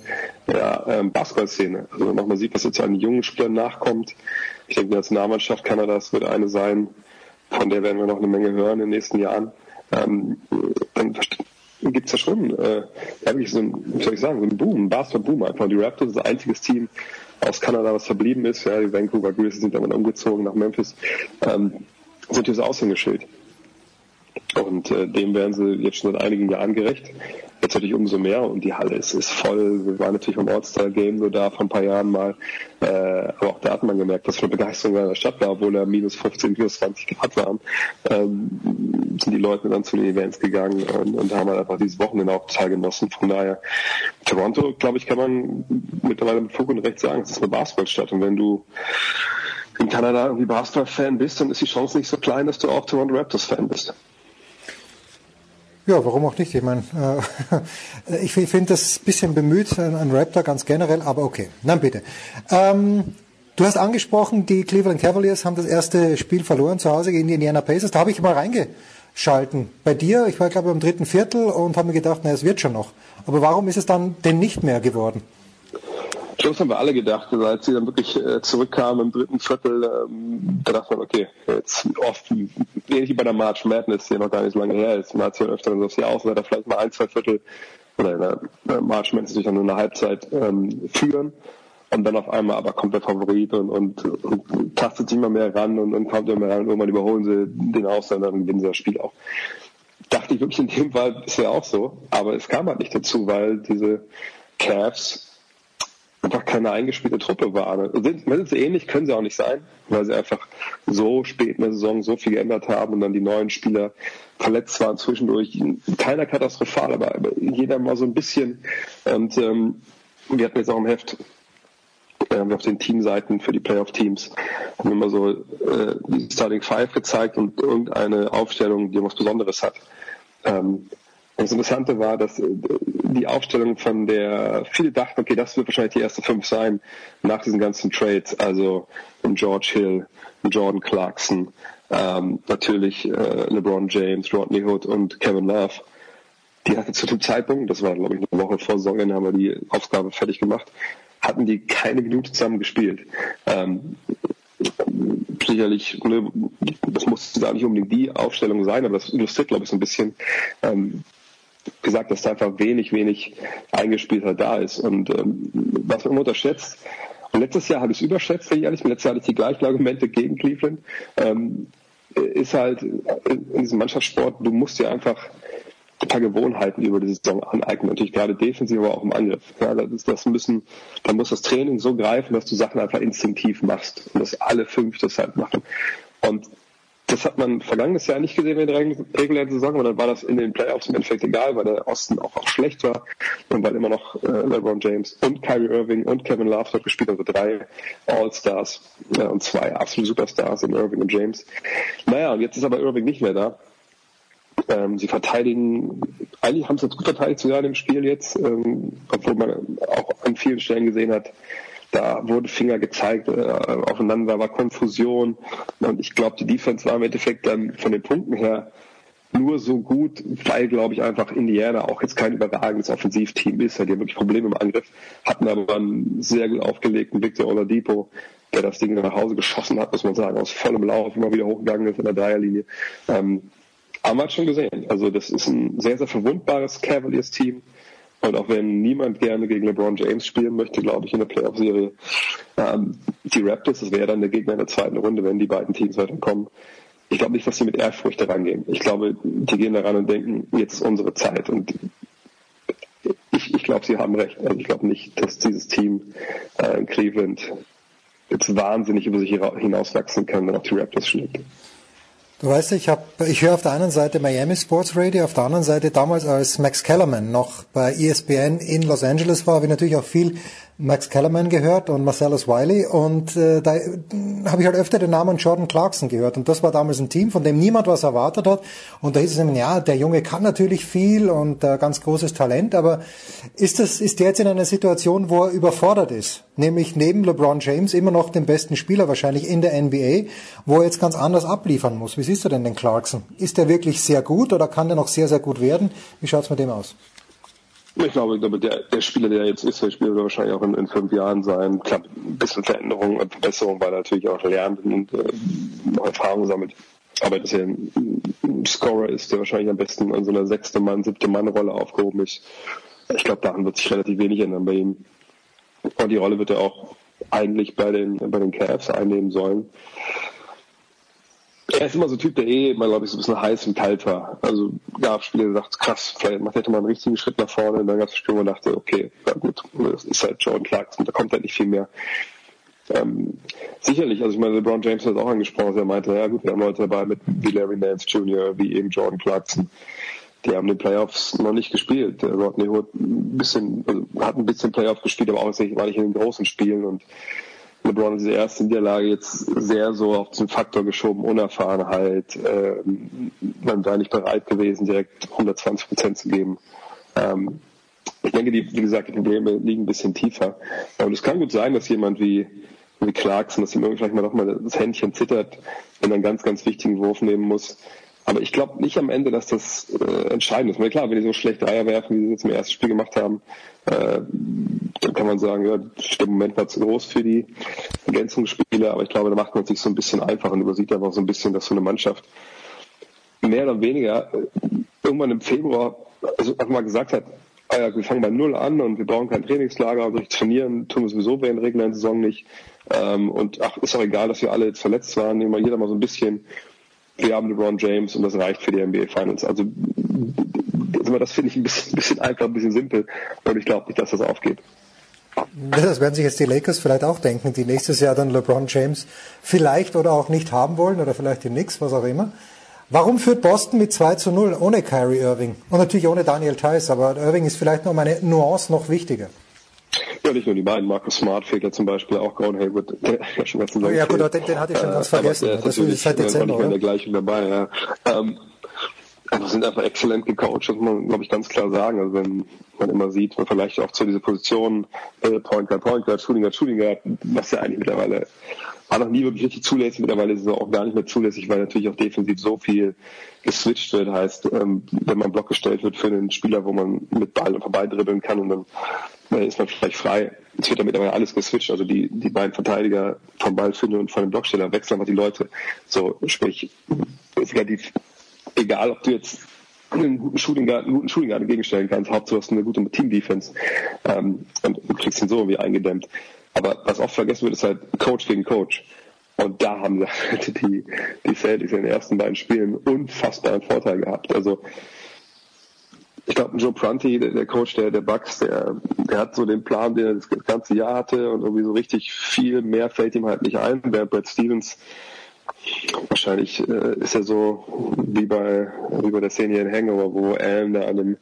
ja, ähm, Basketballszene. Also wenn man sieht, was jetzt an jungen Spielern nachkommt. Ich denke, die Nationalmannschaft Kanadas wird eine sein, von der werden wir noch eine Menge hören in den nächsten Jahren. Ähm, dann gibt es ja schon äh, eigentlich so ein, wie soll ich sagen, so ein Boom, ein Basketball-Boom einfach. Die Raptors ist das einziges Team aus Kanada, was verblieben ist. Ja, die Vancouver Grizzlies sind dann umgezogen nach Memphis. Ähm, sind dieses Aushängeschild. Und äh, dem werden sie jetzt schon seit einigen Jahren gerecht. Jetzt natürlich umso mehr und die Halle ist, ist voll. Wir waren natürlich beim All-Star-Game nur da vor ein paar Jahren mal. Äh, aber auch da hat man gemerkt, dass für Begeisterung in der Stadt war, obwohl da minus 15, minus 20 Grad waren. Ähm, sind die Leute dann zu den Events gegangen und, und haben halt einfach dieses Wochenende auch teilgenossen. Von daher, Toronto, glaube ich, kann man mittlerweile mit Fug und Recht sagen, es ist eine Basketballstadt. Und wenn du in Kanada irgendwie Basketball-Fan bist, dann ist die Chance nicht so klein, dass du auch Toronto Raptors-Fan bist. Ja, warum auch nicht? Ich meine, äh, ich finde das ein bisschen bemüht, ein Raptor ganz generell, aber okay. Nein, bitte. Ähm, du hast angesprochen, die Cleveland Cavaliers haben das erste Spiel verloren zu Hause gegen die Indiana Pacers. Da habe ich mal reingeschalten. Bei dir, ich war glaube ich im dritten Viertel und habe mir gedacht, na, es wird schon noch. Aber warum ist es dann denn nicht mehr geworden? Schluss haben wir alle gedacht, als sie dann wirklich äh, zurückkamen im dritten Viertel, ähm, da dachte man, okay, jetzt oft, ähnlich wie bei der March Madness, die noch gar nicht so lange her ist, man hat ja öfter so Jahr Außenseiter vielleicht mal ein, zwei Viertel, oder in der March Madness natürlich dann nur eine Halbzeit ähm, führen und dann auf einmal aber kommt der Favorit und, und, und tastet sich immer mehr ran und, und kommt immer ran und irgendwann überholen sie den Ausländer und gewinnen sie das Spiel auch. Dachte ich wirklich in dem Fall bisher auch so, aber es kam halt nicht dazu, weil diese Cavs einfach keine eingespielte Truppe waren. Sind, sind sie ähnlich, können sie auch nicht sein, weil sie einfach so spät in der Saison so viel geändert haben und dann die neuen Spieler verletzt waren zwischendurch. Keiner katastrophal, aber jeder mal so ein bisschen. Und ähm, wir hatten jetzt auch im Heft äh, auf den Teamseiten für die Playoff-Teams haben immer so äh, die Starting Five gezeigt und irgendeine Aufstellung, die was Besonderes hat. Ähm, das Interessante war, dass äh, die Aufstellung von der, viele dachten, okay, das wird wahrscheinlich die erste fünf sein nach diesen ganzen Trades, also George Hill, Jordan Clarkson, ähm, natürlich äh, LeBron James, Rodney Hood und Kevin Love. Die hatte zu dem Zeitpunkt, das war glaube ich eine Woche vor Saisonende, haben wir die Aufgabe fertig gemacht, hatten die keine Minute zusammen gespielt. Ähm, sicherlich, ne, das muss da nicht unbedingt die Aufstellung sein, aber das illustriert, glaube ich, so ein bisschen, ähm, gesagt, dass da einfach wenig, wenig Eingespielter da ist. Und ähm, was man immer unterschätzt, und letztes Jahr habe ich es überschätzt, wenn ich ehrlich bin, letztes Jahr hatte ich die gleichen Argumente gegen Cleveland, ähm, ist halt in diesem Mannschaftssport, du musst dir einfach ein paar Gewohnheiten über die Saison aneignen. Natürlich gerade defensiv, aber auch im Angriff. Ja, das, das müssen, da muss das Training so greifen, dass du Sachen einfach instinktiv machst und dass alle fünf das halt machen. Und das hat man vergangenes Jahr nicht gesehen in der regulären Saison, und dann war das in den Playoffs im Endeffekt egal, weil der Osten auch, auch schlecht war und weil immer noch äh, LeBron James und Kyrie Irving und Kevin Love dort gespielt haben, also drei All-Stars äh, und zwei absolute Superstars in Irving und James. Naja, und jetzt ist aber Irving nicht mehr da. Ähm, sie verteidigen, eigentlich haben sie jetzt gut verteidigt sogar in dem Spiel jetzt, ähm, obwohl man auch an vielen Stellen gesehen hat, da wurde Finger gezeigt, äh, aufeinander war Konfusion. Und ich glaube, die Defense war im Endeffekt dann von den Punkten her nur so gut, weil, glaube ich, einfach Indiana auch jetzt kein überragendes Offensivteam ist. Die haben wirklich Probleme im Angriff, hatten aber einen sehr gut aufgelegten Victor Oladipo, der das Ding nach Hause geschossen hat, muss man sagen, aus vollem Lauf, immer wieder hochgegangen ist in der Dreierlinie. Ähm, haben wir schon gesehen. Also das ist ein sehr, sehr verwundbares Cavaliers-Team. Und auch wenn niemand gerne gegen LeBron James spielen möchte, glaube ich, in der Playoff-Serie, ähm, die Raptors, das wäre dann der Gegner in der zweiten Runde, wenn die beiden Teams weiterkommen. Ich glaube nicht, dass sie mit Ehrfurcht daran gehen. Ich glaube, die gehen daran und denken, jetzt ist unsere Zeit. Und ich, ich glaube, sie haben recht. Also ich glaube nicht, dass dieses Team äh, Cleveland jetzt wahnsinnig über sich hinauswachsen kann, wenn auch die Raptors schlägt. Du weißt, ich habe, ich höre auf der einen Seite Miami Sports Radio, auf der anderen Seite damals als Max Kellerman noch bei ESPN in Los Angeles war, habe ich natürlich auch viel Max Kellerman gehört und Marcellus Wiley und äh, da habe ich halt öfter den Namen Jordan Clarkson gehört und das war damals ein Team, von dem niemand was erwartet hat und da hieß es immer, ja, der Junge kann natürlich viel und äh, ganz großes Talent, aber ist das ist der jetzt in einer Situation, wo er überfordert ist, nämlich neben LeBron James immer noch den besten Spieler wahrscheinlich in der NBA, wo er jetzt ganz anders abliefern muss. Wie siehst du denn den Clarkson? Ist der wirklich sehr gut oder kann der noch sehr sehr gut werden? Wie schaut's mit dem aus? Ich glaube, der, der Spieler, der jetzt ist, der Spieler wird wahrscheinlich auch in, in fünf Jahren sein. Klar, ein bisschen Veränderung und Verbesserung, weil er natürlich auch lernt und äh, Erfahrung sammelt. Aber dass er ein, ein Scorer ist, der wahrscheinlich am besten an so einer sechste Mann, siebte Mann-Rolle aufgehoben ist. Ich glaube, daran wird sich relativ wenig ändern bei ihm. Und die Rolle wird er auch eigentlich bei den, bei den Cavs einnehmen sollen. Er ist immer so ein Typ, der eh immer, glaube ich, so ein bisschen heiß und kalt war. Also gab Spiele, die gesagt, krass, vielleicht er mal einen richtigen Schritt nach vorne. Und dann gab es Spiele, wo man dachte, okay, na gut, das ist halt Jordan Clarkson, da kommt halt nicht viel mehr. Ähm, sicherlich, also ich meine, LeBron James hat es auch angesprochen, er meinte, ja gut, wir haben Leute dabei mit wie Larry Nance Jr., wie eben Jordan Clarkson. Die haben den Playoffs noch nicht gespielt. Rodney Hood ein bisschen, also hat ein bisschen Playoff gespielt, aber auch nicht in den großen Spielen und LeBron diese erste Niederlage jetzt sehr so auf den Faktor geschoben, Unerfahrenheit, äh, man war nicht bereit gewesen, direkt 120 Prozent zu geben. Ähm, ich denke, die, wie gesagt, die Probleme liegen ein bisschen tiefer. Aber es kann gut sein, dass jemand wie, wie Clarkson, dass ihm vielleicht mal noch mal das Händchen zittert, wenn er einen ganz, ganz wichtigen Wurf nehmen muss. Aber ich glaube nicht am Ende, dass das äh, entscheidend ist. Meine, klar, wenn die so schlecht Dreier werfen, wie sie jetzt im ersten Spiel gemacht haben, äh, dann kann man sagen, ja, der Moment war zu groß für die Ergänzungsspiele. Aber ich glaube, da macht man sich so ein bisschen einfach und übersieht einfach so ein bisschen, dass so eine Mannschaft mehr oder weniger äh, irgendwann im Februar also einfach mal gesagt hat, ah ja, wir fangen bei Null an und wir brauchen kein Trainingslager und durch trainieren tun wir sowieso während der regulären Saison nicht. Ähm, und ach, ist auch egal, dass wir alle jetzt verletzt waren, nehmen wir jeder mal so ein bisschen wir haben LeBron James und das reicht für die NBA Finals. Also das finde ich ein bisschen, bisschen einfach, ein bisschen simpel und ich glaube nicht, dass das aufgeht. Das werden sich jetzt die Lakers vielleicht auch denken, die nächstes Jahr dann LeBron James vielleicht oder auch nicht haben wollen oder vielleicht die Knicks, was auch immer. Warum führt Boston mit 2 zu 0 ohne Kyrie Irving? Und natürlich ohne Daniel Theiss, aber Irving ist vielleicht noch um eine Nuance noch wichtiger. Ja, nicht nur die beiden. Marcus Smart fehlt ja zum Beispiel auch. Gordon Hayward, der ja schon ganz lange Ja gut, den, den hatte ich schon ganz äh, vergessen. Der das ist seit Dezember, oder? der gleichen dabei, ja. Ähm, also sind einfach exzellent gecoacht, das muss man, glaube ich, ganz klar sagen. Also wenn man immer sieht, man vielleicht auch zu dieser Position, äh, Point Guard, Point Guard, Shooting Guard, Shooting Guard, was ja eigentlich mittlerweile war noch nie wirklich richtig zulässig. Mittlerweile ist es auch gar nicht mehr zulässig, weil natürlich auch defensiv so viel geswitcht wird. Heißt, ähm, wenn man Block gestellt wird für einen Spieler, wo man mit Ball vorbeidribbeln kann und dann ist man vielleicht frei. Es wird damit aber alles geswitcht. Also die, die beiden Verteidiger vom Ballfinder und von dem Blocksteller wechseln einfach die Leute. So, sprich, ist relativ egal, ob du jetzt einen guten Shooting Guard, einen guten Shooting Guard entgegenstellen kannst. Hauptsache, du hast eine gute Team Defense. Ähm, und du kriegst ihn so irgendwie eingedämmt. Aber was oft vergessen wird, ist halt Coach gegen Coach. Und da haben die, die Celtics in den ersten beiden Spielen unfassbaren Vorteil gehabt. Also, ich glaube, Joe Prunty, der, der, Coach der, der Bucks, der, der hat so den Plan, den er das ganze Jahr hatte und irgendwie so richtig viel mehr fällt ihm halt nicht ein, während Brad Stevens Wahrscheinlich äh, ist er so wie bei, wie bei der Szene in Hangover, wo Alan da an einem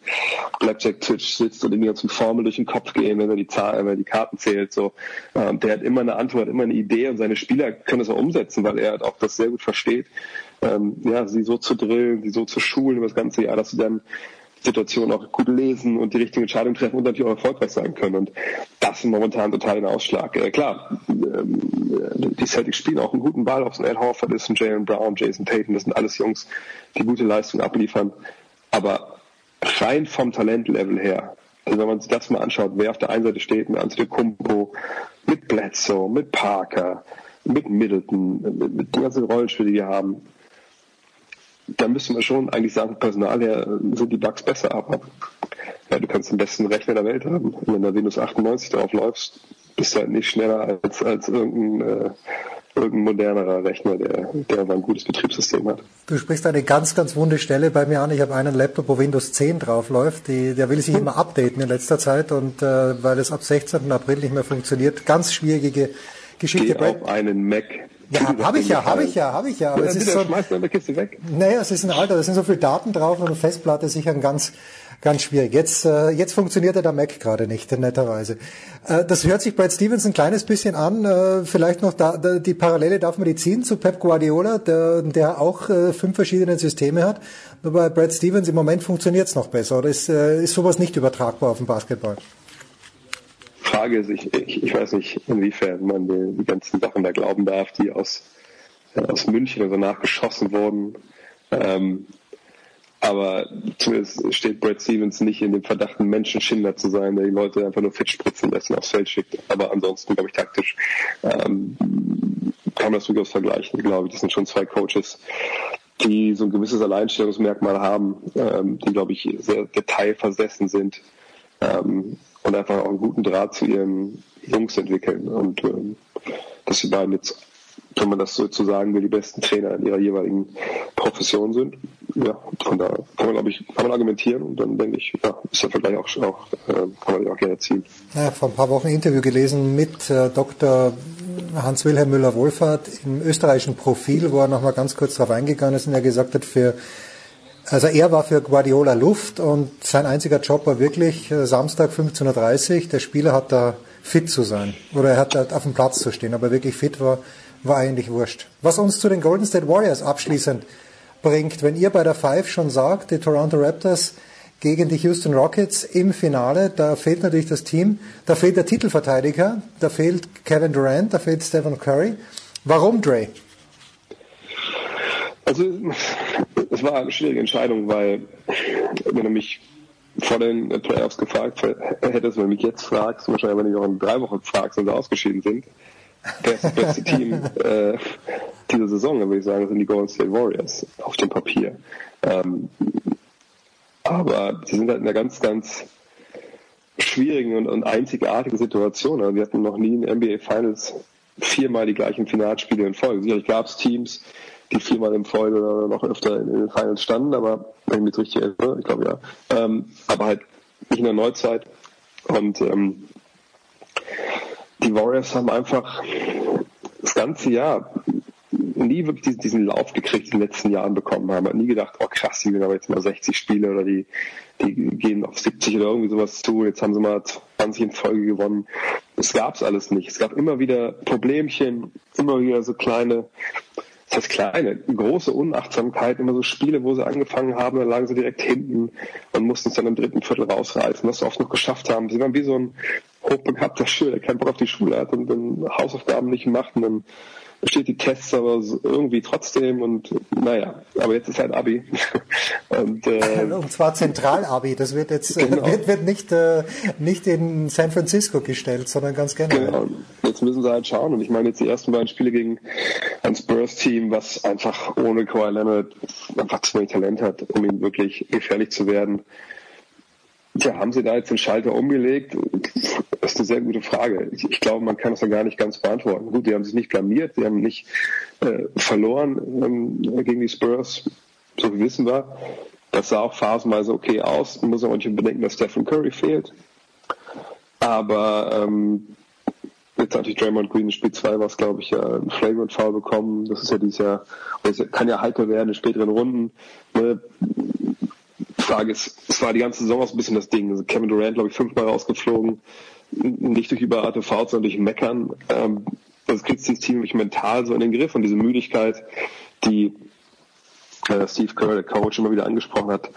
Blackjack-Tisch sitzt und ihm die ganzen Formel durch den Kopf gehen, wenn er die, Zahl, wenn er die Karten zählt. So, ähm, der hat immer eine Antwort, immer eine Idee und seine Spieler können das auch umsetzen, weil er halt auch das sehr gut versteht, ähm, ja, sie so zu drillen, sie so zu schulen über das ganze Jahr, dass sie dann Situation auch gut lesen und die richtige Entscheidung treffen und natürlich auch erfolgreich sein können. Und das ist momentan total ein Ausschlag. Äh, klar, ähm, die Celtics spielen auch einen guten Ball, ob es ein Al Horford ist, ein Jalen Brown, Jason Tatum, das sind alles Jungs, die gute Leistung abliefern. Aber rein vom Talentlevel her, also wenn man sich das mal anschaut, wer auf der einen Seite steht, mit Antetokounmpo, mit Bledsoe, mit Parker, mit Middleton, mit, den ganzen Rollenspielen, die wir haben, da müssen wir schon eigentlich sagen, Personal her sind die Bugs besser, aber ja, du kannst den besten Rechner der Welt haben. Und wenn da Windows 98 drauf läufst, bist du halt nicht schneller als, als irgendein, äh, irgendein modernerer Rechner, der, der ein gutes Betriebssystem hat. Du sprichst eine ganz, ganz wunde Stelle bei mir an. Ich habe einen Laptop, wo Windows 10 drauf läuft. Die, der will sich immer updaten in letzter Zeit und äh, weil es ab 16. April nicht mehr funktioniert. Ganz schwierige Geschichte. Geh auf einen Mac. Ja, habe ich ja, habe ich ja, habe ich ja. Aber ja, es ist so, schmeißt Kiste weg. Naja, es ist ein Alter, da sind so viele Daten drauf und eine Festplatte ist sicher ein ganz, ganz schwierig. Jetzt, äh, jetzt funktioniert der Mac gerade nicht, netterweise. Äh, das hört sich Brad Stevens ein kleines bisschen an. Äh, vielleicht noch da, da, die Parallele darf man die ziehen zu Pep Guardiola, der, der auch äh, fünf verschiedene Systeme hat. Nur bei Brad Stevens im Moment funktioniert es noch besser. Oder ist, äh, ist sowas nicht übertragbar auf den Basketball? Frage ist, ich, ich, ich weiß nicht, inwiefern man die, die ganzen Sachen da glauben darf, die aus, äh, aus München oder danach geschossen wurden. Ähm, aber zumindest steht Brad Stevens nicht in dem Verdacht, ein Menschenschinder zu sein, der die Leute einfach nur fit spritzen lässt und aufs Feld schickt. Aber ansonsten, glaube ich, taktisch ähm, kann man das durchaus vergleichen, glaube ich. Das sind schon zwei Coaches, die so ein gewisses Alleinstellungsmerkmal haben, ähm, die, glaube ich, sehr detailversessen sind ähm, und einfach auch einen guten Draht zu ihren Jungs entwickeln. Und ähm, dass die beiden jetzt wenn man das sozusagen will, die besten Trainer in ihrer jeweiligen Profession sind. Ja, von da kann man, glaube ich, kann man argumentieren und dann denke ich, ja, ist der Vergleich auch, auch äh, kann man auch gerne ziehen. Ja, vor ein paar Wochen ein Interview gelesen mit äh, Dr. Hans-Wilhelm Müller-Wohlfahrt im österreichischen Profil, wo er nochmal ganz kurz darauf eingegangen ist und er gesagt hat, für also er war für Guardiola Luft und sein einziger Job war wirklich äh, Samstag 15.30 Uhr, der Spieler hat da fit zu sein oder er hat da auf dem Platz zu stehen, aber wirklich fit war war eigentlich wurscht. Was uns zu den Golden State Warriors abschließend bringt, wenn ihr bei der Five schon sagt, die Toronto Raptors gegen die Houston Rockets im Finale, da fehlt natürlich das Team, da fehlt der Titelverteidiger, da fehlt Kevin Durant, da fehlt Stephen Curry. Warum, Dre? Also, es war eine schwierige Entscheidung, weil, wenn du mich vor den Playoffs gefragt hättest, wenn du mich jetzt fragst, wahrscheinlich, wenn du auch in drei Wochen fragst und sie ausgeschieden sind, das beste Team äh, dieser Saison, würde ich sagen, sind die Golden State Warriors auf dem Papier. Ähm, aber sie sind halt in einer ganz, ganz schwierigen und, und einzigartigen Situation. Also wir hatten noch nie in NBA Finals viermal die gleichen Finalspiele in Folge. Sicherlich gab es Teams, die viermal in Folge oder noch öfter in, den Finals standen, aber wenn ich mich richtig erinnere, ich glaube ja. Ähm, aber halt nicht in der Neuzeit. Und ähm, die Warriors haben einfach das ganze Jahr nie wirklich diesen, Lauf gekriegt, in den letzten Jahren bekommen haben. Man nie gedacht, oh krass, die gewinnen aber jetzt mal 60 Spiele oder die, die gehen auf 70 oder irgendwie sowas zu. Jetzt haben sie mal 20 in Folge gewonnen. Das gab's alles nicht. Es gab immer wieder Problemchen, immer wieder so kleine das kleine, große Unachtsamkeit, immer so Spiele, wo sie angefangen haben, dann lagen sie direkt hinten und mussten es dann im dritten Viertel rausreißen, was sie oft noch geschafft haben. Sie waren wie so ein hochbegabter Schüler, der keinen Bock auf die Schule hat und dann Hausaufgaben nicht macht und dann besteht die Tests aber irgendwie trotzdem und naja, aber jetzt ist halt Abi. und, äh, und zwar Zentral-Abi, das wird jetzt äh, genau. wird, wird nicht, äh, nicht in San Francisco gestellt, sondern ganz generell. Genau. Jetzt müssen sie halt schauen und ich meine jetzt die ersten beiden Spiele gegen ein Spurs-Team, was einfach ohne Kawhi Leonard einfach zu wenig Talent hat, um ihn wirklich gefährlich zu werden. Ja, haben Sie da jetzt den Schalter umgelegt? Das ist eine sehr gute Frage. Ich, ich glaube, man kann das ja gar nicht ganz beantworten. Gut, die haben sich nicht blamiert, die haben nicht äh, verloren ähm, gegen die Spurs, so wie wissen wir. Das sah auch phasenweise okay aus. Man muss auch nicht bedenken, dass Stephen Curry fehlt. Aber ähm, jetzt hatte ich Draymond Green in Spiel 2 was, glaube ich, ein Flagrant Foul bekommen. Das ist ja dieses Jahr, das kann ja heikel werden in späteren Runden. Ne? Frage ist, es war die ganze Saison so ein bisschen das Ding. Also Kevin Durant, glaube ich, fünfmal rausgeflogen. Nicht durch überharte Fouls, sondern durch Meckern. Ähm, das kriegt dieses Team nämlich mental so in den Griff und diese Müdigkeit, die äh, Steve Kerr, der Coach, immer wieder angesprochen hat,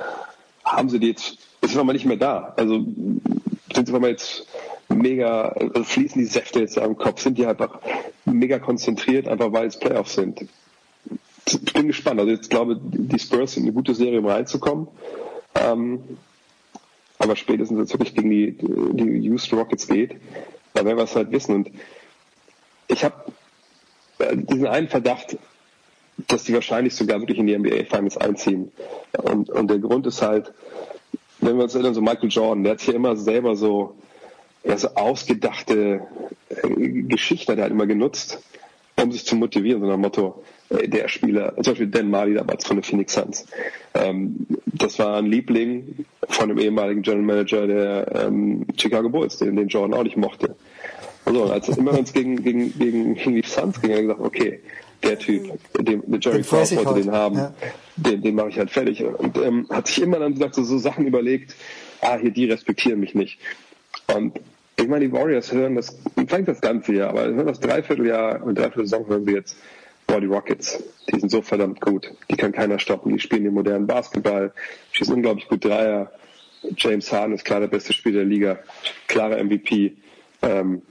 haben sie die jetzt, ist es mal nicht mehr da. Also sind sie mal jetzt mega, also fließen die Säfte jetzt am Kopf, sind die einfach mega konzentriert, einfach weil es Playoffs sind. Ich bin gespannt. Also jetzt glaube die Spurs sind eine gute Serie, um reinzukommen. Ähm, aber spätestens jetzt wirklich gegen die, die Houston Rockets geht, da werden wir es halt wissen. Und ich habe äh, diesen einen Verdacht, dass die wahrscheinlich sogar wirklich in die NBA Finals einziehen. Und, und der Grund ist halt, wenn wir uns erinnern, so Michael Jordan, der hat hier immer selber so, ja, so ausgedachte äh, Geschichten, hat immer genutzt, um sich zu motivieren, so nach Motto, äh, der Spieler, zum Beispiel Dan Marley damals von den Phoenix Suns. Ähm, das war ein Liebling von dem ehemaligen General Manager der ähm, Chicago Bulls, den, den Jordan auch nicht mochte. Also, als immer wenn es gegen, gegen, gegen, gegen die Suns ging, habe ich gesagt, okay, der Typ, den, den Jerry Den Krause wollte den heute. haben, Ja. den, den mache ich halt fertig. Und ähm, hat sich immer dann gesagt, so, so Sachen überlegt, ah, hier, die respektieren mich nicht. Und ich meine, die Warriors hören das, vielleicht das ganze Jahr, aber hören das Dreivierteljahr und Dreiviertelsaison hören sie jetzt, boah, die Rockets, die sind so verdammt gut. Die kann keiner stoppen. Die spielen den modernen Basketball, schießen unglaublich gut Dreier. James Harden ist klar der beste Spieler der Liga, klarer MVP. Ähm,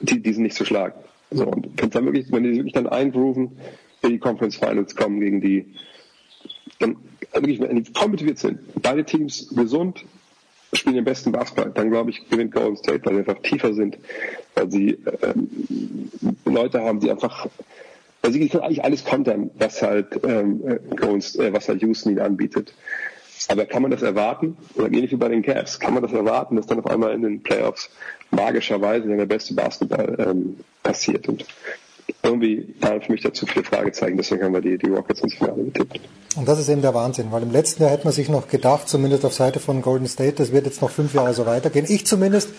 die, die sind nicht zu schlagen. So, und wenn dann wirklich, wenn die wirklich dann eingrooven, in die Conference Finals kommen gegen die, dann wirklich, wenn die voll sind, beide Teams gesund, spielen den besten Basketball, dann glaube ich, gewinnt Golden State, weil sie einfach tiefer sind, weil sie ähm, Leute haben, die einfach, weil sie können eigentlich alles kontern, was halt ähm, äh, Golden, äh, was halt Houston ihnen anbietet. Aber kann man das erwarten? Oder ähnlich wie bei den Cavs, kann man das erwarten, dass dann auf einmal in den Playoffs magischerweise dann der beste Basketball ähm, passiert? Und irgendwie waren für mich da zu viele Fragezeichen, deswegen haben wir die, die Rockets ins Finale getippt. Und das ist eben der Wahnsinn, weil im letzten Jahr hätte man sich noch gedacht, zumindest auf Seite von Golden State, das wird jetzt noch fünf Jahre so weitergehen. Ich zumindest,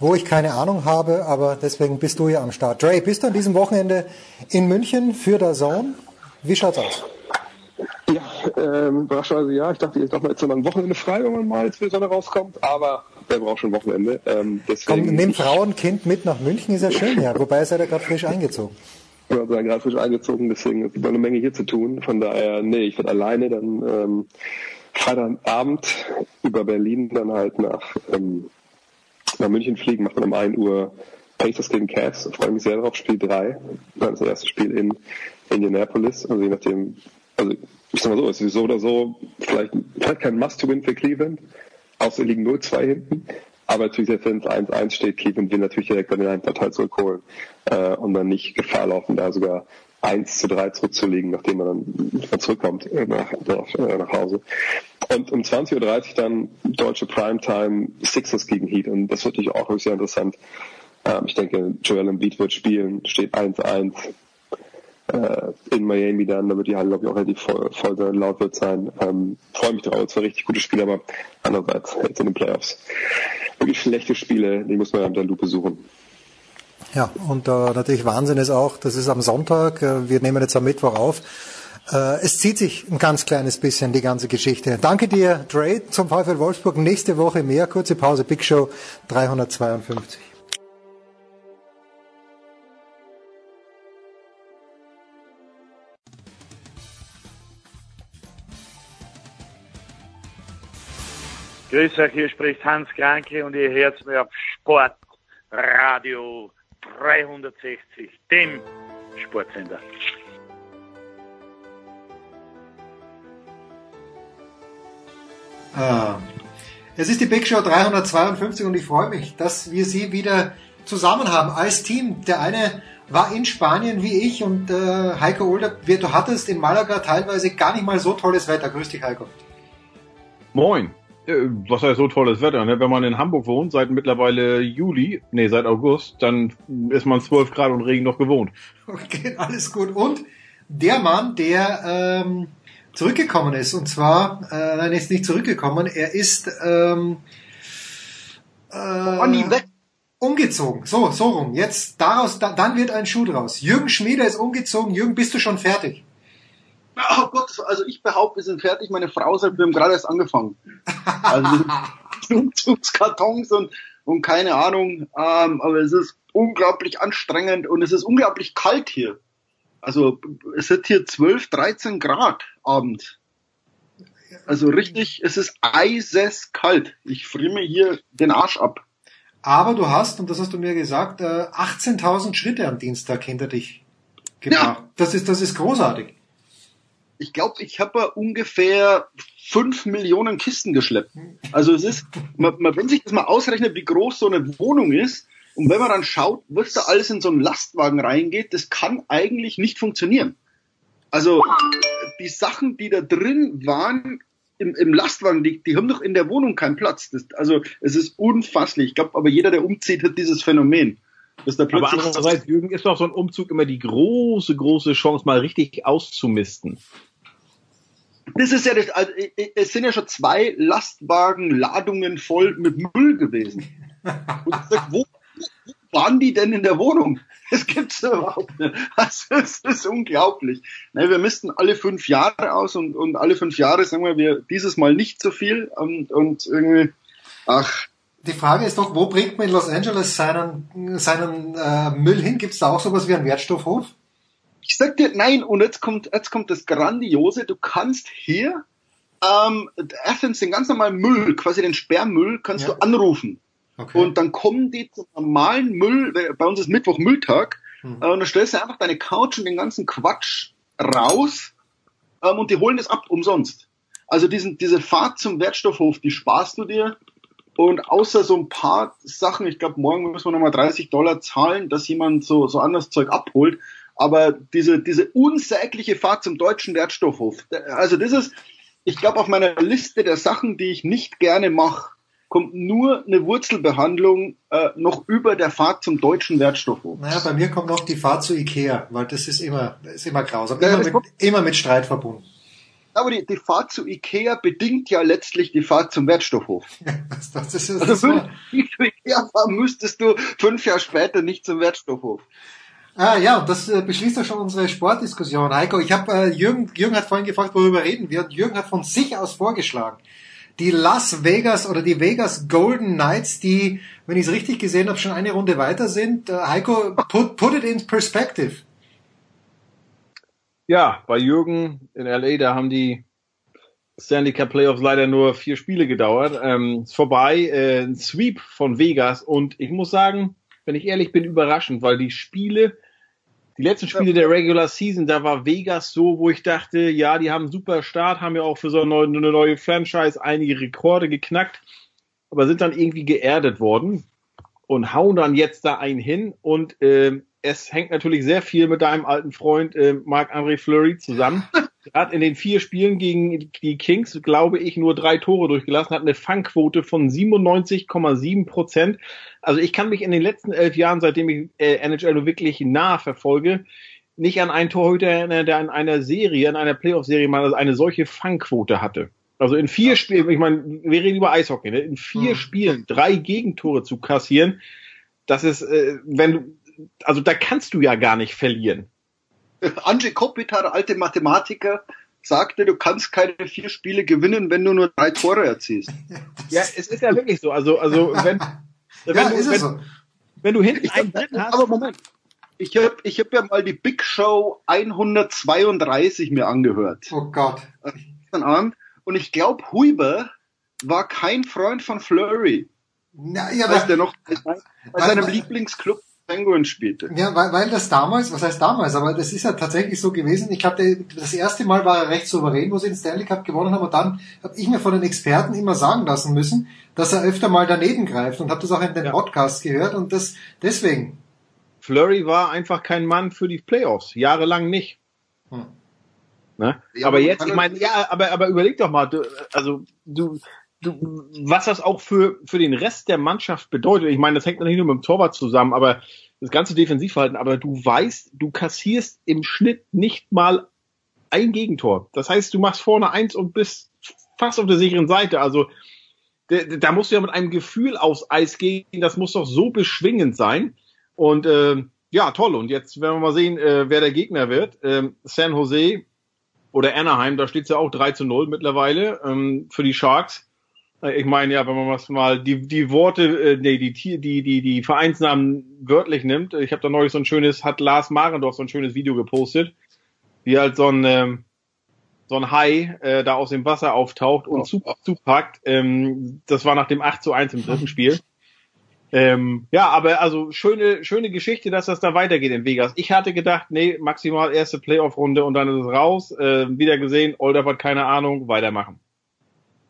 wo ich keine Ahnung habe, aber deswegen bist du hier am Start. Dre, bist du an diesem Wochenende in München für der Zone? Wie schaut's aus? Ja, ähm, überraschenderweise ja. Ich dachte, jetzt doch mal jetzt ein Wochenende frei, wenn man mal jetzt die Sonne rauskommt, aber wer braucht schon Wochenende? Ähm, deswegen Komm, nimm Frau und Kind mit nach München, ist ja schön, ja. Wobei seid ihr gerade frisch eingezogen. Ich bin also gerade frisch eingezogen, deswegen ist immer eine Menge hier zu tun. Von daher, nee, ich werde alleine dann ähm, Freitagabend über Berlin dann halt nach, ähm, nach München fliegen, macht dann um 1 Uhr Pacers gegen Cavs. Freue mich sehr drauf, Spiel 3. Dann das erste Spiel in Indianapolis. Also je nachdem, also ich sag mal so, es ist so oder so vielleicht, vielleicht kein Must-to-Win für Cleveland, außer liegen 0-2 hinten. Aber natürlich, selbst wenn es 1-1 steht, Cleveland will natürlich direkt dann den Heimvorteil zurückholen äh, und dann nicht Gefahr laufen, da sogar 1 zu 3 zurückzulegen, nachdem man dann zurückkommt äh, nach, äh, nach Hause. Und um 20.30 Uhr dann deutsche Primetime Sixers gegen Heat. Und das wird natürlich auch sehr interessant. Ähm, ich denke, Joel Embiid wird spielen, steht 1-1 äh, in Miami dann, da wird die Halle, glaube ich, auch relativ voll, voll sein, laut wird sein. Ähm, Freue mich drauf, es war richtig gute Spiele, aber andererseits jetzt in den Playoffs. Wirklich schlechte Spiele, die muss man mit der Lupe suchen. Ja, und äh, natürlich Wahnsinn ist auch, das ist am Sonntag, äh, wir nehmen jetzt am Mittwoch auf. Äh, es zieht sich ein ganz kleines bisschen, die ganze Geschichte. Danke dir, Dre, zum VfL Wolfsburg. Nächste Woche mehr, kurze Pause, Big Show 352. Grüß euch, hier spricht Hans Kranke und ihr hört mir auf Sportradio 360, dem Sportsender. Ah. Es ist die Big Show 352 und ich freue mich, dass wir Sie wieder zusammen haben als Team. Der eine war in Spanien wie ich und äh, Heiko Older, du hattest in Malaga teilweise gar nicht mal so tolles Wetter. Grüß dich, Heiko. Moin. Äh, Was heißt so tolles Wetter? Ne? Wenn man in Hamburg wohnt, seit mittlerweile Juli, nee, seit August, dann ist man 12 Grad und Regen noch gewohnt. Okay, alles gut. Und der Mann, der ähm, zurückgekommen ist, und zwar, äh, nein, er ist nicht zurückgekommen, er ist ähm, äh, umgezogen. So, so rum. Jetzt daraus, da, dann wird ein Schuh draus. Jürgen Schmieder ist umgezogen. Jürgen, bist du schon fertig? Oh Gott, also ich behaupte, wir sind fertig. Meine Frau sagt, wir haben gerade erst angefangen. Also Umzugskartons und, und keine Ahnung. Ähm, aber es ist unglaublich anstrengend und es ist unglaublich kalt hier. Also es sind hier 12, 13 Grad abends. Also richtig, es ist eiseskalt. Ich friere mir hier den Arsch ab. Aber du hast, und das hast du mir gesagt, äh, 18.000 Schritte am Dienstag hinter dich gebracht. Das ist, das ist großartig. Ich glaube, ich habe ungefähr fünf Millionen Kisten geschleppt. Also es ist, man, man, wenn sich das mal ausrechnet, wie groß so eine Wohnung ist, und wenn man dann schaut, was da alles in so einen Lastwagen reingeht, das kann eigentlich nicht funktionieren. Also die Sachen, die da drin waren im, im Lastwagen, die, die haben doch in der Wohnung keinen Platz. Das, also es ist unfasslich. Ich glaube, aber jeder, der umzieht, hat dieses Phänomen. Dass da Aber andererseits, Jürgen, ist doch so ein Umzug immer die große, große Chance, mal richtig auszumisten. Das ist ja das, also, es sind ja schon zwei Lastwagen Ladungen voll mit Müll gewesen. Und ich sag, wo, waren die denn in der Wohnung? Das gibt's überhaupt nicht. Also, es ist unglaublich. Ne, wir missten alle fünf Jahre aus und, und alle fünf Jahre sagen wir, wir dieses Mal nicht so viel und, und irgendwie, ach. Die Frage ist doch, wo bringt man in Los Angeles seinen, seinen äh, Müll hin? Gibt's da auch sowas wie einen Wertstoffhof? Ich sag dir, nein, und jetzt kommt, jetzt kommt das Grandiose. Du kannst hier ähm, erstens den ganz normalen Müll, quasi den Sperrmüll, kannst Ja. du anrufen. Okay. Und dann kommen die zum normalen Müll, bei uns ist Mittwoch Mülltag, Mhm. äh, und dann stellst du einfach deine Couch und den ganzen Quatsch raus ähm, und die holen das ab umsonst. Also diesen, diese Fahrt zum Wertstoffhof, die sparst du dir. Und außer so ein paar Sachen, ich glaube, morgen müssen wir nochmal 30 Dollar zahlen, dass jemand so, so anderes Zeug abholt. Aber diese, diese unsägliche Fahrt zum deutschen Wertstoffhof, also das ist, ich glaube, auf meiner Liste der Sachen, die ich nicht gerne mache, kommt nur eine Wurzelbehandlung äh, noch über der Fahrt zum deutschen Wertstoffhof. Naja, bei mir kommt noch die Fahrt zu Ikea, weil das ist immer, ist immer grausam. Ja, Immer das mit, immer mit Streit verbunden. Aber die, die Fahrt zu Ikea bedingt ja letztlich die Fahrt zum Wertstoffhof. Das, das ist, das Also würdest du zu Ikea fahren, müsstest du fünf Jahre später nicht zum Wertstoffhof. Ah ja, und das äh, beschließt ja schon unsere Sportdiskussion. Heiko, ich habe äh, Jürgen, Jürgen hat vorhin gefragt, worüber reden wir, und Jürgen hat von sich aus vorgeschlagen. Die Las Vegas oder die Vegas Golden Knights, die, wenn ich es richtig gesehen habe, schon eine Runde weiter sind. Äh, Heiko, put, put it in perspective. Ja, bei Jürgen in LA, da haben die Stanley Cup Playoffs leider nur vier Spiele gedauert. Ähm, ist vorbei, äh, ein Sweep von Vegas und ich muss sagen, wenn ich ehrlich bin, überraschend, weil die Spiele, die letzten Spiele der Regular Season, da war Vegas so, wo ich dachte, ja, die haben einen super Start, haben ja auch für so eine neue, eine neue Franchise einige Rekorde geknackt, aber sind dann irgendwie geerdet worden und hauen dann jetzt da einen hin und ähm, es hängt natürlich sehr viel mit deinem alten Freund äh, Marc-André Fleury zusammen. Er hat in den vier Spielen gegen die Kings, glaube ich, nur drei Tore durchgelassen, hat eine Fangquote von 97,7 Prozent. Also ich kann mich in den letzten elf Jahren, seitdem ich äh, NHL wirklich nah verfolge, nicht an einen Torhüter erinnern, der in einer Serie, in einer Playoff-Serie mal eine solche Fangquote hatte. Also in vier Spielen, ich meine, wir reden über Eishockey, ne? in vier Spielen drei Gegentore zu kassieren, das ist, äh, wenn du, also da kannst du ja gar nicht verlieren. Andrzej Kopitar, alte Mathematiker, sagte, du kannst keine vier Spiele gewinnen, wenn du nur drei Tore erzielst. Ja, es ist ja wirklich so. Also, also wenn, wenn, Ja, du, wenn, so. wenn du hinten Ich einen hab, drin hast. aber Moment. Ich habe ich hab ja mal die Big Show 132 mir angehört. Oh Gott. Gestern Abend. Und ich glaube, Huber war kein Freund von Flurry. Na, ja, als aber- der noch bei seinem- Lieblingsclub Penguins spielte. Ja, weil, weil das damals, was heißt damals, aber das ist ja tatsächlich so gewesen. Ich glaube, das erste Mal war er recht souverän, wo sie den Stanley Cup gewonnen haben. Und dann habe ich mir von den Experten immer sagen lassen müssen, dass er öfter mal daneben greift und habe das auch in den Podcasts gehört. Und das deswegen. Flurry war einfach kein Mann für die Playoffs. Jahrelang nicht. Hm. Ne? Ja, aber jetzt, ich meine, ja, aber, aber überleg doch mal, du, also du, was das auch für, für den Rest der Mannschaft bedeutet. Ich meine, das hängt natürlich nur mit dem Torwart zusammen, aber das ganze Defensivverhalten, aber du weißt, du kassierst im Schnitt nicht mal ein Gegentor. Das heißt, du machst vorne eins und bist fast auf der sicheren Seite. Also da, da musst du ja mit einem Gefühl aufs Eis gehen, das muss doch so beschwingend sein. Und äh, ja, toll. Und jetzt werden wir mal sehen, äh, wer der Gegner wird. Ähm, San Jose oder Anaheim, da steht es ja auch 3 zu 0 mittlerweile ähm, für die Sharks. Ich meine ja, wenn man was mal die die Worte, äh, nee, die Tier- die die die Vereinsnamen wörtlich nimmt. Ich habe da neulich so ein schönes, hat Lars Marendorf so ein schönes Video gepostet, wie halt so ein ähm, so ein Hai äh, da aus dem Wasser auftaucht und zu, zupackt. Ähm, das war nach dem 8 zu 1 im dritten Spiel. Ähm, ja, aber also schöne, schöne Geschichte, dass das da weitergeht in Vegas. Ich hatte gedacht, nee, maximal erste Playoff-Runde und dann ist es raus. Äh, wieder gesehen, Older hat keine Ahnung, weitermachen.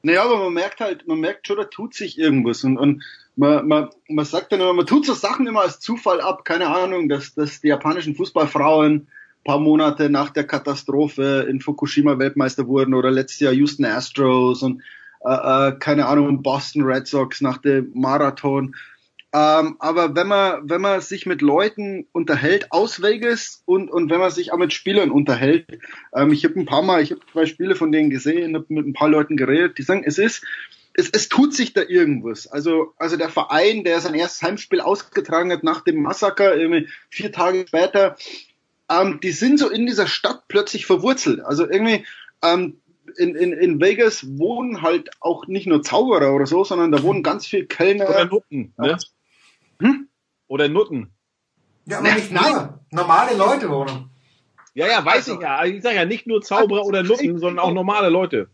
Naja, aber man merkt halt, man merkt schon, da tut sich irgendwas. Und, und man, man, man sagt dann immer, man tut so Sachen immer als Zufall ab, keine Ahnung, dass, dass die japanischen Fußballfrauen paar Monate nach der Katastrophe in Fukushima Weltmeister wurden oder letztes Jahr Houston Astros und äh, äh, keine Ahnung, Boston Red Sox nach dem Marathon. Ähm, aber wenn man, wenn man sich mit Leuten unterhält aus Vegas und, und wenn man sich auch mit Spielern unterhält, ähm, ich habe ein paar Mal, ich habe zwei Spiele von denen gesehen, habe mit ein paar Leuten geredet, die sagen, es ist, es, es tut sich da irgendwas. Also, also der Verein, der sein erstes Heimspiel ausgetragen hat nach dem Massaker, irgendwie vier Tage später, ähm, die sind so in dieser Stadt plötzlich verwurzelt. Also irgendwie, ähm, in, in, in Vegas wohnen halt auch nicht nur Zauberer oder so, sondern da wohnen ganz viele Kellner. Nutten, ne? Hm? Oder Nutten. Ja, aber nicht nur. Normale Leute wohnen. Ja, ja, weiß ich ja. Ich sage ja nicht nur Zauberer oder Nutten, sondern auch normale Leute.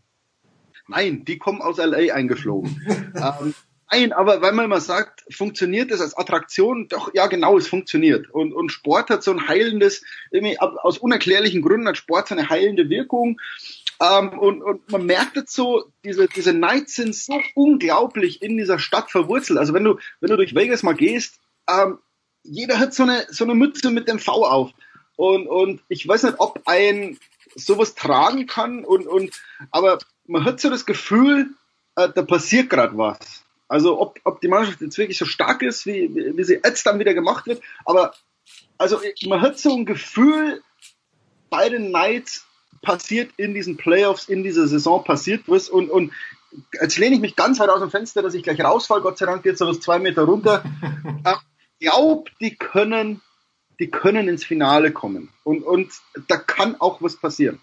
Nein, die kommen aus LA eingeflogen. ähm, nein, aber weil man immer sagt, funktioniert das als Attraktion? Doch, ja, genau, es funktioniert. Und, und Sport hat so ein heilendes, irgendwie aus unerklärlichen Gründen hat Sport so eine heilende Wirkung. Ähm, und, und man merkt jetzt so, diese, diese Nights sind so unglaublich in dieser Stadt verwurzelt. Also wenn du, wenn du durch Vegas mal gehst, ähm, jeder hat so eine, so eine Mütze mit dem V auf. Und, und ich weiß nicht, ob ein sowas tragen kann und, und, aber man hat so das Gefühl, äh, da passiert gerade was. Also ob, ob die Mannschaft jetzt wirklich so stark ist, wie, wie, wie sie jetzt dann wieder gemacht wird, aber also man hat so ein Gefühl, bei den Knights passiert in diesen Playoffs, in dieser Saison passiert was und, und jetzt lehne ich mich ganz weit aus dem Fenster, dass ich gleich rausfall, Gott sei Dank geht so was zwei Meter runter. Ich glaube, die können, die können ins Finale kommen und, und da kann auch was passieren.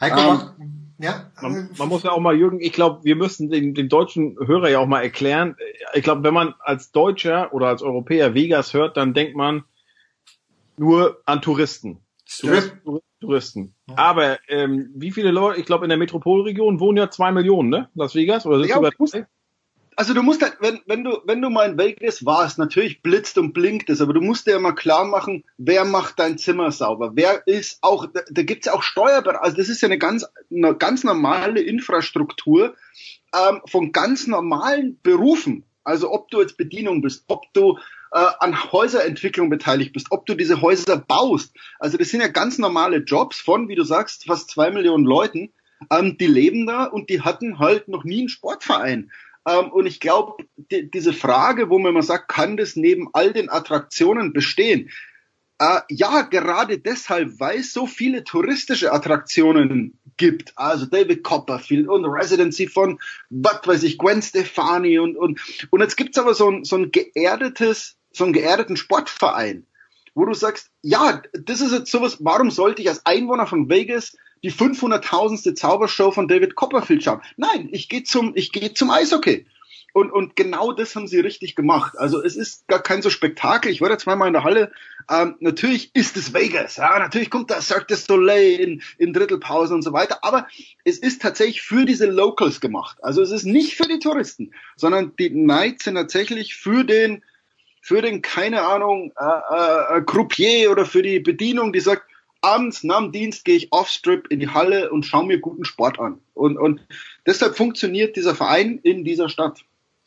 Heiko, Ähm, ja, Man, man muss ja auch mal, Jürgen, ich glaube, wir müssen den, den deutschen Hörer ja auch mal erklären. Ich glaube, wenn man als Deutscher oder als Europäer Vegas hört, dann denkt man nur an Touristen. Touristen, Touristen. Aber ähm, wie viele Leute, ich glaube, in der Metropolregion wohnen ja zwei Millionen, ne? Las Vegas? Oder Ja, du? Also du musst halt, wenn, wenn du, wenn du mal in Vegas warst, natürlich blitzt und blinkt es, aber du musst dir ja mal klar machen, wer macht dein Zimmer sauber? Wer ist auch, da, da gibt's ja auch Steuerberater, also das ist ja eine ganz, eine ganz normale Infrastruktur ähm, von ganz normalen Berufen. Also ob du jetzt Bedienung bist, ob du äh, an Häuserentwicklung beteiligt bist, ob du diese Häuser baust. Also das sind ja ganz normale Jobs von, wie du sagst, fast zwei Millionen Leuten, ähm, die leben da und die hatten halt noch nie einen Sportverein. Ähm, und ich glaube, die, diese Frage, wo man immer sagt, kann das neben all den Attraktionen bestehen? Äh, ja, gerade deshalb, weil es so viele touristische Attraktionen gibt. Also David Copperfield und Residency von, was weiß ich, Gwen Stefani und, und, und jetzt gibt's aber so ein, so ein geerdetes, so einen geerdeten Sportverein, wo du sagst, ja, das ist jetzt sowas, warum sollte ich als Einwohner von Vegas die 500.000. Zaubershow von David Copperfield schauen? Nein, ich gehe zum, ich gehe zum Eishockey. Und, und genau das haben sie richtig gemacht. Also es ist gar kein so Spektakel. Ich war da zweimal in der Halle. Ähm, natürlich ist es Vegas. Ja, natürlich kommt da Cirque du Soleil in, in Drittelpausen und so weiter. Aber es ist tatsächlich für diese Locals gemacht. Also es ist nicht für die Touristen, sondern die Nights sind tatsächlich für den, für den, keine Ahnung, äh, äh, Croupier oder für die Bedienung, die sagt, abends nach dem Dienst gehe ich off-strip in die Halle und schaue mir guten Sport an. Und, und deshalb funktioniert dieser Verein in dieser Stadt.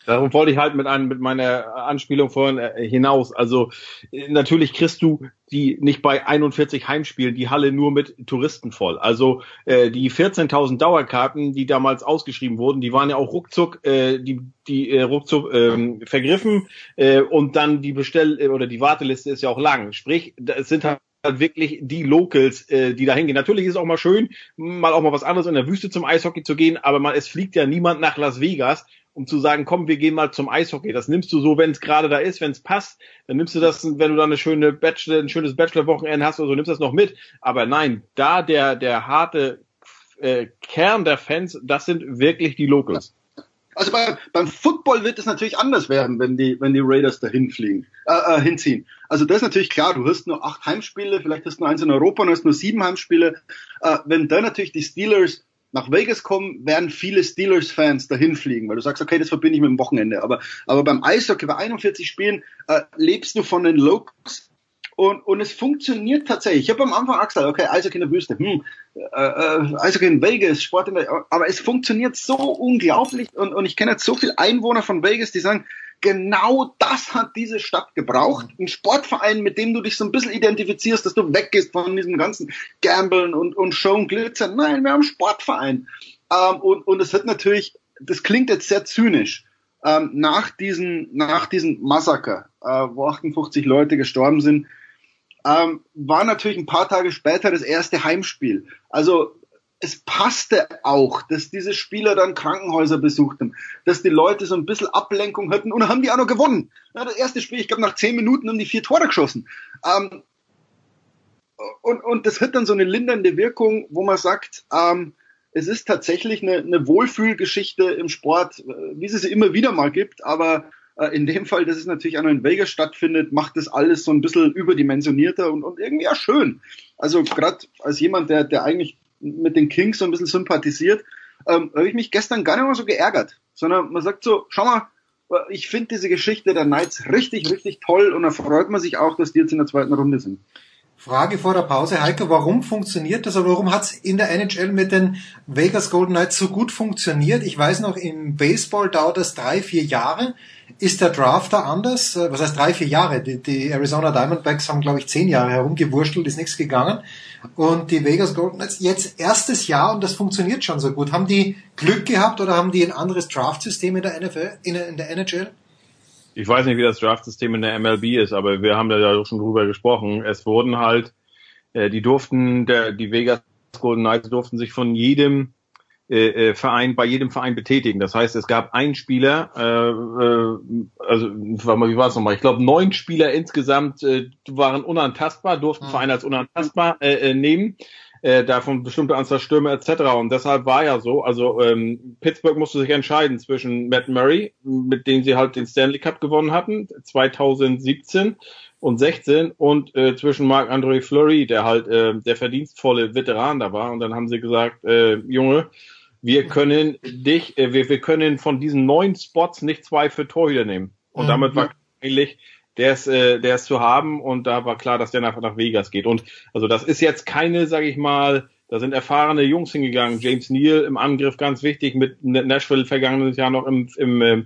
Darum wollte ich halt mit, einem, mit meiner Anspielung vorhin äh, hinaus. Also äh, natürlich kriegst du die nicht bei 41 Heimspielen die Halle nur mit Touristen voll. Also äh, die 14.000 Dauerkarten, die damals ausgeschrieben wurden, die waren ja auch ruckzuck äh, die die äh, ruckzuck ähm, vergriffen äh, und dann die Bestell äh, oder die Warteliste ist ja auch lang. Sprich, es sind halt wirklich die Locals, äh, die da hingehen. Natürlich ist es auch mal schön, mal auch mal was anderes in der Wüste zum Eishockey zu gehen, aber man, es fliegt ja niemand nach Las Vegas, um zu sagen, komm, wir gehen mal zum Eishockey. Das nimmst du so, wenn es gerade da ist, wenn es passt, dann nimmst du das, wenn du da eine schöne Bachelor, ein schönes Bachelor-Wochenende hast oder so, nimmst das noch mit. Aber nein, da der, der harte äh, Kern der Fans, das sind wirklich die Locals. Also bei, beim Football wird es natürlich anders werden, wenn die, wenn die Raiders dahin fliegen, äh, äh, hinziehen. Also das ist natürlich klar, du hast nur acht Heimspiele, vielleicht hast du nur eins in Europa und hast nur sieben Heimspiele. Äh, wenn dann natürlich die Steelers nach Vegas kommen, werden viele Steelers-Fans dahin fliegen, weil du sagst, okay, das verbinde ich mit dem Wochenende. Aber, aber beim Eishockey, bei 41 Spielen, äh, lebst du von den Locals und, und es funktioniert tatsächlich. Ich habe am Anfang auch gesagt, okay, Eishockey in der Wüste, hm, äh, äh, Eishockey in Vegas, Sport in der, aber es funktioniert so unglaublich und, und ich kenne jetzt so viele Einwohner von Vegas, die sagen, genau das hat diese Stadt gebraucht. Ein Sportverein, mit dem du dich so ein bisschen identifizierst, dass du weggehst von diesem ganzen Gambeln und, und Show und Glitzer. Nein, wir haben einen Sportverein. Ähm, und, und es wird natürlich, das klingt jetzt sehr zynisch, ähm, nach diesem, nach diesem Massaker, äh, wo 58 Leute gestorben sind, ähm, war natürlich ein paar Tage später das erste Heimspiel. Also es passte auch, dass diese Spieler dann Krankenhäuser besuchten, dass die Leute so ein bisschen Ablenkung hatten und dann haben die auch noch gewonnen. Ja, das erste Spiel, ich glaube, nach zehn Minuten haben die vier Tore geschossen. Ähm, und, und das hat dann so eine lindernde Wirkung, wo man sagt, ähm, es ist tatsächlich eine, eine Wohlfühlgeschichte im Sport, äh, wie es sie immer wieder mal gibt, aber äh, in dem Fall, dass es natürlich auch noch in Vegas stattfindet, macht das alles so ein bisschen überdimensionierter und, und irgendwie auch schön. Also gerade als jemand, der, der eigentlich mit den Kings so ein bisschen sympathisiert, ähm, habe ich mich gestern gar nicht mal so geärgert, sondern man sagt so, schau mal, ich finde diese Geschichte der Knights richtig, richtig toll und da freut man sich auch, dass die jetzt in der zweiten Runde sind. Frage vor der Pause, Heiko, warum funktioniert das oder warum hat es in der NHL mit den Vegas Golden Knights so gut funktioniert? Ich weiß noch, im Baseball dauert das drei, vier Jahre. Ist der Draft da anders? Äh, was heißt drei, vier Jahre? Die, die Arizona Diamondbacks haben, glaube ich, zehn Jahre herumgewurschtelt, ist nichts gegangen. Und die Vegas Golden Knights jetzt erstes Jahr und das funktioniert schon so gut. Haben die Glück gehabt oder haben die ein anderes Draftsystem in der NFL, in, in der NHL? Ich weiß nicht, wie das Draftsystem in der MLB ist, aber wir haben da ja schon drüber gesprochen. Es wurden halt, äh, die durften, der, die Vegas Golden Knights durften sich von jedem äh, äh Verein, bei jedem Verein betätigen. Das heißt, es gab einen Spieler, äh, äh, also wie war es nochmal? Ich glaube, neun Spieler insgesamt äh, waren unantastbar, durften mhm. Vereine als unantastbar äh, äh, nehmen äh, davon bestimmte Anzahl Stürme etc. Und deshalb war ja so, also ähm, Pittsburgh musste sich entscheiden zwischen Matt Murray, mit dem sie halt den Stanley Cup gewonnen hatten, 2017 und 16 und äh, zwischen Marc André Fleury, der halt äh, der verdienstvolle Veteran da war. Und dann haben sie gesagt, äh, Junge, wir können dich, äh, wir, wir können von diesen neun Spots nicht zwei für Torhüter nehmen. Und mhm. damit war eigentlich der ist, äh, der ist zu haben und da war klar, dass der nach, nach Vegas geht. Und also das ist jetzt keine, sage ich mal, da sind erfahrene Jungs hingegangen. James Neal im Angriff ganz wichtig, mit Nashville vergangenes Jahr noch im, im, äh,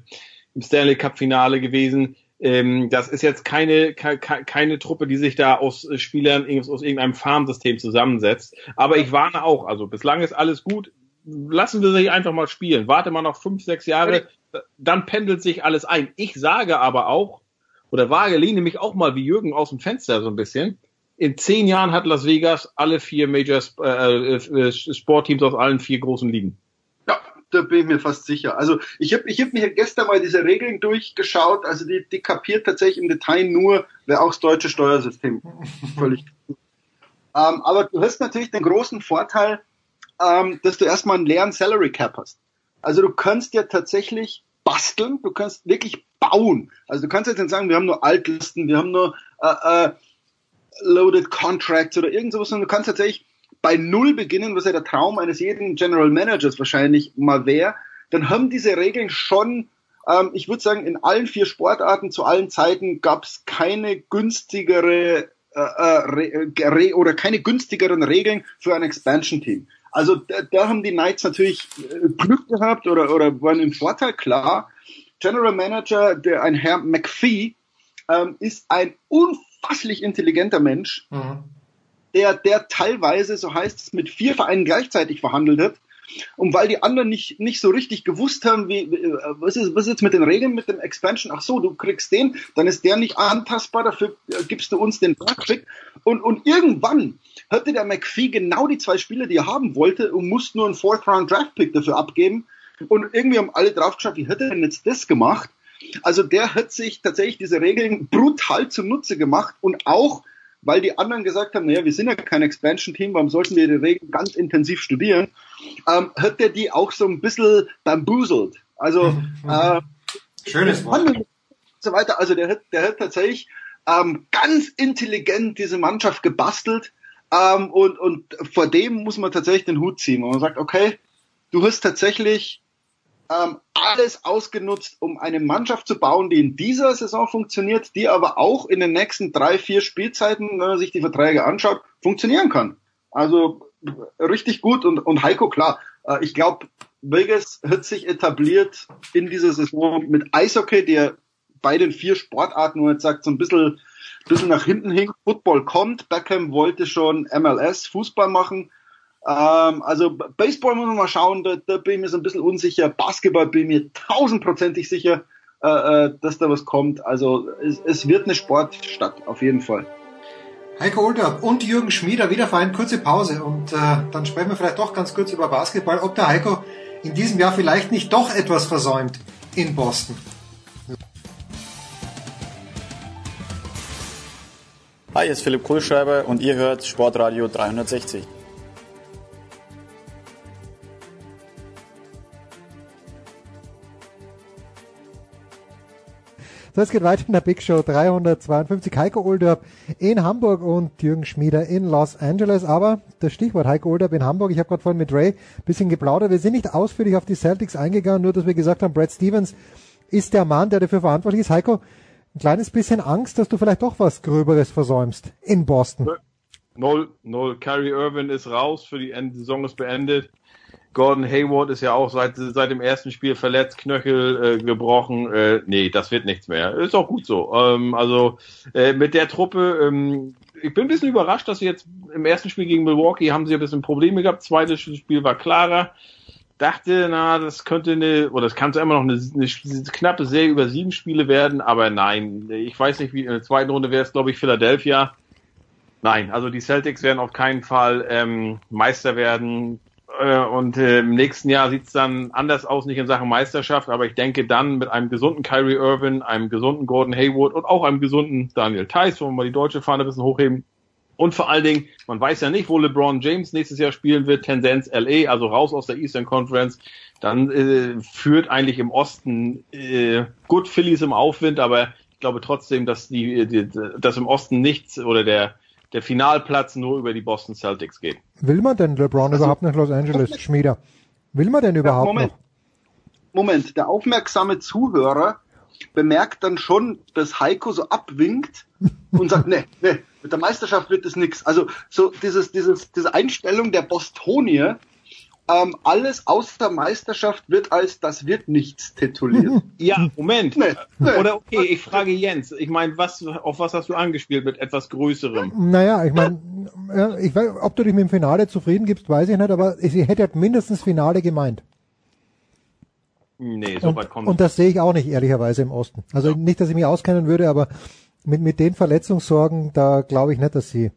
im Stanley Cup Finale gewesen. Ähm, das ist jetzt keine, ke keine Truppe, die sich da aus Spielern aus irgendeinem Farmsystem zusammensetzt. Aber ich warne auch, also bislang ist alles gut. Lassen wir sich einfach mal spielen. Warte mal noch fünf, sechs Jahre, dann pendelt sich alles ein. Ich sage aber auch, oder vage lehne mich auch mal wie Jürgen aus dem Fenster so ein bisschen. In zehn Jahren hat Las Vegas alle vier Major äh, äh, Sportteams aus allen vier großen Ligen. Ja, da bin ich mir fast sicher. Also ich habe ich hab mir gestern mal diese Regeln durchgeschaut. Also die, die kapiert tatsächlich im Detail nur, wer auch das deutsche Steuersystem völlig. ähm, aber du hast natürlich den großen Vorteil, ähm, dass du erstmal einen leeren Salary Cap hast. Also du kannst ja tatsächlich basteln, du kannst wirklich bauen. Also du kannst jetzt nicht sagen, wir haben nur Altlisten, wir haben nur äh, äh, Loaded Contracts oder irgend sowas, sondern du kannst tatsächlich bei Null beginnen, was ja der Traum eines jeden General Managers wahrscheinlich mal wäre. Dann haben diese Regeln schon, ähm, ich würde sagen, in allen vier Sportarten zu allen Zeiten gab es keine günstigere äh, äh, re, oder keine günstigeren Regeln für ein Expansion-Team. Also da, da haben die Knights natürlich äh, Glück gehabt oder, oder waren im Vorteil, klar. General Manager, der ein Herr McPhee, ähm, ist ein unfasslich intelligenter Mensch, mhm. der, der teilweise, so heißt es, mit vier Vereinen gleichzeitig verhandelt hat. Und weil die anderen nicht, nicht so richtig gewusst haben, wie, was ist, was ist jetzt mit den Regeln, mit dem Expansion? Ach so, du kriegst den, dann ist der nicht antastbar, dafür gibst du uns den Backtrick. Und, und irgendwann hatte der McPhee genau die zwei Spieler, die er haben wollte und musste nur einen Fourth-Round-Draft-Pick dafür abgeben. Und irgendwie haben alle drauf geschaut, wie hätte er denn jetzt das gemacht? Also der hat sich tatsächlich diese Regeln brutal zunutze gemacht und auch, weil die anderen gesagt haben, naja, wir sind ja kein Expansion-Team, warum sollten wir die Regeln ganz intensiv studieren, ähm, hat er die auch so ein bisschen bamboozelt. Also äh, schönes Wort. Und so weiter. Also der hat, der hat tatsächlich ähm, ganz intelligent diese Mannschaft gebastelt ähm, und, und vor dem muss man tatsächlich den Hut ziehen. Und man sagt, okay, du hast tatsächlich ähm, alles ausgenutzt, um eine Mannschaft zu bauen, die in dieser Saison funktioniert, die aber auch in den nächsten drei, vier Spielzeiten, wenn man sich die Verträge anschaut, funktionieren kann. Also richtig gut und, und Heiko, klar, äh, ich glaube, Vegas hat sich etabliert in dieser Saison mit Eishockey, der bei den vier Sportarten, wo jetzt sagt, so ein bisschen bisschen nach hinten hing. Football kommt. Beckham wollte schon MLS, Fußball machen. Ähm, also Baseball muss man mal schauen, da, da bin ich mir so ein bisschen unsicher. Basketball bin ich mir tausendprozentig sicher, äh, äh, dass da was kommt. Also es, es wird eine Sportstadt, auf jeden Fall. Heiko Olderb und Jürgen Schmieder wieder für eine kurze Pause und äh, dann sprechen wir vielleicht doch ganz kurz über Basketball, ob der Heiko in diesem Jahr vielleicht nicht doch etwas versäumt in Boston. Hi, hier ist Philipp Kohlschreiber und ihr hört Sportradio 360. So, es geht weiter in der Big Show 352. Heiko Olderb in Hamburg und Jürgen Schmieder in Los Angeles. Aber das Stichwort Heiko Olderb in Hamburg, ich habe gerade vorhin mit Ray ein bisschen geplaudert. Wir sind nicht ausführlich auf die Celtics eingegangen, nur dass wir gesagt haben, Brad Stevens ist der Mann, der dafür verantwortlich ist. Heiko, ein kleines bisschen Angst, dass du vielleicht doch was Gröberes versäumst in Boston. Null, null. Kyrie Irvin ist raus, für die Saison ist beendet. Gordon Hayward ist ja auch seit, seit dem ersten Spiel verletzt, Knöchel äh, gebrochen. Äh, nee, das wird nichts mehr. Ist auch gut so. Ähm, also äh, mit der Truppe, ähm, ich bin ein bisschen überrascht, dass sie jetzt im ersten Spiel gegen Milwaukee haben sie ein bisschen Probleme gehabt. Zweites Spiel war klarer. Dachte, na, das könnte eine, oder das kann immer noch eine, eine, eine knappe Serie über sieben Spiele werden, aber nein, ich weiß nicht, wie in der zweiten Runde wäre es, glaube ich, Philadelphia. Nein, also die Celtics werden auf keinen Fall ähm, Meister werden. Äh, und äh, im nächsten Jahr sieht es dann anders aus, nicht in Sachen Meisterschaft, aber ich denke dann mit einem gesunden Kyrie Irvin, einem gesunden Gordon Hayward und auch einem gesunden Daniel Theiss, wollen wir mal die deutsche Fahne ein bisschen hochheben. Und vor allen Dingen, man weiß ja nicht, wo LeBron James nächstes Jahr spielen wird, Tendenz LA, also raus aus der Eastern Conference. Dann äh, führt eigentlich im Osten äh, gut Phillies im Aufwind, aber ich glaube trotzdem, dass die, die dass im Osten nichts oder der der Finalplatz nur über die Boston Celtics geht. Will man denn LeBron also, überhaupt nach Los Angeles, Schmieder? Will man denn überhaupt ja, Moment, noch? Moment, der aufmerksame Zuhörer bemerkt dann schon, dass Heiko so abwinkt und sagt, nee, nee, mit der Meisterschaft wird es nix. Also so dieses, dieses, diese Einstellung der Bostonier, ähm, alles außer Meisterschaft wird als das wird nichts tituliert. Ja, Moment. Nee, nee. Oder okay, ich frage Jens. Ich meine, was, auf was hast du angespielt mit etwas Größerem? Naja, ich meine, ich weiß, ob du dich mit dem Finale zufrieden gibst, weiß ich nicht, aber ich hätte halt mindestens Finale gemeint. Nee, so und, weit kommt Und das sehe ich auch nicht, ehrlicherweise, im Osten. Also ja. nicht, dass ich mich auskennen würde, aber mit, mit den Verletzungssorgen, da glaube ich nicht, dass sie.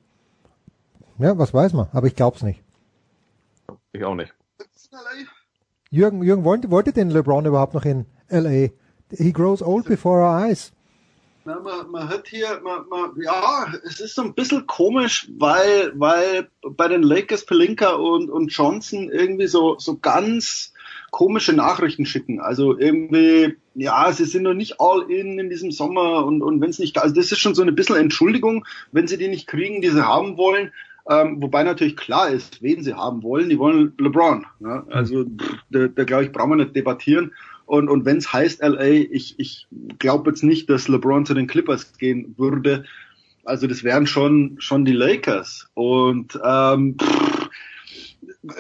Ja, was weiß man, aber ich glaube es nicht. Ich auch nicht. Jürgen, Jürgen wollte, wollte den LeBron überhaupt noch in LA? He grows old before our eyes. Na, man, man hat hier, man, man, ja, es ist so ein bisschen komisch, weil, weil bei den Lakers Pelinka und, und Johnson irgendwie so, so ganz komische Nachrichten schicken. Also irgendwie, ja, sie sind noch nicht all in in diesem Sommer und, und wenn es nicht, also das ist schon so ein bisschen Entschuldigung, wenn sie die nicht kriegen, die sie haben wollen. Ähm, wobei natürlich klar ist, wen sie haben wollen. Die wollen LeBron. Ja? Also da, da glaube ich, brauchen wir nicht debattieren. Und, und wenn es heißt LA, ich, ich glaube jetzt nicht, dass LeBron zu den Clippers gehen würde. Also das wären schon schon die Lakers. Und ähm, pff,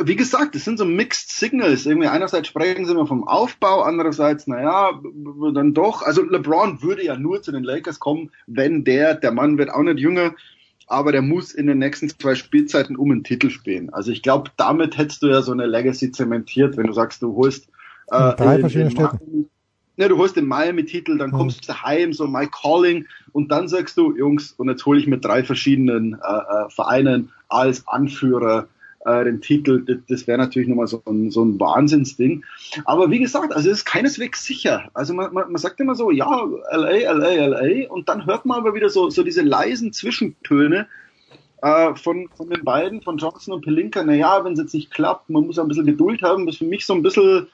wie gesagt, das sind so Mixed Signals. Irgendwie einerseits sprechen sie immer vom Aufbau, andererseits, naja, dann doch. Also LeBron würde ja nur zu den Lakers kommen, wenn der, der Mann wird auch nicht jünger, aber der muss in den nächsten zwei Spielzeiten um einen Titel spielen. Also ich glaube, damit hättest du ja so eine Legacy zementiert, wenn du sagst, du holst äh, drei verschiedene Städte. Ne, du holst den Miami-Titel, dann kommst du heim, so My Calling, und dann sagst du, Jungs, und jetzt hole ich mit drei verschiedenen äh, äh Vereinen als Anführer äh, den Titel, das, das wäre natürlich nochmal so ein, so ein Wahnsinnsding. Aber wie gesagt, also es ist keineswegs sicher. Also man, man, man sagt immer so, ja, LA, LA, LA, und dann hört man aber wieder so, so diese leisen Zwischentöne, äh, von, von den beiden, von Johnson und Pelinka, naja, wenn es jetzt nicht klappt, man muss ein bisschen Geduld haben, was für mich so ein bisschen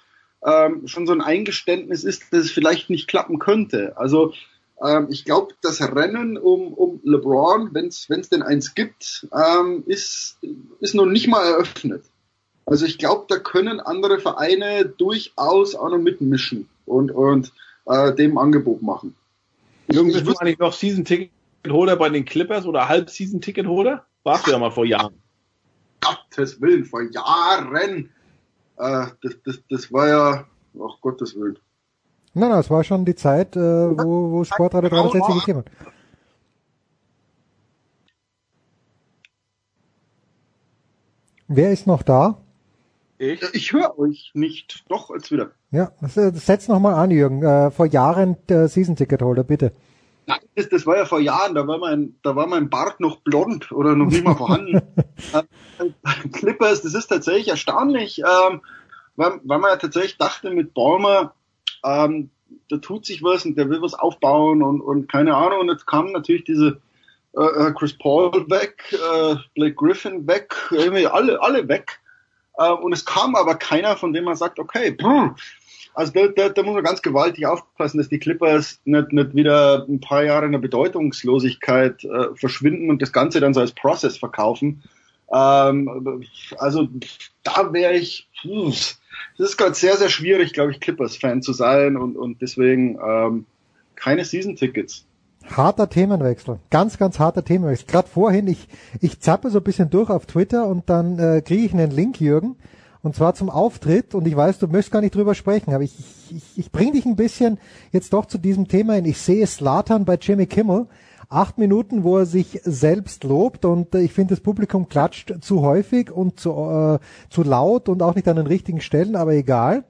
ähm, schon so ein Eingeständnis ist, dass es vielleicht nicht klappen könnte. Also ähm, ich glaube, das Rennen um, um LeBron, wenn es denn eins gibt, ähm, ist, ist noch nicht mal eröffnet. Also ich glaube, da können andere Vereine durchaus auch noch mitmischen und, und äh, dem Angebot machen. Jungs, bist du eigentlich noch Season-Ticket-Holder bei den Clippers oder Halb-Season-Ticket-Holder? Warst du ja mal vor Jahren. Gottes Willen, vor Jahren. Äh, das, das, das war ja, ach Gottes Willen. Nein, nein, es war schon die Zeit, äh, wo, wo Sportradio 360 gegeben hat. Wer ist noch da? Ich, ich höre euch nicht. Doch, jetzt wieder. Ja, setz noch mal an, Jürgen. Äh, vor Jahren der Season-Ticket-Holder, bitte. Das, das war ja vor Jahren, da war mein, da war mein Bart noch blond oder noch nicht mal vorhanden. Äh, Clippers, das ist tatsächlich erstaunlich, ähm, weil, weil man ja tatsächlich dachte mit Ballmer, ähm, da tut sich was und der will was aufbauen und, und keine Ahnung. Und jetzt kamen natürlich diese äh, äh, Chris Paul weg, äh, Blake Griffin weg, irgendwie alle, alle weg. Äh, und es kam aber keiner, von dem man sagt, okay, brr, also da, da, da muss man ganz gewaltig aufpassen, dass die Clippers nicht, nicht wieder ein paar Jahre in der Bedeutungslosigkeit äh, verschwinden und das Ganze dann so als Process verkaufen. Ähm, also da wäre ich, pff, das ist gerade sehr, sehr schwierig, glaube ich, Clippers-Fan zu sein und, und deswegen ähm, keine Season-Tickets. Harter Themenwechsel, ganz, ganz harter Themenwechsel. Gerade vorhin, ich, ich zappe so ein bisschen durch auf Twitter und dann äh, kriege ich einen Link, Jürgen, und zwar zum Auftritt. Und ich weiß, du möchtest gar nicht drüber sprechen, aber ich, ich, ich bringe dich ein bisschen jetzt doch zu diesem Thema hin. Ich sehe Slatan bei Jimmy Kimmel. Acht Minuten, wo er sich selbst lobt und äh, ich finde, das Publikum klatscht zu häufig und zu, äh, zu laut und auch nicht an den richtigen Stellen, aber egal.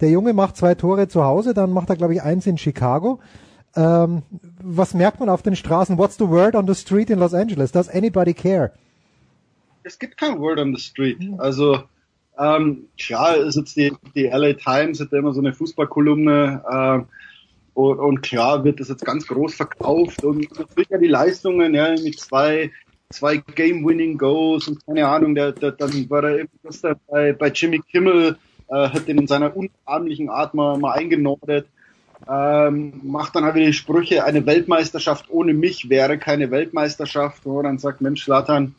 Der Junge macht zwei Tore zu Hause, dann macht er, glaube ich, eins in Chicago. Ähm, was merkt man auf den Straßen? What's the word on the street in Los Angeles? Does anybody care? Es gibt kein Word on the street. Also ähm, klar ist jetzt die, die LA Times hat immer so eine Fußballkolumne äh, und, und klar wird das jetzt ganz groß verkauft und ja die Leistungen, ja, mit zwei zwei Game-Winning Goals und keine Ahnung, der, der, dann war er da bei, bei Jimmy Kimmel, äh, hat den in seiner unarmlichen Art mal, mal eingenordet ähm, macht dann halt wieder die Sprüche, eine Weltmeisterschaft ohne mich wäre keine Weltmeisterschaft, wo dann sagt, Mensch, Slatan,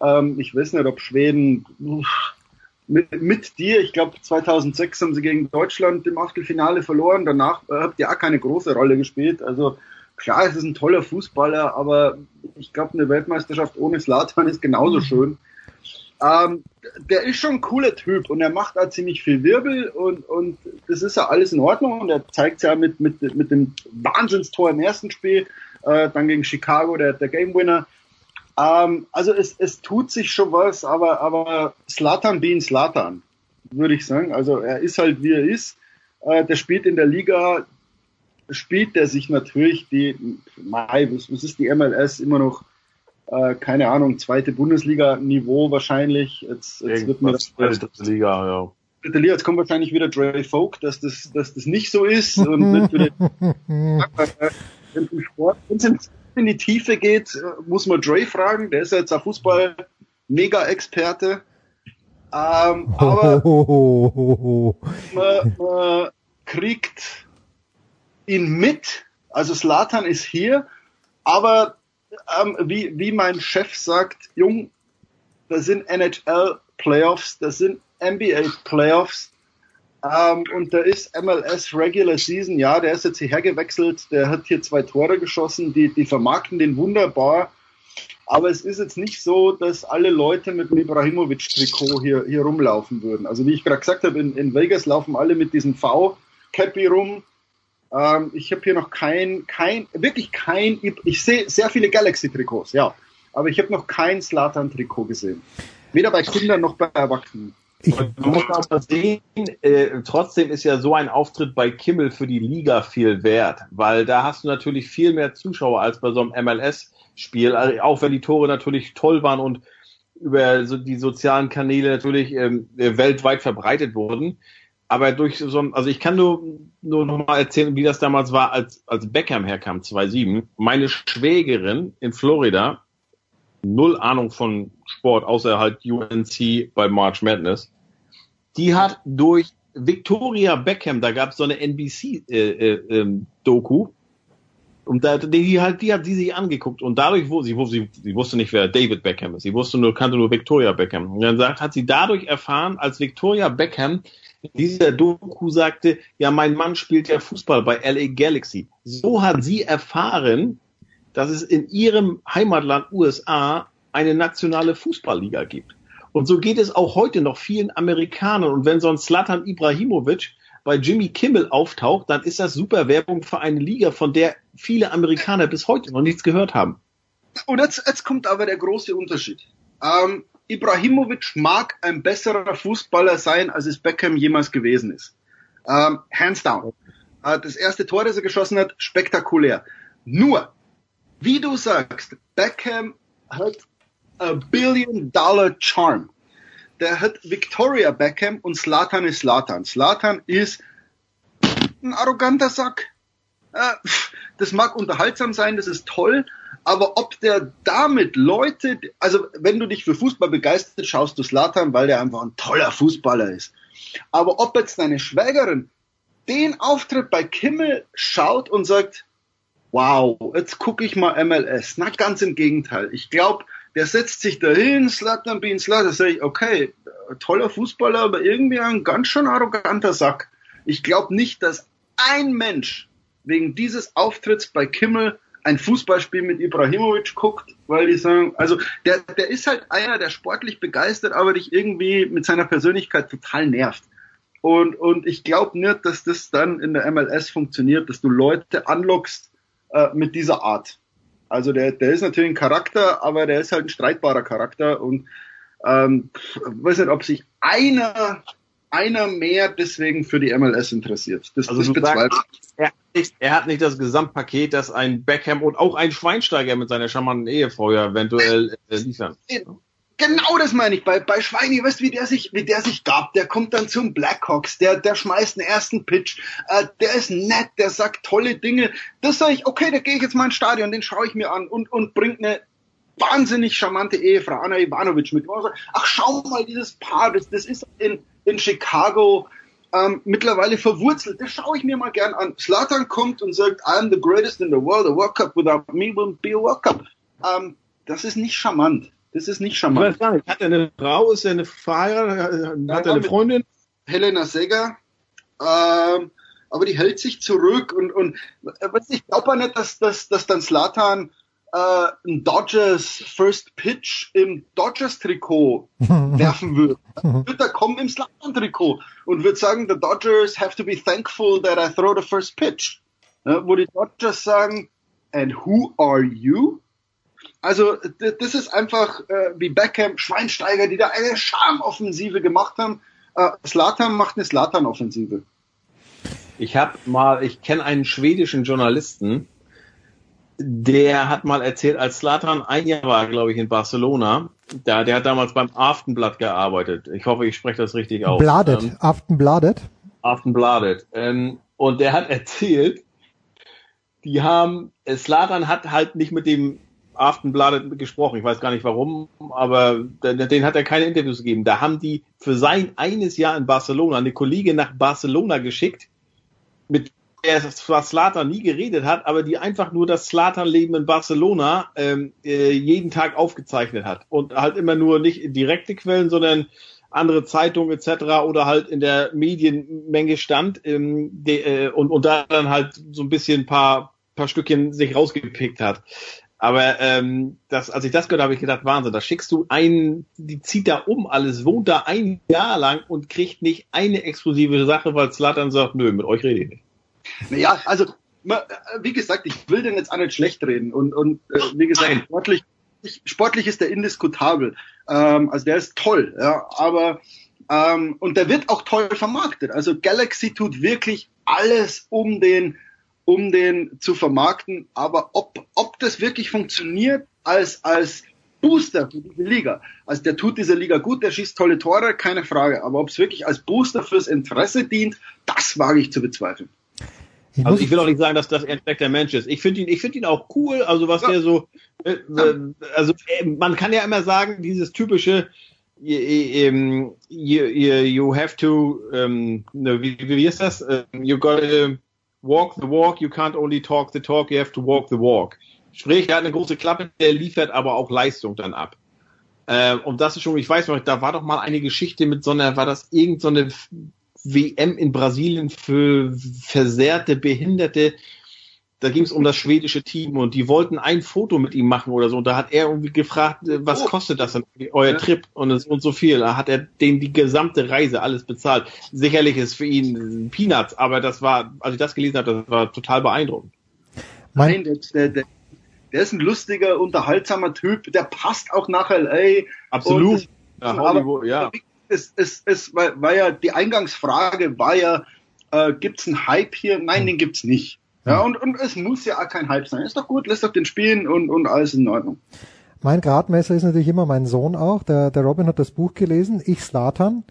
ähm, ich weiß nicht, ob Schweden uff, mit, mit dir, ich glaube 2006 haben sie gegen Deutschland im Achtelfinale verloren, danach äh, habt ihr auch keine große Rolle gespielt, also klar, es ist ein toller Fußballer, aber ich glaube, eine Weltmeisterschaft ohne Slatan ist genauso schön. Ähm, der ist schon ein cooler Typ und er macht da ziemlich viel Wirbel und, und das ist ja alles in Ordnung und er zeigt ja mit, mit, mit dem Wahnsinnstor im ersten Spiel, äh, dann gegen Chicago der, der Game Winner. Ähm, also es, es tut sich schon was, aber, aber Slatan wie ein Slatan, würde ich sagen. Also er ist halt wie er ist. Äh, der spielt in der Liga, spielt der sich natürlich die, Mai, was, was ist die MLS immer noch äh, keine Ahnung, zweite Bundesliga-Niveau wahrscheinlich. Jetzt, jetzt wird mir das, dritte Liga, ja. Dritte Liga, jetzt kommt wahrscheinlich wieder Dre Folk, dass das, dass das nicht so ist und wird wieder, wenn es im Sport, wenn es in die Tiefe geht, muss man Dre fragen, der ist ja jetzt ein Fußball Mega-Experte. Ähm, aber man, man kriegt ihn mit, also Slatan ist hier, aber ähm, wie, wie mein Chef sagt, Jung, das sind NHL Playoffs, das sind NBA Playoffs ähm, und da ist MLS Regular Season, ja, der ist jetzt hierher gewechselt, der hat hier zwei Tore geschossen, die, die vermarkten den wunderbar, aber es ist jetzt nicht so, dass alle Leute mit dem Ibrahimovic-Trikot hier, hier rumlaufen würden. Also wie ich gerade gesagt habe, in, in Vegas laufen alle mit diesem V-Cappy rum, ähm, ich habe hier noch kein, kein, wirklich kein, ich sehe sehr viele Galaxy-Trikots, ja. Aber ich habe noch kein Slatan-Trikot gesehen. Weder bei Kindern noch bei Erwachsenen. Ich man muss aber sehen, äh, trotzdem ist ja so ein Auftritt bei Kimmel für die Liga viel wert, weil da hast du natürlich viel mehr Zuschauer als bei so einem MLS-Spiel, also auch wenn die Tore natürlich toll waren und über so die sozialen Kanäle natürlich ähm, weltweit verbreitet wurden aber durch so ein, also ich kann nur, nur noch mal erzählen, wie das damals war, als, als Beckham herkam, 2-7. Meine Schwägerin in Florida, null Ahnung von Sport, außer halt UNC bei March Madness, die hat durch Victoria Beckham, da gab es so eine NBC-Doku, äh, äh, und da, die halt, die hat die sich angeguckt und dadurch, wo sie, wo sie, sie wusste nicht, wer David Beckham ist. Sie wusste nur, kannte nur Victoria Beckham. Und dann sagt, hat sie dadurch erfahren, als Victoria Beckham dieser Doku sagte, ja, mein Mann spielt ja Fußball bei LA Galaxy. So hat sie erfahren, dass es in ihrem Heimatland USA eine nationale Fußballliga gibt. Und so geht es auch heute noch vielen Amerikanern. Und wenn so ein Slatan Ibrahimovic bei Jimmy Kimmel auftaucht, dann ist das super Werbung für eine Liga, von der viele Amerikaner bis heute noch nichts gehört haben. Und jetzt, jetzt kommt aber der große Unterschied. Ähm, Ibrahimovic mag ein besserer Fußballer sein, als es Beckham jemals gewesen ist. Ähm, hands down. Äh, das erste Tor, das er geschossen hat, spektakulär. Nur, wie du sagst, Beckham hat a billion dollar charm. Der hat Victoria Beckham und Slatan ist Slatan. Slatan ist ein arroganter Sack. Äh, Das mag unterhaltsam sein, das ist toll, aber ob der damit Leute, also wenn du dich für Fußball begeistert, schaust du Slatan, weil der einfach ein toller Fußballer ist. Aber ob jetzt deine Schwägerin den Auftritt bei Kimmel schaut und sagt, wow, jetzt gucke ich mal MLS. Na, ganz im Gegenteil. Ich glaube, der setzt sich dahin, Slatan Bean Slatan, sage ich, okay, toller Fußballer, aber irgendwie ein ganz schön arroganter Sack. Ich glaube nicht, dass ein Mensch wegen dieses Auftritts bei Kimmel ein Fußballspiel mit Ibrahimovic guckt, weil die sagen, also der, der ist halt einer, der sportlich begeistert, aber dich irgendwie mit seiner Persönlichkeit total nervt. Und, und ich glaube nicht, dass das dann in der MLS funktioniert, dass du Leute anlockst äh, mit dieser Art. Also der, der ist natürlich ein Charakter, aber der ist halt ein streitbarer Charakter und ähm, weiß nicht, ob sich einer einer mehr deswegen für die MLS interessiert. Das, Also das sagst, er, hat nicht- er hat nicht das Gesamtpaket, das ein Beckham und auch ein Schweinsteiger mit seiner charmanten Ehefrau ja eventuell äh, liefern. Genau das meine ich. Bei, bei Schweini, weißt du, wie der sich, wie der sich gab? Der kommt dann zum Blackhawks, der, der schmeißt einen ersten Pitch, äh, der ist nett, der sagt tolle Dinge. Das sage ich, okay, da gehe ich jetzt mal ins Stadion, den schaue ich mir an und, und bringt eine wahnsinnig charmante Ehefrau, Anna Ivanovic mit. sagt, Ach, schau mal, dieses Paar, das, das ist in, in Chicago ähm, mittlerweile verwurzelt. Das schaue ich mir mal gern an. Slatan kommt und sagt, I'm the greatest in the world, a World Cup without me wouldn't be a World Cup. Ähm, das ist nicht charmant. Das ist nicht Ich charmant. hat er eine Frau, ist er eine verheiratet, hat er eine Freundin? Helena Seger. Ähm, aber die hält sich zurück und, und äh, weißt du, ich glaube auch nicht, dass, dass, dass dann Slatan äh, ein Dodgers First Pitch im Dodgers Trikot werfen würde. Dann wird er kommen im Slatan Trikot und wird sagen, the Dodgers have to be thankful that I throw the first pitch. Ja, wo die Dodgers sagen, and who are you? Also das ist einfach äh, wie Beckham, Schweinsteiger, die da eine Charmoffensive gemacht haben. Äh, Slatan macht eine Slatan-Offensive. Ich habe mal, ich kenne einen schwedischen Journalisten, der hat mal erzählt, als Slatan ein Jahr war, glaube ich, in Barcelona, der, der hat damals beim Aftenblatt gearbeitet. Ich hoffe, ich spreche das richtig aus. Bladet, Ähm, Aftenbladet. Aftenbladet. Ähm, und der hat erzählt, die haben, Slatan hat halt nicht mit dem Aftenbladet gesprochen. Ich weiß gar nicht warum, aber den, hat er keine Interviews gegeben. Da haben die für sein eines Jahr in Barcelona eine Kollegin nach Barcelona geschickt, mit der zwar Slatan nie geredet hat, aber die einfach nur das Slatan-Leben in Barcelona ähm, äh, jeden Tag aufgezeichnet hat. Und halt immer nur nicht direkte Quellen, sondern andere Zeitungen etc. oder halt in der Medienmenge stand ähm, de, äh, und, und da dann halt so ein bisschen ein paar, paar Stückchen sich rausgepickt hat. Aber ähm, das, als ich das gehört habe, habe ich gedacht, Wahnsinn, da schickst du einen, die zieht da um alles, wohnt da ein Jahr lang und kriegt nicht eine exklusive Sache, weil Slatan sagt, nö, mit euch rede ich nicht. Naja, also äh, wie gesagt, ich will den jetzt auch nicht schlecht reden und, und äh, wie gesagt, sportlich, ich- sportlich ist der indiskutabel. Ähm, also der ist toll, ja, aber ähm, und der wird auch toll vermarktet. Also Galaxy tut wirklich alles, um den um den zu vermarkten, aber ob, ob das wirklich funktioniert als, als Booster für diese Liga. Also der tut dieser Liga gut, der schießt tolle Tore, keine Frage. Aber ob es wirklich als Booster fürs Interesse dient, das wage ich zu bezweifeln. Also ich will auch nicht sagen, dass das ein schlechter Mensch ist. Ich finde ihn, ich finde ihn auch cool. Also was der so, äh, äh, also äh, man kann ja immer sagen, dieses typische, you, you, you, you have to, ähm, wie, wie ist das? Ähm, You gotta walk the walk. You can't only talk the talk. You have to walk the walk. Sprich, er hat eine große Klappe, der liefert aber auch Leistung dann ab. Äh, und das ist schon, ich weiß noch, da war doch mal eine Geschichte mit so einer, war das irgend so WM in Brasilien für versehrte, Behinderte. Da ging es um das schwedische Team und die wollten ein Foto mit ihm machen oder so. Und da hat er irgendwie gefragt, äh, was kostet das denn, euer Ja. Trip? Und, es, und so viel. Da hat er denen die gesamte Reise alles bezahlt. Sicherlich ist für ihn Peanuts, aber das war, als ich das gelesen habe, das war total beeindruckend. Nein, der, der, der, der ist ein lustiger, unterhaltsamer Typ, der passt auch nach LA. Absolut. Und Ja, aber- Hollywood, ja. Es, es, es war, war ja, die Eingangsfrage war ja, äh, gibt's einen Hype hier? Nein, den gibt's nicht. Ja, und, und es muss ja auch kein Hype sein. Ist doch gut, lässt doch den spielen und, und alles in Ordnung. Mein Gradmesser ist natürlich immer mein Sohn auch. Der, der Robin hat das Buch gelesen, ich Slatan.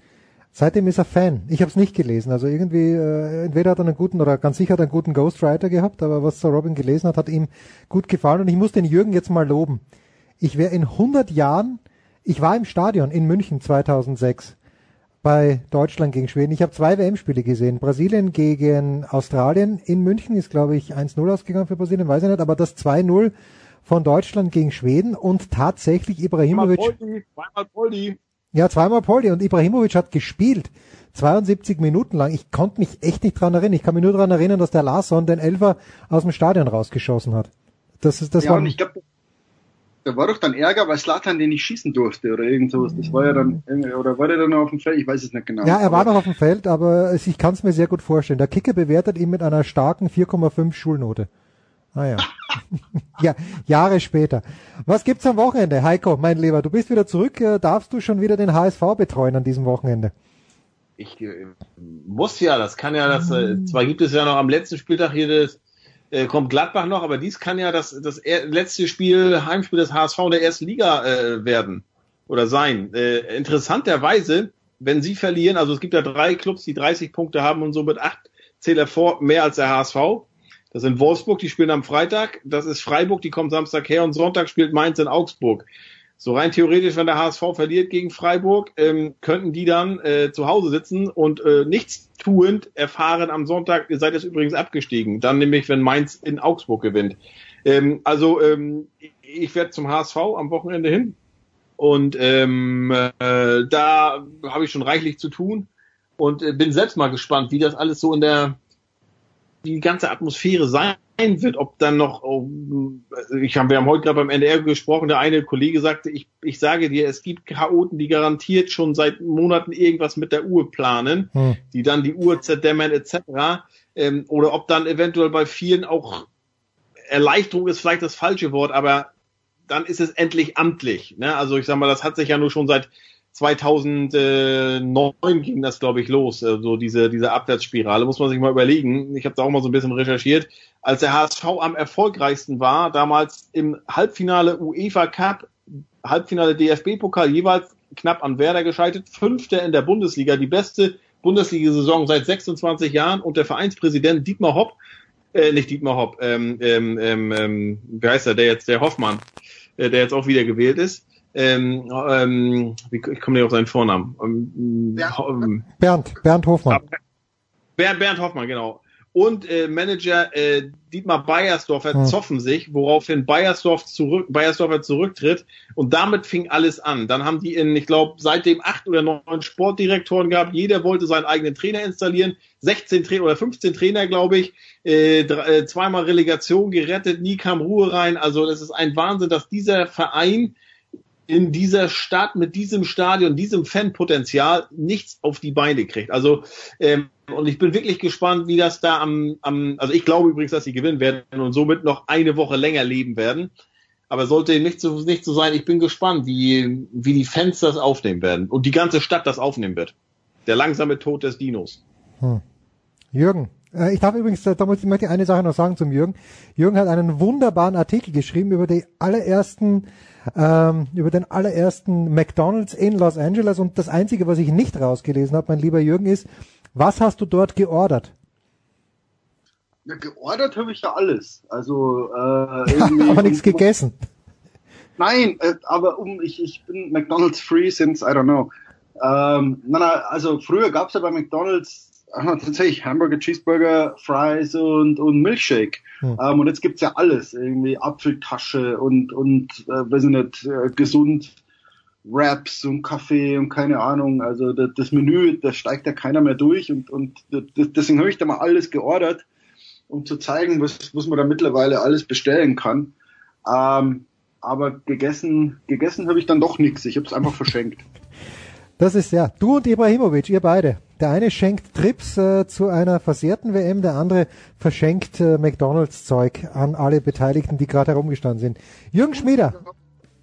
Seitdem ist er Fan. Ich habe es nicht gelesen. Also irgendwie, äh, entweder hat er einen guten oder ganz sicher hat er einen guten Ghostwriter gehabt, aber was der Robin gelesen hat, hat ihm gut gefallen. Und ich muss den Jürgen jetzt mal loben. Ich wäre in 100 Jahren, ich war im Stadion in München 2006 bei Deutschland gegen Schweden. Ich habe zwei WM-Spiele gesehen. Brasilien gegen Australien in München ist, glaube ich, 1-0 ausgegangen für Brasilien, weiß ich nicht, aber das 2-0 von Deutschland gegen Schweden und tatsächlich Ibrahimovic. Zweimal Poldi. Ja, zweimal Poldi und Ibrahimovic hat gespielt. 72 Minuten lang. Ich konnte mich echt nicht dran erinnern. Ich kann mich nur dran erinnern, dass der Larsson den Elfer aus dem Stadion rausgeschossen hat. Das ist, das ja, war, und ich glaube, da war doch dann Ärger, weil Slatan den nicht schießen durfte oder irgend sowas. Das war ja dann, oder war der dann noch auf dem Feld? Ich weiß es nicht genau. ja, er war Aber- noch auf dem Feld, aber ich kann es mir sehr gut vorstellen. Der Kicker bewertet ihn mit einer starken 4,5 Schulnote. Ah ja. ja, Jahre später. Was gibt's am Wochenende? Heiko, mein Lieber, du bist wieder zurück. Äh, Darfst du schon wieder den HSV betreuen an diesem Wochenende? Ich äh, muss ja, das kann ja das, äh, zwar gibt es ja noch am letzten Spieltag hier das, äh, kommt Gladbach noch, aber dies kann ja das, das letzte Spiel, Heimspiel des HSV in der ersten Liga äh, werden oder sein. Äh, interessanterweise, wenn sie verlieren, also es gibt ja drei Clubs, die 30 Punkte haben und somit acht Zähler vor, mehr als der HSV. Das sind Wolfsburg, die spielen am Freitag. Das ist Freiburg, die kommt Samstag her und Sonntag spielt Mainz in Augsburg. So rein theoretisch, wenn der HSV verliert gegen Freiburg, ähm, könnten die dann äh, zu Hause sitzen und äh, nichts tuend erfahren am Sonntag, ihr seid jetzt übrigens abgestiegen. Dann nämlich, wenn Mainz in Augsburg gewinnt. Ähm, also ähm, ich- werde zum HSV am Wochenende hin und ähm, äh, da habe ich schon reichlich zu tun und äh, bin selbst mal gespannt, wie das alles so in der die ganze Atmosphäre sein wird, ob dann noch, oh, ich habe, wir haben heute gerade beim NDR gesprochen, der eine Kollege sagte, ich, ich sage dir, es gibt Chaoten, die garantiert schon seit Monaten irgendwas mit der Uhr planen, Hm. die dann die Uhr zerdämmern etc. Ähm, oder ob dann eventuell bei vielen auch Erleichterung ist vielleicht das falsche Wort, aber dann ist es endlich amtlich. Ne? Also ich sag mal, das hat sich ja nur schon seit 2009 ging das, glaube ich, los, äh, so diese, diese Abwärtsspirale, muss man sich mal überlegen. Ich habe da auch mal so ein bisschen recherchiert. Als der HSV am erfolgreichsten war, damals im Halbfinale UEFA Cup, Halbfinale DFB-Pokal, jeweils knapp an Werder gescheitert, Fünfter in der Bundesliga, die beste Bundesliga-Saison seit 26 Jahren und der Vereinspräsident Dietmar Hopp, äh, nicht Dietmar Hopp, ähm, ähm, ähm, wie heißt er, der jetzt, der Hoffmann, äh, der jetzt auch wieder gewählt ist, ähm, ähm, wie, ich komme nicht auf seinen Vornamen. Ähm, ähm, Bernd, Bernd Hofmann. Bernd, Bernd Hoffmann, genau. Und äh, Manager äh, Dietmar Beiersdorfer Hm. zoffen sich, woraufhin Beiersdorf zurück, Beiersdorfer zurücktritt. Und damit fing alles an. Dann haben die in, ich glaube, seitdem acht oder neun Sportdirektoren gehabt. Jeder wollte seinen eigenen Trainer installieren. 16 Trainer oder 15 Trainer, glaube ich. Äh, drei, äh, zweimal Relegation gerettet, nie kam Ruhe rein. Also das ist ein Wahnsinn, dass dieser Verein in dieser Stadt mit diesem Stadion, diesem Fanpotenzial nichts auf die Beine kriegt. Also ähm, und ich bin wirklich gespannt, wie das da am, am also ich glaube übrigens, dass sie gewinnen werden und somit noch eine Woche länger leben werden. Aber sollte nicht so, nicht so sein, ich bin gespannt, wie, wie die Fans das aufnehmen werden und die ganze Stadt das aufnehmen wird. Der langsame Tod des Dinos. Hm. Jürgen, ich darf übrigens, äh, da muss- ich möchte eine Sache noch sagen zum Jürgen. Jürgen hat einen wunderbaren Artikel geschrieben über die allerersten, ähm, über den allerersten McDonald's in Los Angeles und das einzige, was ich nicht rausgelesen habe, mein lieber Jürgen, ist, was hast du dort geordert? Ja, geordert habe ich ja alles. Also äh, irgendwie- Aber nichts gegessen. Nein, äh, aber um ich, ich bin McDonald's free since I don't know. Ähm, na, na, also früher gab's ja bei McDonald's äh, tatsächlich Hamburger, Cheeseburger, Fries und, und Milkshake. Hm. Ähm, und jetzt gibt's ja alles, irgendwie Apfeltasche und und äh, weiß ich nicht, äh, gesund Wraps und Kaffee und keine Ahnung. Also das, das Menü, da steigt ja keiner mehr durch und und das, deswegen habe ich da mal alles geordert, um zu zeigen, was was man da mittlerweile alles bestellen kann. Ähm, aber gegessen, gegessen habe ich dann doch nichts. Ich habe es einfach verschenkt. Das ist ja, du und Ibrahimovic, ihr beide. Der eine schenkt Trips äh, zu einer versehrten WM, der andere verschenkt äh, McDonalds-Zeug an alle Beteiligten, die gerade herumgestanden sind. Jürgen Schmieder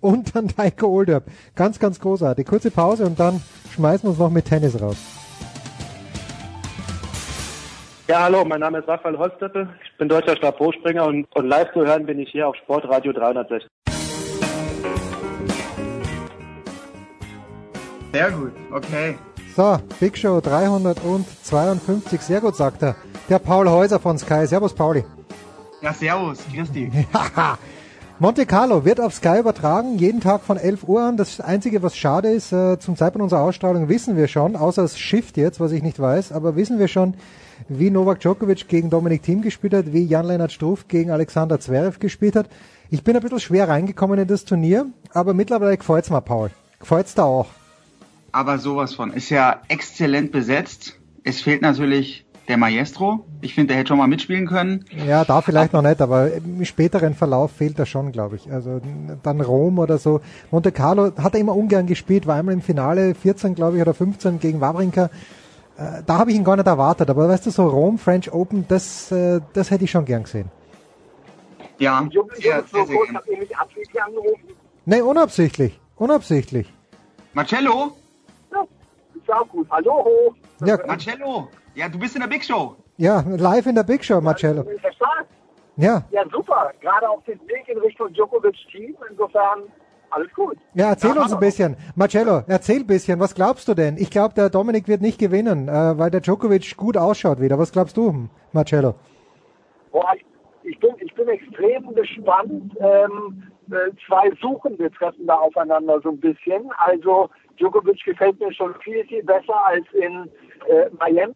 und dann Heiko Olderb. Ganz, ganz großartig. Kurze Pause und dann schmeißen wir uns noch mit Tennis raus. Ja, hallo, mein Name ist Raphael Holzdeppel. Ich bin deutscher Stabhochspringer und, und live zu hören bin ich hier auf Sportradio 360. Sehr gut, okay. So, Big Show 352, sehr gut, sagt er. Der Paul Häuser von Sky. Servus, Pauli. Ja, servus, Christi. Monte Carlo wird auf Sky übertragen, jeden Tag von 11 Uhr an. Das Einzige, was schade ist, äh, zum Zeitpunkt unserer Ausstrahlung wissen wir schon, außer es Shift jetzt, was ich nicht weiß, aber wissen wir schon, wie Novak Djokovic gegen Dominik Thiem gespielt hat, wie Jan-Lennart Struff gegen Alexander Zverev gespielt hat. Ich bin ein bisschen schwer reingekommen in das Turnier, aber mittlerweile gefällt's mir, Paul. Gefällt's da auch? Aber sowas von. Ist ja exzellent besetzt. Es fehlt natürlich der Maestro. Ich finde, der hätte schon mal mitspielen können. Ja, da vielleicht noch nicht, aber im späteren Verlauf fehlt er schon, glaube ich. Also dann Rom oder so. Monte Carlo hat er immer ungern gespielt, war einmal im Finale 14, glaube ich, oder 15 gegen Wawrinka. Äh, da habe ich ihn gar nicht erwartet, aber weißt du, so Rom, French Open, das, äh, das hätte ich schon gern gesehen. Ja, sehr, sehr, sehr gern. Nee, unabsichtlich. Unabsichtlich. Marcello? Ja, auch gut. Hallo. Ja, Marcello, ja, du bist in der Big Show. ja, live in der Big Show, Marcello. Ja, Ja, super. Gerade auf dem Weg in Richtung Djokovic-Team. Insofern alles gut. ja, erzähl uns ein bisschen. Marcello, erzähl ein bisschen. Was glaubst du denn? Ich glaube, der Dominik wird nicht gewinnen, äh, weil der Djokovic gut ausschaut wieder. Was glaubst du, Marcello? Boah, ich, ich, bin, ich bin extrem gespannt. Ähm, äh, zwei Suchende treffen da aufeinander so ein bisschen. Also Djokovic gefällt mir schon viel, viel besser als in äh, Miami.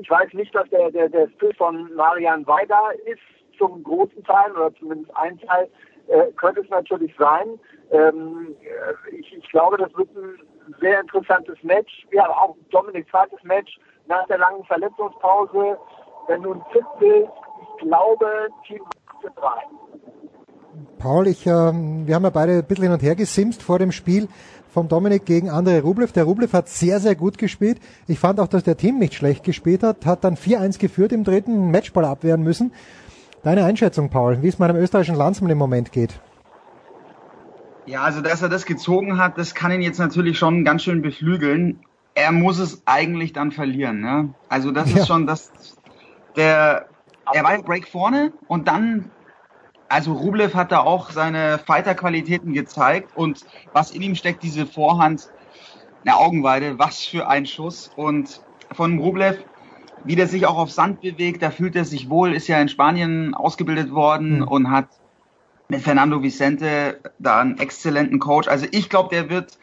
Ich weiß nicht, dass der, der, der Stil von Marian Weida ist zum großen Teil oder zumindest ein Teil äh, könnte es natürlich sein. Ähm, äh, ich, ich glaube, das wird ein sehr interessantes Match. Ja, auch Dominik zweites Match nach der langen Verletzungspause. Wenn du ein fit bist, ich glaube, Team 3. Paul, ich, ähm, wir haben ja beide ein bisschen hin und her gesimst vor dem Spiel von Dominik gegen Andrei Rublev. Der Rublev hat sehr, sehr gut gespielt. Ich fand auch, dass der Team nicht schlecht gespielt hat, hat dann 4-1 geführt im dritten Matchball abwehren müssen. Deine Einschätzung, Paul, wie es meinem österreichischen Landsmann im Moment geht? Ja, also dass er das gezogen hat, das kann ihn jetzt natürlich schon ganz schön beflügeln. Er muss es eigentlich dann verlieren. Ne? Also das Ja. ist schon das. Der, er war im Break vorne und dann, also Rublev hat da auch seine Fighter-Qualitäten gezeigt und was in ihm steckt, diese Vorhand, eine Augenweide, was für ein Schuss und von Rublev, wie der sich auch auf Sand bewegt, da fühlt er sich wohl, ist ja in Spanien ausgebildet worden und hat mit Fernando Vicente da einen exzellenten Coach. Also ich glaube, der wird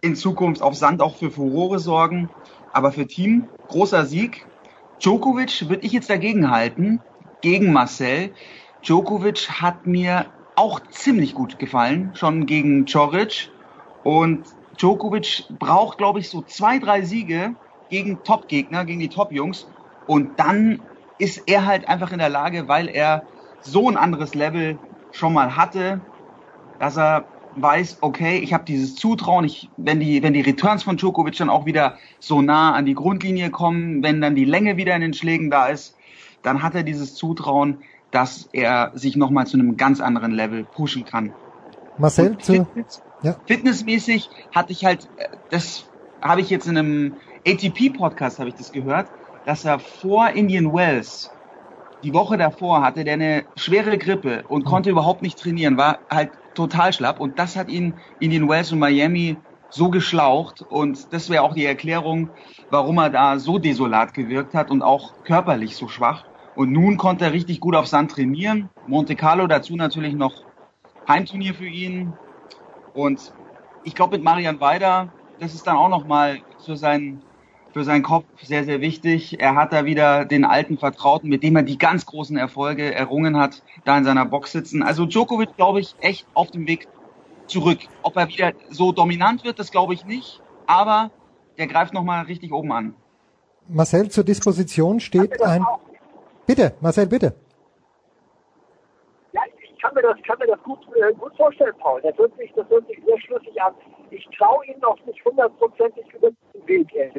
in Zukunft auf Sand auch für Furore sorgen. Aber für Team, großer Sieg. Djokovic würde ich jetzt dagegen halten, gegen Marcel. Djokovic hat mir auch ziemlich gut gefallen, schon gegen Coric. Und Djokovic braucht, glaube ich, so zwei, drei Siege gegen Top-Gegner, gegen die Top-Jungs. Und dann ist er halt einfach in der Lage, weil er so ein anderes Level schon mal hatte, dass er weiß, okay, ich habe dieses Zutrauen, ich, wenn die, wenn die Returns von Djokovic dann auch wieder so nah an die Grundlinie kommen, wenn dann die Länge wieder in den Schlägen da ist, dann hat er dieses Zutrauen, dass er sich nochmal zu einem ganz anderen Level pushen kann. Marcel, zu, ja. Fitnessmäßig hatte ich halt, äh, das habe ich jetzt in einem ATP-Podcast habe ich das gehört, dass er vor Indian Wells, die Woche davor, hatte der eine schwere Grippe und konnte überhaupt nicht trainieren, war halt total schlapp und das hat ihn Indian Wells und Miami so geschlaucht und das wäre auch die Erklärung, warum er da so desolat gewirkt hat und auch körperlich so schwach. Und nun konnte er richtig gut auf Sand trainieren. Monte Carlo dazu natürlich noch Heimturnier für ihn. Und ich glaube mit Marian Weider, das ist dann auch nochmal für seinen, für seinen Kopf sehr, sehr wichtig. Er hat da wieder den alten Vertrauten, mit dem er die ganz großen Erfolge errungen hat, da in seiner Box sitzen. Also Djokovic, glaube ich, echt auf dem Weg zurück. Ob er wieder so dominant wird, das glaube ich nicht. Aber der greift nochmal richtig oben an. Marcel, zur Disposition steht ein... Bitte, Marcel, bitte. Ja, ich kann mir das, kann mir das gut, äh, gut vorstellen, Paul. Das hört sich, das hört sich sehr schlüssig an. Ich traue ihm noch nicht hundertprozentig über den Weg, äh,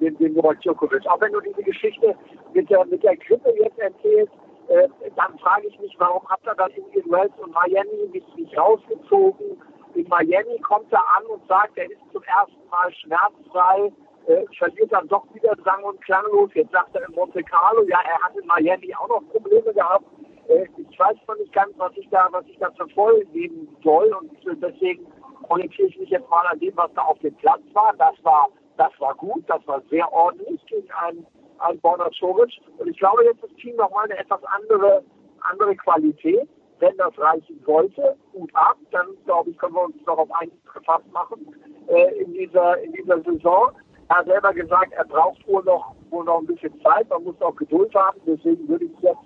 den, den Novak Djokovic. Auch wenn du diese Geschichte mit der, mit der Grippe jetzt erzählst, äh, dann frage ich mich, warum hat er das in den Wells und Miami nicht, nicht rausgezogen? In Miami kommt er an und sagt, er ist zum ersten Mal schmerzfrei äh, verliert dann doch wieder sang- und klanglos. Jetzt sagt er in Monte Carlo, ja, er hat in Miami auch noch Probleme gehabt. Äh, ich weiß noch nicht ganz, was ich da, was ich da für voll nehmen soll und deswegen orientiere ich mich jetzt mal an dem, was da auf dem Platz war. Das war, das war gut, das war sehr ordentlich gegen einen, einen Borna Coric. Und ich glaube, jetzt ist Team nochmal eine etwas andere, andere Qualität. Wenn das reichen sollte, gut ab, dann glaube ich, können wir uns noch auf einiges gefasst machen äh, in dieser in dieser Saison. Er hat selber gesagt, er braucht wohl noch wohl noch ein bisschen Zeit, man muss auch Geduld haben. Deswegen würde ich jetzt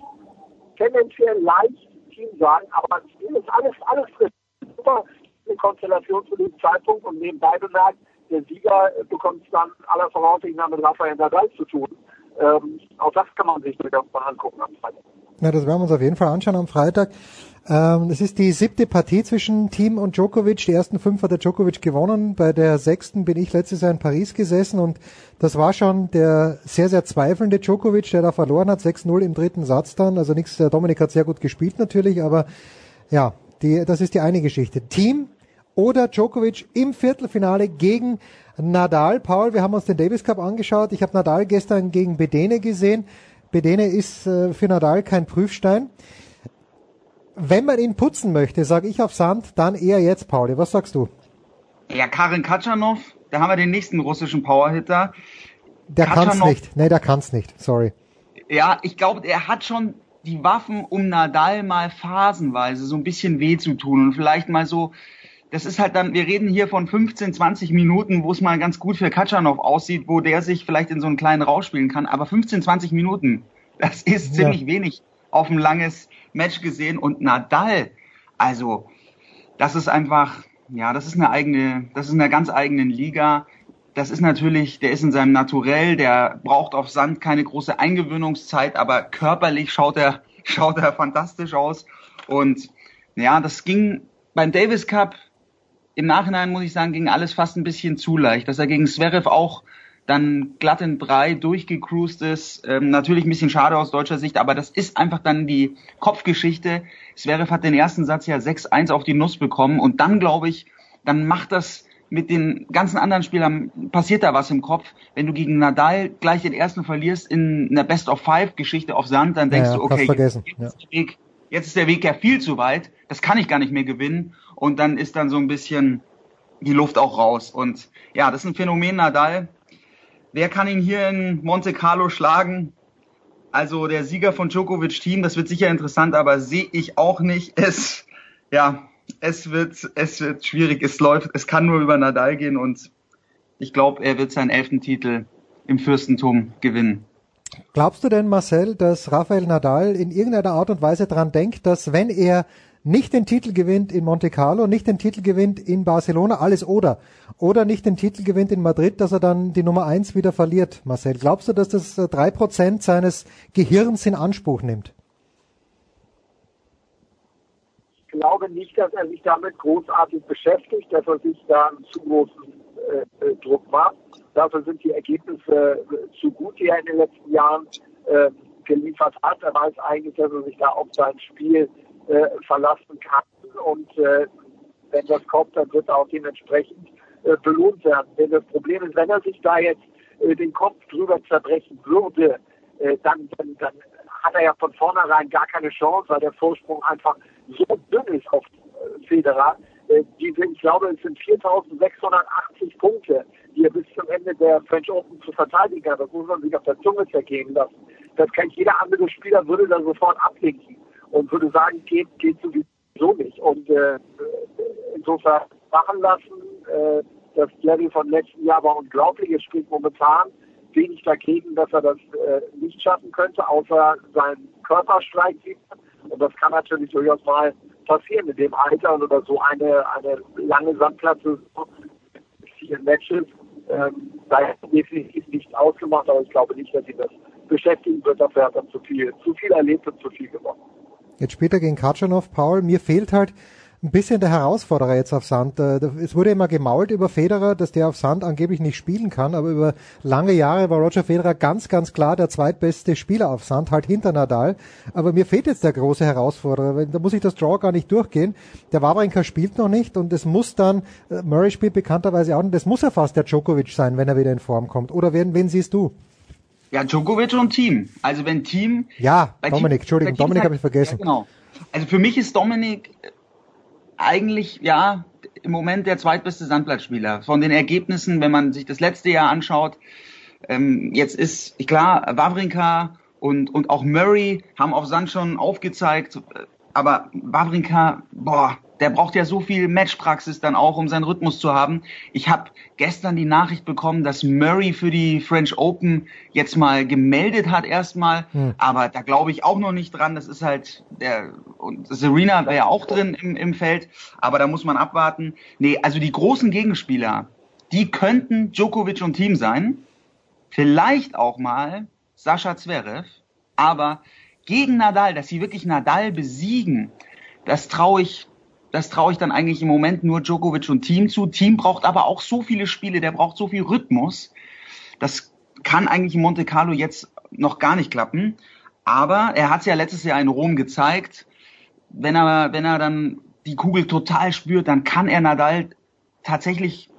tendenziell leicht Team sagen, aber es ist alles alles frisch. Super eine Konstellation zu dem Zeitpunkt und nebenbei bemerkt, der Sieger bekommt es dann aller Voraussicht nach mit Rafael Nadal zu tun. Ähm, auch das kann man sich durchaus mal angucken am Freitag. Ja, das werden wir uns auf jeden Fall anschauen am Freitag. Ähm, es ist die siebte Partie zwischen Team und Djokovic. Die ersten fünf hat der Djokovic gewonnen. Bei der sechsten bin ich letztes Jahr in Paris gesessen und das war schon der sehr, sehr zweifelnde Djokovic, der da verloren hat. 6-0 im dritten Satz dann. Also nichts, der Dominik hat sehr gut gespielt natürlich, aber ja, die, das ist die eine Geschichte. Team oder Djokovic im Viertelfinale gegen Nadal. Paul, wir haben uns den Davis Cup angeschaut. Ich habe Nadal gestern gegen Bedene gesehen. Bedene ist äh, für Nadal kein Prüfstein. Wenn man ihn putzen möchte, sage ich auf Sand, dann eher jetzt, Pauli. Was sagst du? Ja, Karin Katschanov, da haben wir den nächsten russischen Powerhitter. Der kann's nicht. Nee, der kann's nicht. Sorry. Ja, ich glaube, er hat schon die Waffen, um Nadal mal phasenweise so ein bisschen weh zu tun und vielleicht mal so das ist halt dann, wir reden hier von 15, 20 Minuten, wo es mal ganz gut für Katschanov aussieht, wo der sich vielleicht in so einen kleinen Rausch spielen kann. Aber 15, 20 Minuten, das ist ja. ziemlich wenig auf ein langes Match gesehen. Und Nadal, also, das ist einfach, ja, das ist eine eigene, das ist eine ganz eigene Liga. Das ist natürlich, der ist in seinem Naturell, der braucht auf Sand keine große Eingewöhnungszeit, aber körperlich schaut er, schaut er fantastisch aus. Und ja, das ging beim Davis Cup im Nachhinein muss ich sagen, ging alles fast ein bisschen zu leicht. Dass er gegen Zverev auch dann glatt in drei durchgecruised ist. Ähm, natürlich ein bisschen schade aus deutscher Sicht, aber das ist einfach dann die Kopfgeschichte. Zverev hat den ersten Satz ja 6-1 auf die Nuss bekommen und dann glaube ich, dann macht das mit den ganzen anderen Spielern, passiert da was im Kopf. Wenn du gegen Nadal gleich den ersten verlierst in einer Best-of-Five-Geschichte auf Sand, dann denkst ja, du, okay, jetzt, jetzt, ja. jetzt ist der Weg ja viel zu weit, das kann ich gar nicht mehr gewinnen und dann ist dann so ein bisschen die Luft auch raus. Und ja, das ist ein Phänomen Nadal. Wer kann ihn hier in Monte Carlo schlagen? Also der Sieger von Djokovic Team, das wird sicher interessant, aber sehe ich auch nicht. Es, ja, es wird, es wird schwierig. Es läuft, es kann nur über Nadal gehen und ich glaube, er wird seinen elften Titel im Fürstentum gewinnen. Glaubst du denn, Marcel, dass Rafael Nadal in irgendeiner Art und Weise daran denkt, dass wenn er nicht den Titel gewinnt in Monte Carlo, nicht den Titel gewinnt in Barcelona, alles oder. Oder nicht den Titel gewinnt in Madrid, dass er dann die Nummer eins wieder verliert, Marcel. Glaubst du, dass das äh, drei Prozent seines Gehirns in Anspruch nimmt? Ich glaube nicht, dass er sich damit großartig beschäftigt, dass er sich da einen zu großen äh, äh Druck macht. Dafür sind die Ergebnisse äh, zu gut, die er in den letzten Jahren äh, geliefert hat. Er weiß eigentlich, dass er sich da auf sein Spiel äh, verlassen kann. Und äh, wenn das kommt, dann wird er auch dementsprechend äh, belohnt werden. Denn das Problem ist, wenn er sich da jetzt äh, den Kopf drüber zerbrechen würde, äh, dann, dann, dann hat er ja von vornherein gar keine Chance, weil der Vorsprung einfach so dünn ist auf äh, Federer. Äh, die sind, ich glaube, es sind 4.680 Punkte, die er bis zum Ende der French Open zu verteidigen hat. Das muss man sich auf der Zunge zergehen lassen. Das kann jeder andere Spieler, würde dann sofort ablinken und würde sagen, geht, geht sowieso nicht. Und äh, insofern machen lassen. Äh, das Level von letzten Jahr war unglaublich. Es spricht momentan wenig dagegen, dass er das äh, nicht schaffen könnte, außer sein Körperstreik. Und das kann natürlich durchaus mal passieren in dem Alter oder so eine, eine lange Sandplatte, vier Matches. Ähm, da ist definitiv nicht ausgemacht, aber ich glaube nicht, dass ihn das beschäftigen wird. Dafür hat er zu viel, zu viel erlebt und zu viel gewonnen. Jetzt später gegen Katschanov, Paul, mir fehlt halt ein bisschen der Herausforderer jetzt auf Sand. Äh, Es wurde immer gemault über Federer, dass der auf Sand angeblich nicht spielen kann, aber über lange Jahre war Roger Federer ganz, ganz klar der zweitbeste Spieler auf Sand, halt hinter Nadal. Aber mir fehlt jetzt der große Herausforderer, da muss ich das Draw gar nicht durchgehen. Der Wawrinka spielt noch nicht und es muss dann, äh, Murray spielt bekannterweise auch nicht, das muss ja fast der Djokovic sein, wenn er wieder in Form kommt. Oder wen, wen siehst du? Ja, Djokovic und Team. Also wenn Team. Ja, Dominik, Team, Entschuldigung, Team Dominik habe ich vergessen. Ja, genau. Also für mich ist Dominik äh, eigentlich, ja, im Moment der zweitbeste Sandplatzspieler. Von den Ergebnissen, wenn man sich das letzte Jahr anschaut, ähm, jetzt ist, klar, Wawrinka und, und auch Murray haben auf Sand schon aufgezeigt, äh, aber Wawrinka, boah, der braucht ja so viel Matchpraxis dann auch, um seinen Rhythmus zu haben. Ich habe gestern die Nachricht bekommen, dass Murray für die French Open jetzt mal gemeldet hat erstmal, Hm. aber da glaube ich auch noch nicht dran. Das ist halt der und Serena wäre ja auch drin im, im Feld, aber da muss man abwarten. Nee, also die großen Gegenspieler, die könnten Djokovic und Team sein, vielleicht auch mal Sascha Zverev, aber gegen Nadal, dass sie wirklich Nadal besiegen, das traue ich das traue ich dann eigentlich im Moment nur Djokovic und Team zu. Team braucht aber auch so viele Spiele, der braucht so viel Rhythmus. Das kann eigentlich in Monte Carlo jetzt noch gar nicht klappen. Aber er hat es ja letztes Jahr in Rom gezeigt. Wenn er, wenn er dann die Kugel total spürt, dann kann er Nadal tatsächlich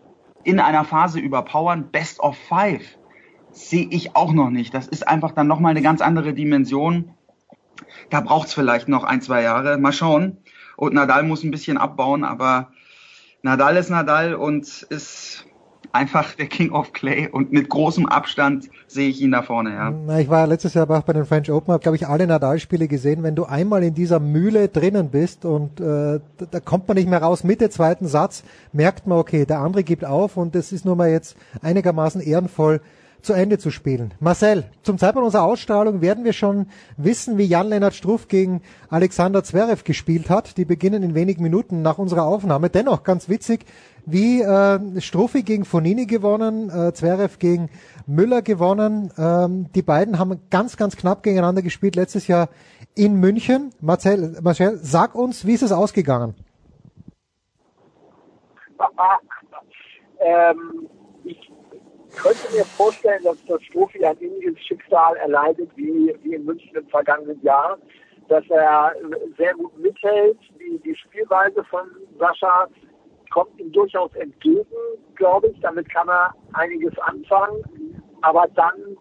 in einer Phase überpowern. Best of Five sehe ich auch noch nicht. Das ist einfach dann nochmal eine ganz andere Dimension. Da braucht es vielleicht noch ein, zwei Jahre. Mal schauen. Und Nadal muss ein bisschen abbauen, aber Nadal ist Nadal und ist einfach der King of Clay und mit großem Abstand sehe ich ihn da vorne, ja. Na, ich war letztes Jahr auch bei den French Open, habe glaube ich alle Nadal-Spiele gesehen. Wenn du einmal in dieser Mühle drinnen bist und äh, da, kommt man nicht mehr raus, Mitte zweiten Satz merkt man, okay, der andere gibt auf und es ist nur mal jetzt einigermaßen ehrenvoll zu Ende zu spielen. Marcel, zum Zeitpunkt unserer Ausstrahlung werden wir schon wissen, wie Jan-Lennart Struff gegen Alexander Zverev gespielt hat. Die beginnen in wenigen Minuten nach unserer Aufnahme. Dennoch ganz witzig, wie äh, Struffi gegen Fonini gewonnen, äh, Zverev gegen Müller gewonnen. Ähm, die beiden haben ganz, ganz knapp gegeneinander gespielt letztes Jahr in München. Marcel, Marcel sag uns, wie ist es ausgegangen? ähm, könnte mir vorstellen, dass das Strophi ein ähnliches Schicksal erleidet wie, wie in München im vergangenen Jahr, dass er sehr gut mithält. Die, die Spielweise von Sascha kommt ihm durchaus entgegen, glaube ich. Damit kann er einiges anfangen. Aber dann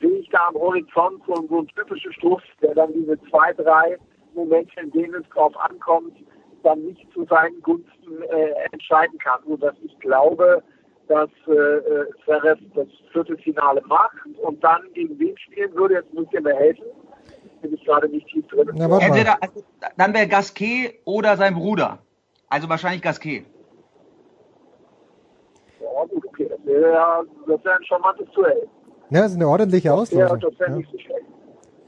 sehe ich da am Horizont so, so einen typischen Struff, der dann diese zwei, drei Momente, in denen es drauf ankommt, dann nicht zu seinen Gunsten äh, entscheiden kann. So dass ich glaube, dass äh, äh, Zverev das Viertelfinale macht und dann gegen wen spielen würde. Jetzt müsst ihr mir helfen. Bin ich gerade nicht tief drin. Mal. Entweder, also, dann wäre Gasquet oder sein Bruder. Also wahrscheinlich Gasquet. Ja, gut, okay. Das wäre ja das wäre ein charmantes Duell. Ja, das ist eine ordentliche Ja, Auslosung. das wäre Ja. nicht so schlecht.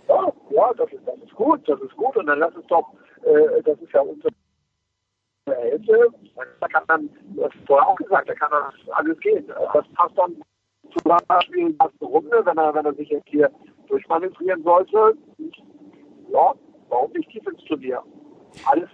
Ja, ja das, ist, das ist gut, das ist gut. Und dann lass es doch, äh, das ist ja unsere Hälfte. Da kann dann, du hast vorher auch gesagt, da kann das alles gehen. Das passt dann zum Beispiel ersten Runde, wenn er, wenn er sich jetzt hier durchmanövrieren sollte. Ja, warum nicht tief ins Turnier? Alles,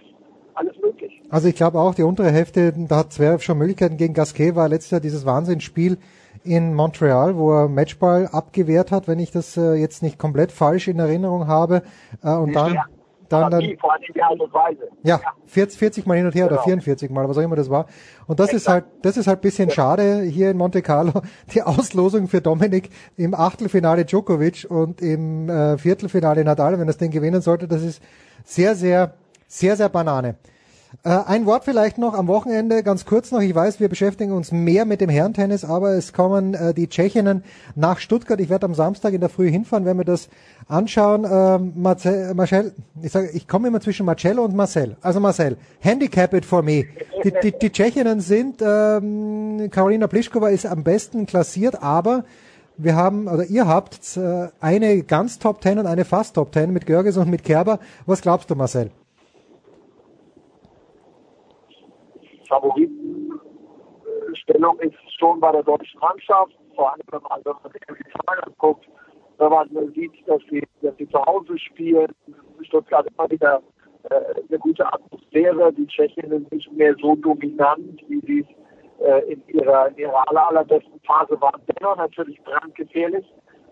alles möglich. Also ich glaube auch, die untere Hälfte, da hat Zverev schon Möglichkeiten gegen Gasquet, war letztes Jahr dieses Wahnsinnsspiel in Montreal, wo er Matchball abgewehrt hat, wenn ich das äh, jetzt nicht komplett falsch in Erinnerung habe. Äh, und dann, Ja, dann, dann wie, vor allem die Art und Weise. ja, 40, 40 Mal hin und her oder Genau. 44 Mal, was auch immer das war. Und das ist halt, das ist halt bisschen schade hier in Monte Carlo. Die Auslosung für Dominik im Achtelfinale Djokovic und im äh, Viertelfinale Nadal, wenn das Ding gewinnen sollte, das ist sehr, sehr, sehr, sehr Banane. Äh, ein Wort vielleicht noch am Wochenende, ganz kurz noch. Ich weiß, wir beschäftigen uns mehr mit dem Herrentennis, aber es kommen äh, die Tschechinnen nach Stuttgart. Ich werde am Samstag in der Früh hinfahren, wenn wir das anschauen. Ähm, Marcel, Marcel, ich sage, ich komme immer zwischen Marcello und Marcel. Also Marcel, handicap it for me. Die, die, die Tschechinnen sind, ähm, Karolina Pliskova ist am besten klassiert, aber wir haben, oder ihr habt äh, eine ganz Top Ten und eine fast Top Ten mit Görges und mit Kerber. Was glaubst du, Marcel? Favoritenstellung ist schon bei der deutschen Mannschaft, vor allem wenn man sich die Zahlen anguckt, wenn man sieht, dass sie, dass sie zu Hause spielen, Stuttgart immer wieder äh, eine gute Atmosphäre. Die Tschechen sind nicht mehr so dominant, wie sie es äh, in ihrer, in ihrer aller, allerbesten Phase waren. Dennoch natürlich brandgefährlich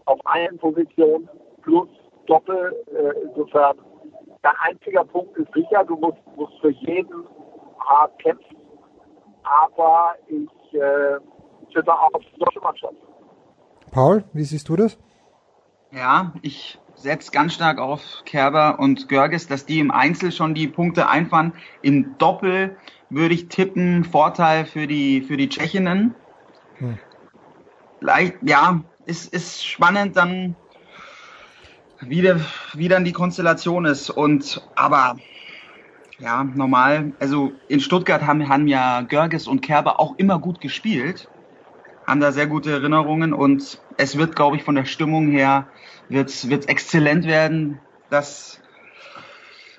auf allen Positionen plus Doppel. Äh, insofern, dein einziger Punkt ist sicher, du musst, musst für jeden hart kämpfen. Aber ich äh, tippe auf die deutsche Mannschaft. Paul, wie siehst du das? Ja, ich setze ganz stark auf Kerber und Görges, dass die im Einzel schon die Punkte einfahren. Im Doppel würde ich tippen, Vorteil für die, für die Tschechinnen. Hm. Leicht, ja, ist, ist spannend dann, wie, der, wie dann die Konstellation ist. Und, aber, ja, normal. Also in Stuttgart haben, haben ja Görges und Kerber auch immer gut gespielt. Haben da sehr gute Erinnerungen und es wird, glaube ich, von der Stimmung her wird's, wird's exzellent werden. Das,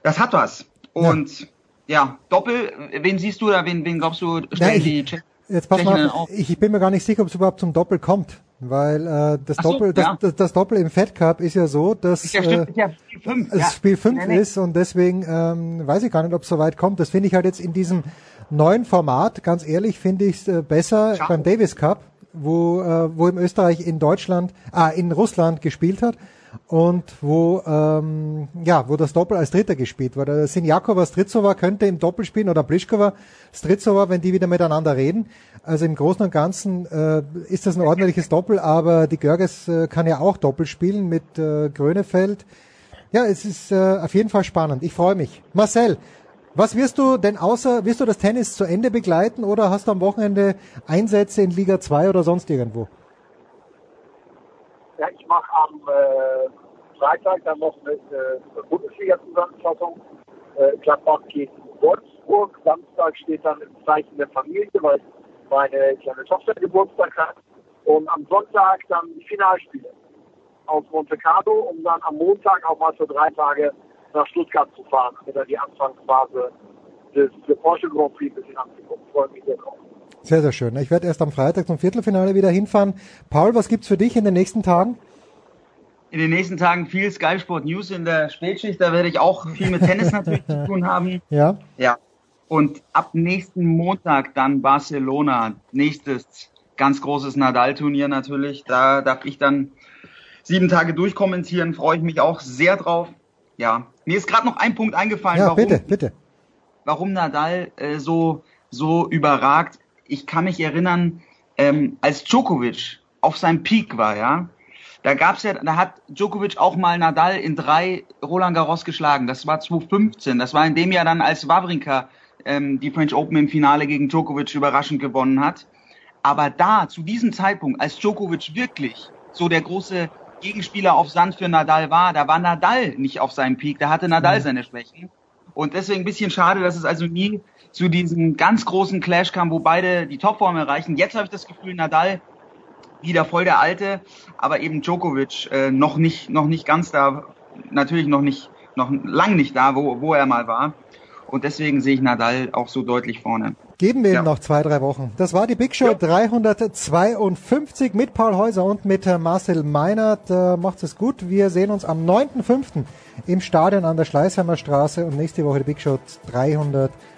das hat was. Und ja. ja, Doppel, wen siehst du da, wen, wen glaubst du, stellen ich, die Jetzt pass mal auf, ich bin mir gar nicht sicher, ob es überhaupt zum Doppel kommt. Weil äh, das, so, Doppel, ja. das, das, Doppel im Fed Cup ist ja so, dass Ja, stimmt, äh, Spiel 5. es ja. Spiel 5 Nee, nee. ist und deswegen ähm, weiß ich gar nicht, ob es so weit kommt. Das finde ich halt jetzt in diesem neuen Format, ganz ehrlich, finde ich es äh, besser Schau. beim Davis Cup, wo, äh, wo im Österreich in Deutschland, ah, in Russland gespielt hat und wo ähm, ja, wo das Doppel als Dritter gespielt wurde. Sinjakova Stritzova könnte im Doppel spielen oder Pliskova Stritzova, wenn die wieder miteinander reden. Also im Großen und Ganzen äh, ist das ein ordentliches Doppel, aber die Görges äh, kann ja auch Doppel spielen mit äh, Grönefeld. Ja, es ist äh, auf jeden Fall spannend. Ich freue mich. Marcel, was wirst du denn außer, wirst du das Tennis zu Ende begleiten oder hast du am Wochenende Einsätze in Liga 2 oder sonst irgendwo? Ja, ich mache am äh, Freitag dann noch eine äh, Bundesliga-Zusammenfassung. Äh, Gladbach gegen Wolfsburg. Samstag steht dann im Zeichen der Familie, weil meine kleine Tochter Geburtstag hat. Und am Sonntag dann die Finalspiele aus Monte Carlo, um dann am Montag auch mal für drei Tage nach Stuttgart zu fahren, mir dann die Anfangsphase des Porsche Grand Prix ein bisschen anzugucken. Freue mich sehr drauf. Sehr, sehr schön. Ich werde erst am Freitag zum Viertelfinale wieder hinfahren. Paul, was gibt's für dich in den nächsten Tagen? In den nächsten Tagen viel Sky Sport News in der Spätschicht. Da werde ich auch viel mit Tennis natürlich zu tun haben. Ja. Ja. Und ab nächsten Montag dann Barcelona. Nächstes ganz großes Nadal-Turnier natürlich. Da darf ich dann sieben Tage durchkommentieren. Freue ich mich auch sehr drauf. Ja. Mir ist gerade noch ein Punkt eingefallen, Ja, warum, bitte, bitte. warum Nadal äh, so, so überragt. Ich kann mich erinnern, ähm, als Djokovic auf seinem Peak war, ja, da gab's ja, da hat Djokovic auch mal Nadal in drei Roland Garros geschlagen. Das war 2015. Das war in dem Jahr dann, als Wawrinka ähm, die French Open im Finale gegen Djokovic überraschend gewonnen hat. Aber da, zu diesem Zeitpunkt, als Djokovic wirklich so der große Gegenspieler auf Sand für Nadal war, da war Nadal nicht auf seinem Peak, da hatte Nadal seine Schwächen. Und deswegen ein bisschen schade, dass es also nie zu diesem ganz großen Clash kam, wo beide die Topform erreichen. Jetzt habe ich das Gefühl, Nadal wieder voll der Alte, aber eben Djokovic äh, noch nicht, noch nicht ganz da, natürlich noch nicht, noch lang nicht da, wo, wo er mal war. Und deswegen sehe ich Nadal auch so deutlich vorne. Geben wir ihm Ja. noch zwei, drei Wochen. Das war die Big Show 352 mit Paul Häuser und mit äh, Marcel Meinert. Äh, macht es gut. Wir sehen uns am 9.5. im Stadion an der Schleißheimer Straße und nächste Woche die Big Show